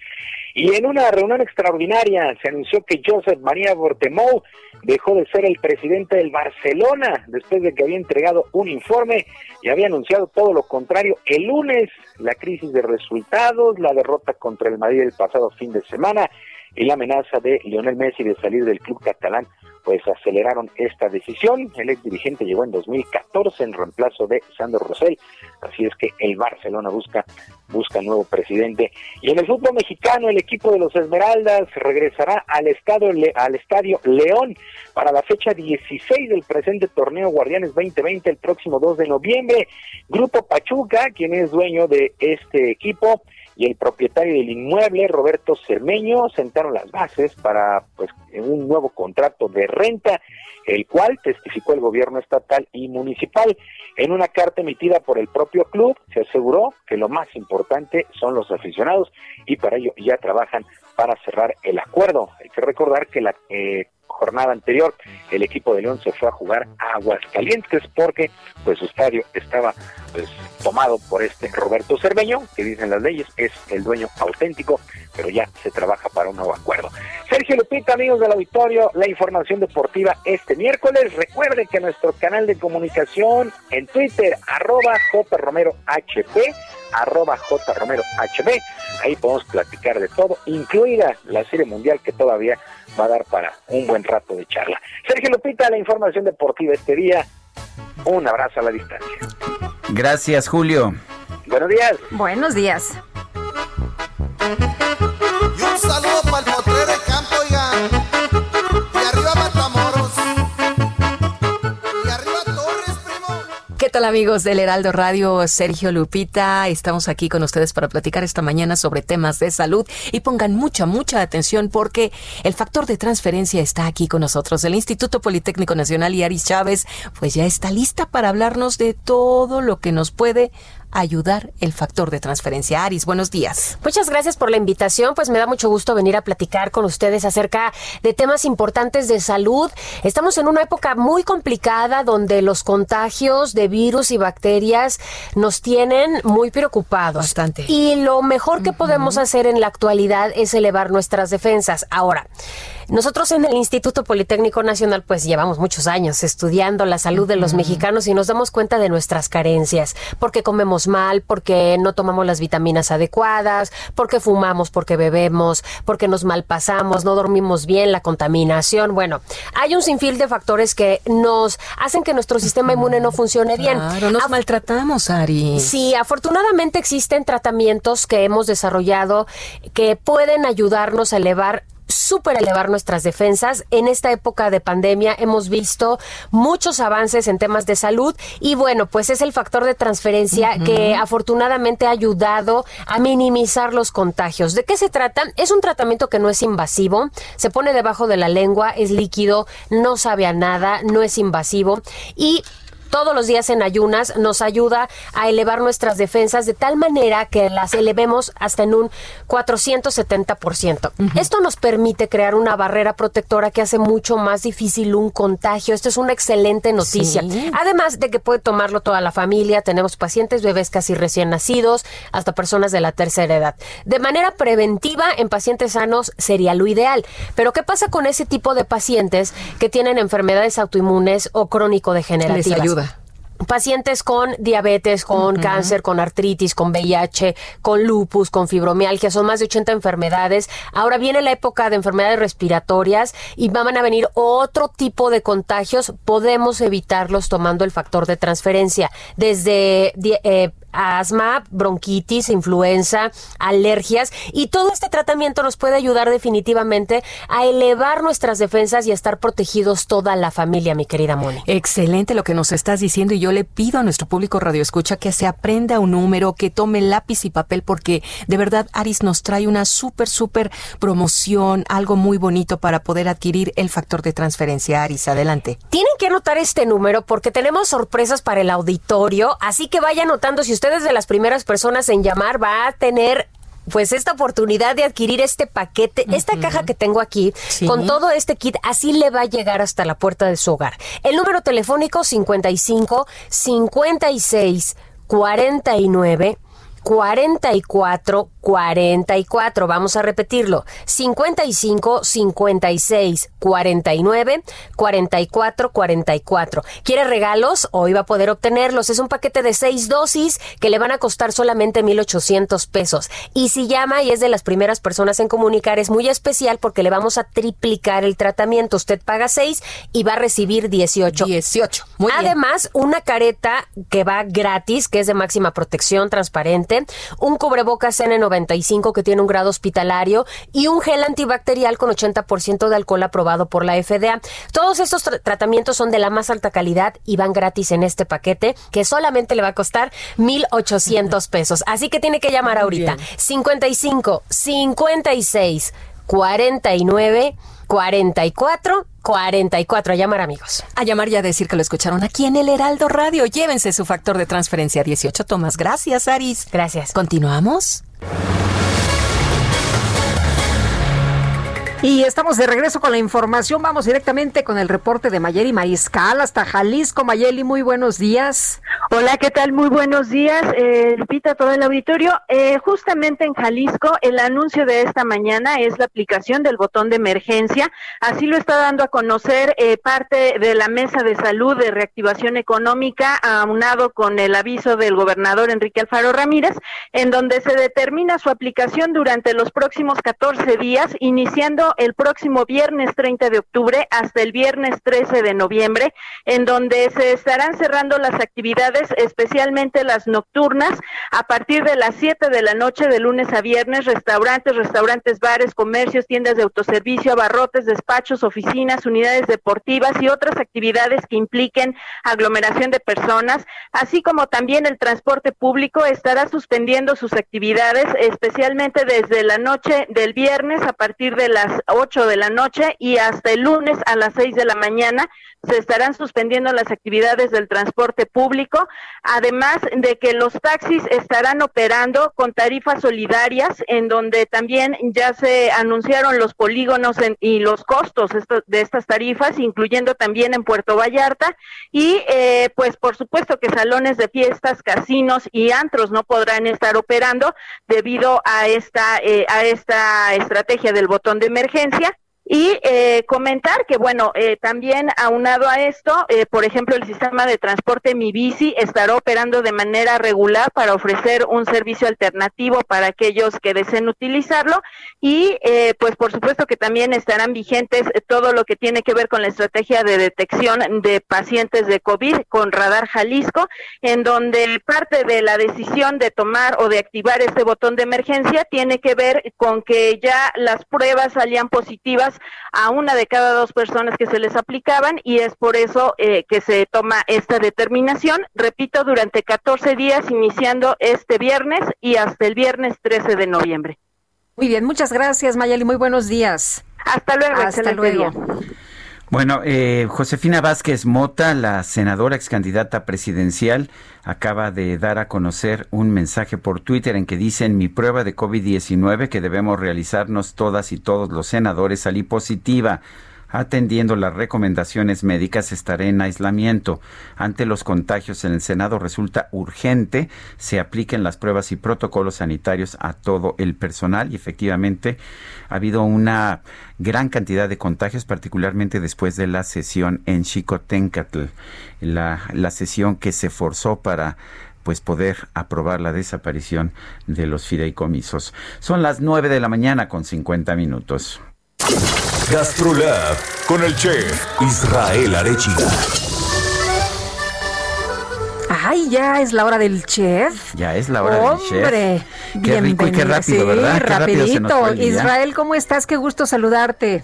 S38: Y en una reunión extraordinaria se anunció que Josep María Bortemou dejó de ser el presidente del Barcelona después de que había entregado un informe y había anunciado todo lo contrario el lunes, la crisis de resultados, la derrota contra el Madrid el pasado fin de semana y la amenaza de Lionel Messi de salir del club catalán pues aceleraron esta decisión. El ex dirigente llegó en 2014 en reemplazo de Sandro Rosell, así es que el Barcelona busca busca nuevo presidente. Y en el fútbol mexicano, el equipo de los Esmeraldas regresará al estadio, al estadio León para la fecha 16 del presente torneo Guardianes 2020 el próximo 2 de noviembre. Grupo Pachuca, quien es dueño de este equipo, y el propietario del inmueble, Roberto Cermeño, sentaron las bases para pues un nuevo contrato de renta, el cual testificó el gobierno estatal y municipal. En una carta emitida por el propio club se aseguró que lo más importante son los aficionados y para ello ya trabajan para cerrar el acuerdo. Hay que recordar que la eh, jornada anterior el equipo de León se fue a jugar a Aguascalientes porque pues su estadio estaba pues tomado por este Roberto Cerveño, que dicen las leyes es el dueño auténtico, pero ya se trabaja para un nuevo acuerdo. Sergio Lupita, amigos del auditorio, la información deportiva este miércoles. Recuerden que nuestro canal de comunicación en Twitter, arroba J Romero HP, arroba J Romero HB. Ahí podemos platicar de todo, incluida la Serie Mundial que todavía va a dar para un buen rato de charla. Sergio Lupita, la información deportiva este día. Un abrazo a la distancia.
S1: Gracias, Julio.
S38: Buenos días.
S2: Buenos días.
S39: Y un saludo para el de campo, oigan.
S42: ¿Qué tal amigos del Heraldo Radio? Sergio Lupita, estamos aquí con ustedes para platicar esta mañana sobre temas de salud y pongan mucha, mucha atención porque el factor de transferencia está aquí con nosotros. El Instituto Politécnico Nacional y Aris Chávez pues ya está lista para hablarnos de todo lo que nos puede ayudar el factor de transferencia. Aris, buenos días.
S43: Muchas gracias por la invitación, pues me da mucho gusto venir a platicar con ustedes acerca de temas importantes de salud. Estamos en una época muy complicada donde los contagios de virus y bacterias nos tienen muy preocupados.
S42: Bastante.
S43: Y lo mejor que podemos hacer en la actualidad es elevar nuestras defensas. Ahora, nosotros en el Instituto Politécnico Nacional pues llevamos muchos años estudiando la salud de los mexicanos y nos damos cuenta de nuestras carencias, porque comemos mal, porque no tomamos las vitaminas adecuadas, porque fumamos, porque bebemos, porque nos malpasamos, no dormimos bien, la contaminación, bueno, hay un sinfín de factores que nos hacen que nuestro sistema inmune no funcione bien.
S42: Claro, nos maltratamos, Ari.
S43: Sí, afortunadamente existen tratamientos que hemos desarrollado que pueden ayudarnos a elevar súper elevar nuestras defensas. En esta época de pandemia hemos visto muchos avances en temas de salud y bueno, pues es el factor de transferencia que afortunadamente ha ayudado a minimizar los contagios. ¿De qué se trata? Es un tratamiento que no es invasivo, se pone debajo de la lengua, es líquido, no sabe a nada, no es invasivo y todos los días en ayunas nos ayuda a elevar nuestras defensas de tal manera que las elevemos hasta en un 470%. Esto nos permite crear una barrera protectora que hace mucho más difícil un contagio. Esto es una excelente noticia.
S42: Sí.
S43: Además de que puede tomarlo toda la familia, tenemos pacientes, bebés casi recién nacidos, hasta personas de la tercera edad. De manera preventiva, en pacientes sanos sería lo ideal. Pero ¿qué pasa con ese tipo de pacientes que tienen enfermedades autoinmunes o crónico-degenerativas? Pacientes con diabetes, con cáncer, con artritis, con VIH, con lupus, con fibromialgia, son más de 80 enfermedades. Ahora viene la época de enfermedades respiratorias y van a venir otro tipo de contagios. Podemos evitarlos tomando el factor de transferencia, desde eh, asma, bronquitis, influenza, alergias y todo este tratamiento nos puede ayudar definitivamente a elevar nuestras defensas y a estar protegidos toda la familia, mi querida Moni.
S42: Excelente lo que nos estás diciendo y yo le pido a nuestro público Radio Escucha que se aprenda un número, que tome lápiz y papel porque de verdad Aris nos trae una súper, súper promoción, algo muy bonito para poder adquirir el factor de transferencia. Aris, adelante.
S43: Tienen que anotar este número porque tenemos sorpresas para el auditorio, así que vaya anotando si usted es de las primeras personas en llamar va a tener pues esta oportunidad de adquirir este paquete, esta caja que tengo aquí,
S42: Sí.
S43: con todo este kit, así le va a llegar hasta la puerta de su hogar. El número telefónico 55 56 49 44 44. Vamos a repetirlo. 55 56 49 44 44. ¿Quiere regalos? Hoy va a poder obtenerlos. Es un paquete de seis dosis que le van a costar solamente 1,800 pesos. Y si llama y es de las primeras personas en comunicar, es muy especial porque le vamos a triplicar el tratamiento. Usted paga 6 y va a recibir 18.
S42: 18. Muy bien.
S43: Además, una careta que va gratis, que es de máxima protección, transparente un cubrebocas N95 que tiene un grado hospitalario y un gel antibacterial con 80% de alcohol aprobado por la FDA. Todos estos tratamientos son de la más alta calidad y van gratis en este paquete que solamente le va a costar 1,800 pesos. Así que tiene que llamar ahorita. 55 56 49 44 44. A llamar, amigos.
S42: A llamar y a decir que lo escucharon aquí en el Heraldo Radio. Llévense su factor de transferencia 18 tomas. Gracias, Aris.
S43: Gracias.
S42: ¿Continuamos?
S2: Y estamos de regreso con la información. Vamos directamente con el reporte de Mayeli Mariscal hasta Jalisco. Mayeli, muy buenos días.
S44: Hola, ¿qué tal? Muy buenos días, eh, Lupita, todo el auditorio. Eh, justamente en Jalisco, el anuncio de esta mañana es la aplicación del botón de emergencia. Así lo está dando a conocer eh, parte de la Mesa de Salud de Reactivación Económica, aunado con el aviso del gobernador Enrique Alfaro Ramírez, en donde se determina su aplicación durante los próximos 14 días, iniciando el próximo viernes 30 de octubre hasta el viernes 13 de noviembre, en donde se estarán cerrando las actividades, especialmente las nocturnas, a partir de las 7 de la noche de lunes a viernes, restaurantes, restaurantes, bares, comercios, tiendas de autoservicio, abarrotes, despachos, oficinas, unidades deportivas y otras actividades que impliquen aglomeración de personas, así como también el transporte público estará suspendiendo sus actividades, especialmente desde la noche del viernes a partir de las 8 de la noche y hasta el lunes a las 6 de la mañana se estarán suspendiendo las actividades del transporte público, además de que los taxis estarán operando con tarifas solidarias, en donde también ya se anunciaron los polígonos y los costos de estas tarifas, incluyendo también en Puerto Vallarta, y eh, pues por supuesto que salones de fiestas, casinos y antros no podrán estar operando debido a esta, eh, a esta estrategia del botón de emergencia y eh, comentar que, bueno, eh, también aunado a esto, eh, por ejemplo, el sistema de transporte Mi Bici estará operando de manera regular para ofrecer un servicio alternativo para aquellos que deseen utilizarlo. Y, pues, por supuesto que también estarán vigentes todo lo que tiene que ver con la estrategia de detección de pacientes de COVID con Radar Jalisco, en donde parte de la decisión de tomar o de activar este botón de emergencia tiene que ver con que ya las pruebas salían positivas a una de cada dos personas que se les aplicaban y es por eso eh, que se toma esta determinación, repito, durante 14 días iniciando este viernes y hasta el viernes 13 de noviembre.
S2: Muy bien, muchas gracias Mayali, muy buenos días.
S44: Hasta luego.
S2: Hasta luego.
S1: Bueno, eh, Josefina Vázquez Mota, la senadora ex candidata presidencial, acaba de dar a conocer un mensaje por Twitter en que dice en mi prueba de COVID-19 que debemos realizarnos todas y todos los senadores salí positiva. Atendiendo las recomendaciones médicas, estaré en aislamiento. Ante los contagios en el Senado resulta urgente se apliquen las pruebas y protocolos sanitarios a todo el personal y efectivamente ha habido una gran cantidad de contagios, particularmente después de la sesión en Chicotencatl, la, la sesión que se forzó para pues poder aprobar la desaparición de los fideicomisos. Son las nueve de la mañana con 50 minutos.
S3: GastroLab con el chef Israel Arechiga.
S2: Ay, ya es la hora del chef.
S1: Ya es la hora del chef.
S2: Hombre,
S1: qué rico y qué rápido,
S2: sí,
S1: ¿verdad? Qué rápido se nos
S2: rapidito.
S1: fue día.
S2: Israel, ¿cómo estás? Qué gusto saludarte.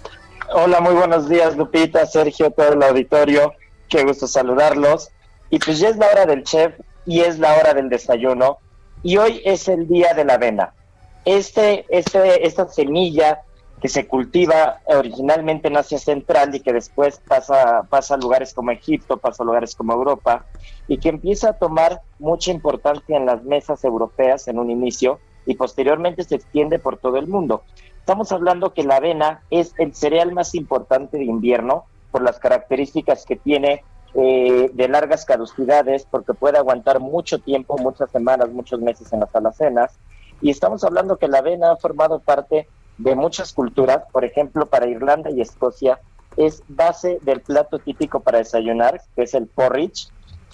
S45: Hola, muy buenos días, Lupita, Sergio, todo el auditorio. Qué gusto saludarlos. Y pues ya es la hora del chef y es la hora del desayuno. Y hoy es el día de la avena. Este, este, esta semilla que se cultiva originalmente en Asia Central y que después pasa, pasa a lugares como Egipto, pasa a lugares como Europa, y que empieza a tomar mucha importancia en las mesas europeas en un inicio y posteriormente se extiende por todo el mundo. Estamos hablando que la avena es el cereal más importante de invierno por las características que tiene eh, de largas caducidades, porque puede aguantar mucho tiempo, muchas semanas, muchos meses en las alacenas. Y estamos hablando que la avena ha formado parte de muchas culturas, por ejemplo, para Irlanda y Escocia, es base del plato típico para desayunar, que es el porridge.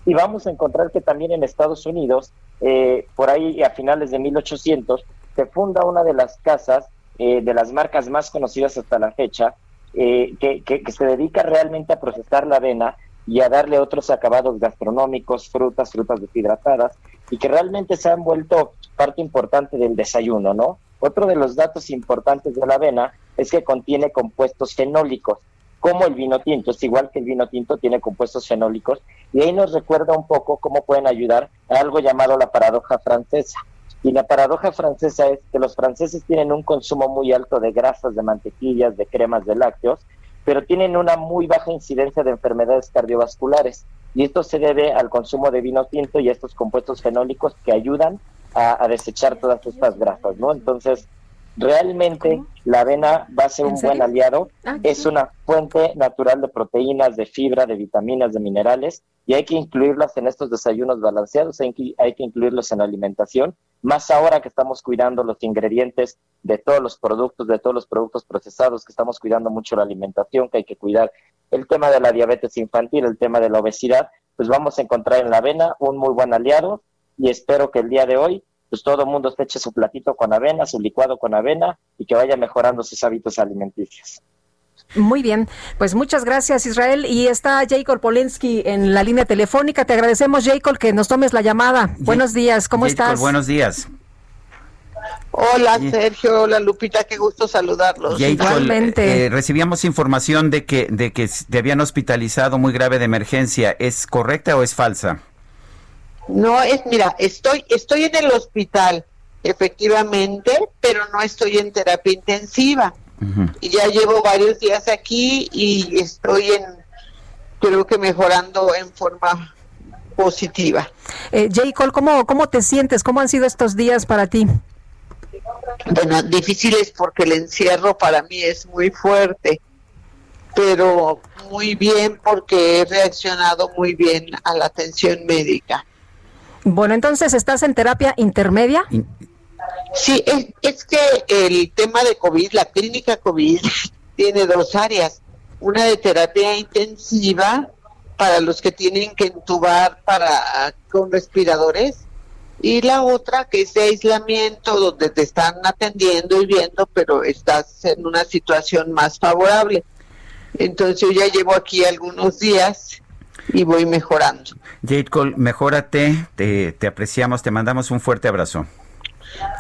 S45: Y vamos a encontrar que también en Estados Unidos, eh, por ahí a finales de 1800, se funda una de las casas, eh, de las marcas más conocidas hasta la fecha, eh, que, que, que se dedica realmente a procesar la avena y a darle otros acabados gastronómicos, frutas, frutas deshidratadas, y que realmente se han vuelto parte importante del desayuno, ¿no? Otro de los datos importantes de la avena es que contiene compuestos fenólicos, como el vino tinto, es igual que el vino tinto tiene compuestos fenólicos, y ahí nos recuerda un poco cómo pueden ayudar a algo llamado la paradoja francesa. Y la paradoja francesa es que los franceses tienen un consumo muy alto de grasas, de mantequillas, de cremas, de lácteos, pero tienen una muy baja incidencia de enfermedades cardiovasculares. Y esto se debe al consumo de vino tinto y a estos compuestos fenólicos que ayudan a, a desechar todas estas grasas, ¿no? Entonces, realmente la avena va a ser un buen aliado.
S2: Ah,
S45: es una fuente natural de proteínas, de fibra, de vitaminas, de minerales y hay que incluirlas en estos desayunos balanceados, hay que, hay que incluirlos en la alimentación, más ahora que estamos cuidando los ingredientes de todos los productos, de todos los productos procesados, que estamos cuidando mucho la alimentación, que hay que cuidar el tema de la diabetes infantil, el tema de la obesidad, pues vamos a encontrar en la avena un muy buen aliado y espero que el día de hoy pues todo el mundo se eche su platito con avena, su licuado con avena y que vaya mejorando sus hábitos alimenticios.
S2: Muy bien, pues muchas gracias Israel. Y está Jacob Polensky en la línea telefónica. Te agradecemos Jacob que nos tomes la llamada. Buenos días, ¿cómo
S1: Jacob,
S2: estás?
S1: Buenos días.
S46: Hola Sergio, hola Lupita, qué gusto saludarlos.
S1: Jacob, eh, recibíamos información de que, de que te habían hospitalizado muy grave de emergencia. ¿Es correcta o es falsa?
S46: No, es, mira, estoy, estoy en el hospital, efectivamente, pero no estoy en terapia intensiva. Y ya llevo varios días aquí y estoy en, creo que mejorando en forma positiva.
S2: Eh, Jacob, ¿cómo, ¿cómo te sientes? ¿Cómo han sido estos días para ti?
S46: Bueno, difíciles porque el encierro para mí es muy fuerte, pero muy bien porque he reaccionado muy bien a la atención médica.
S2: Bueno, entonces, ¿estás en terapia intermedia?
S46: Sí, es, es que el tema de COVID, la clínica COVID, tiene dos áreas. Una de terapia intensiva para los que tienen que entubar para con respiradores y la otra que es de aislamiento donde te están atendiendo y viendo, pero estás en una situación más favorable. Entonces yo ya llevo aquí algunos días y voy mejorando.
S1: Jade Cole, mejórate, te, te apreciamos, te mandamos un fuerte abrazo.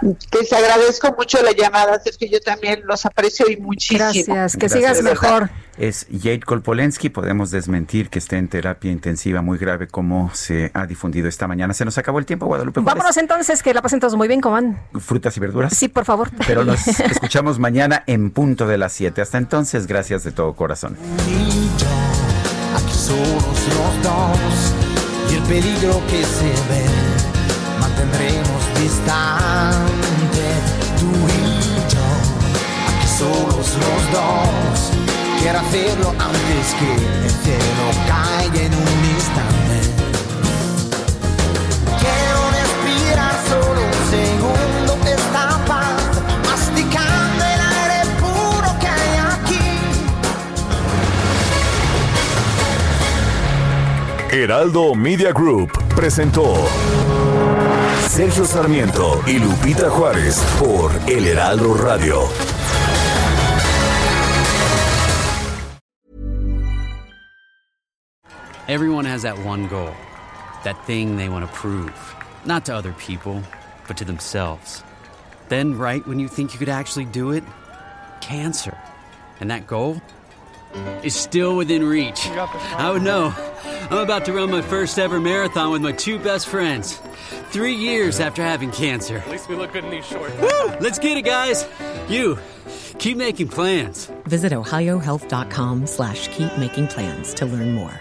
S46: Les agradezco mucho la llamada, es que yo también los aprecio y muchísimo.
S2: Gracias, que
S1: Gracias.
S2: sigas mejor.
S1: Es Jade Kolpolensky, podemos desmentir que esté en terapia intensiva muy grave como se ha difundido esta mañana. Se nos acabó el tiempo, Guadalupe.
S2: Vámonos entonces, que la pasen todos muy bien, coman.
S1: Frutas y verduras.
S2: Sí, por favor.
S1: Pero nos escuchamos mañana en punto de las 7. Hasta entonces, gracias de todo corazón.
S31: Somos los dos y el peligro que se ve mantendremos distante tú y yo. Aquí somos los dos. Quiero hacerlo antes que el cielo caiga
S3: Heraldo Media Group presentó Sergio Sarmiento y Lupita Juárez por El Heraldo Radio.
S47: Everyone has that one goal, that thing they want to prove, not to other people, but to themselves. Then, right when you think you could actually do it, cancer. And that goal is still within reach. I would know. I'm about to run my first ever marathon with my two best friends. Three years after having cancer.
S48: At least we look good in these shorts.
S47: Woo! Let's get it, guys. You, keep making plans.
S49: Visit ohiohealth.com slash keep making plans to learn more.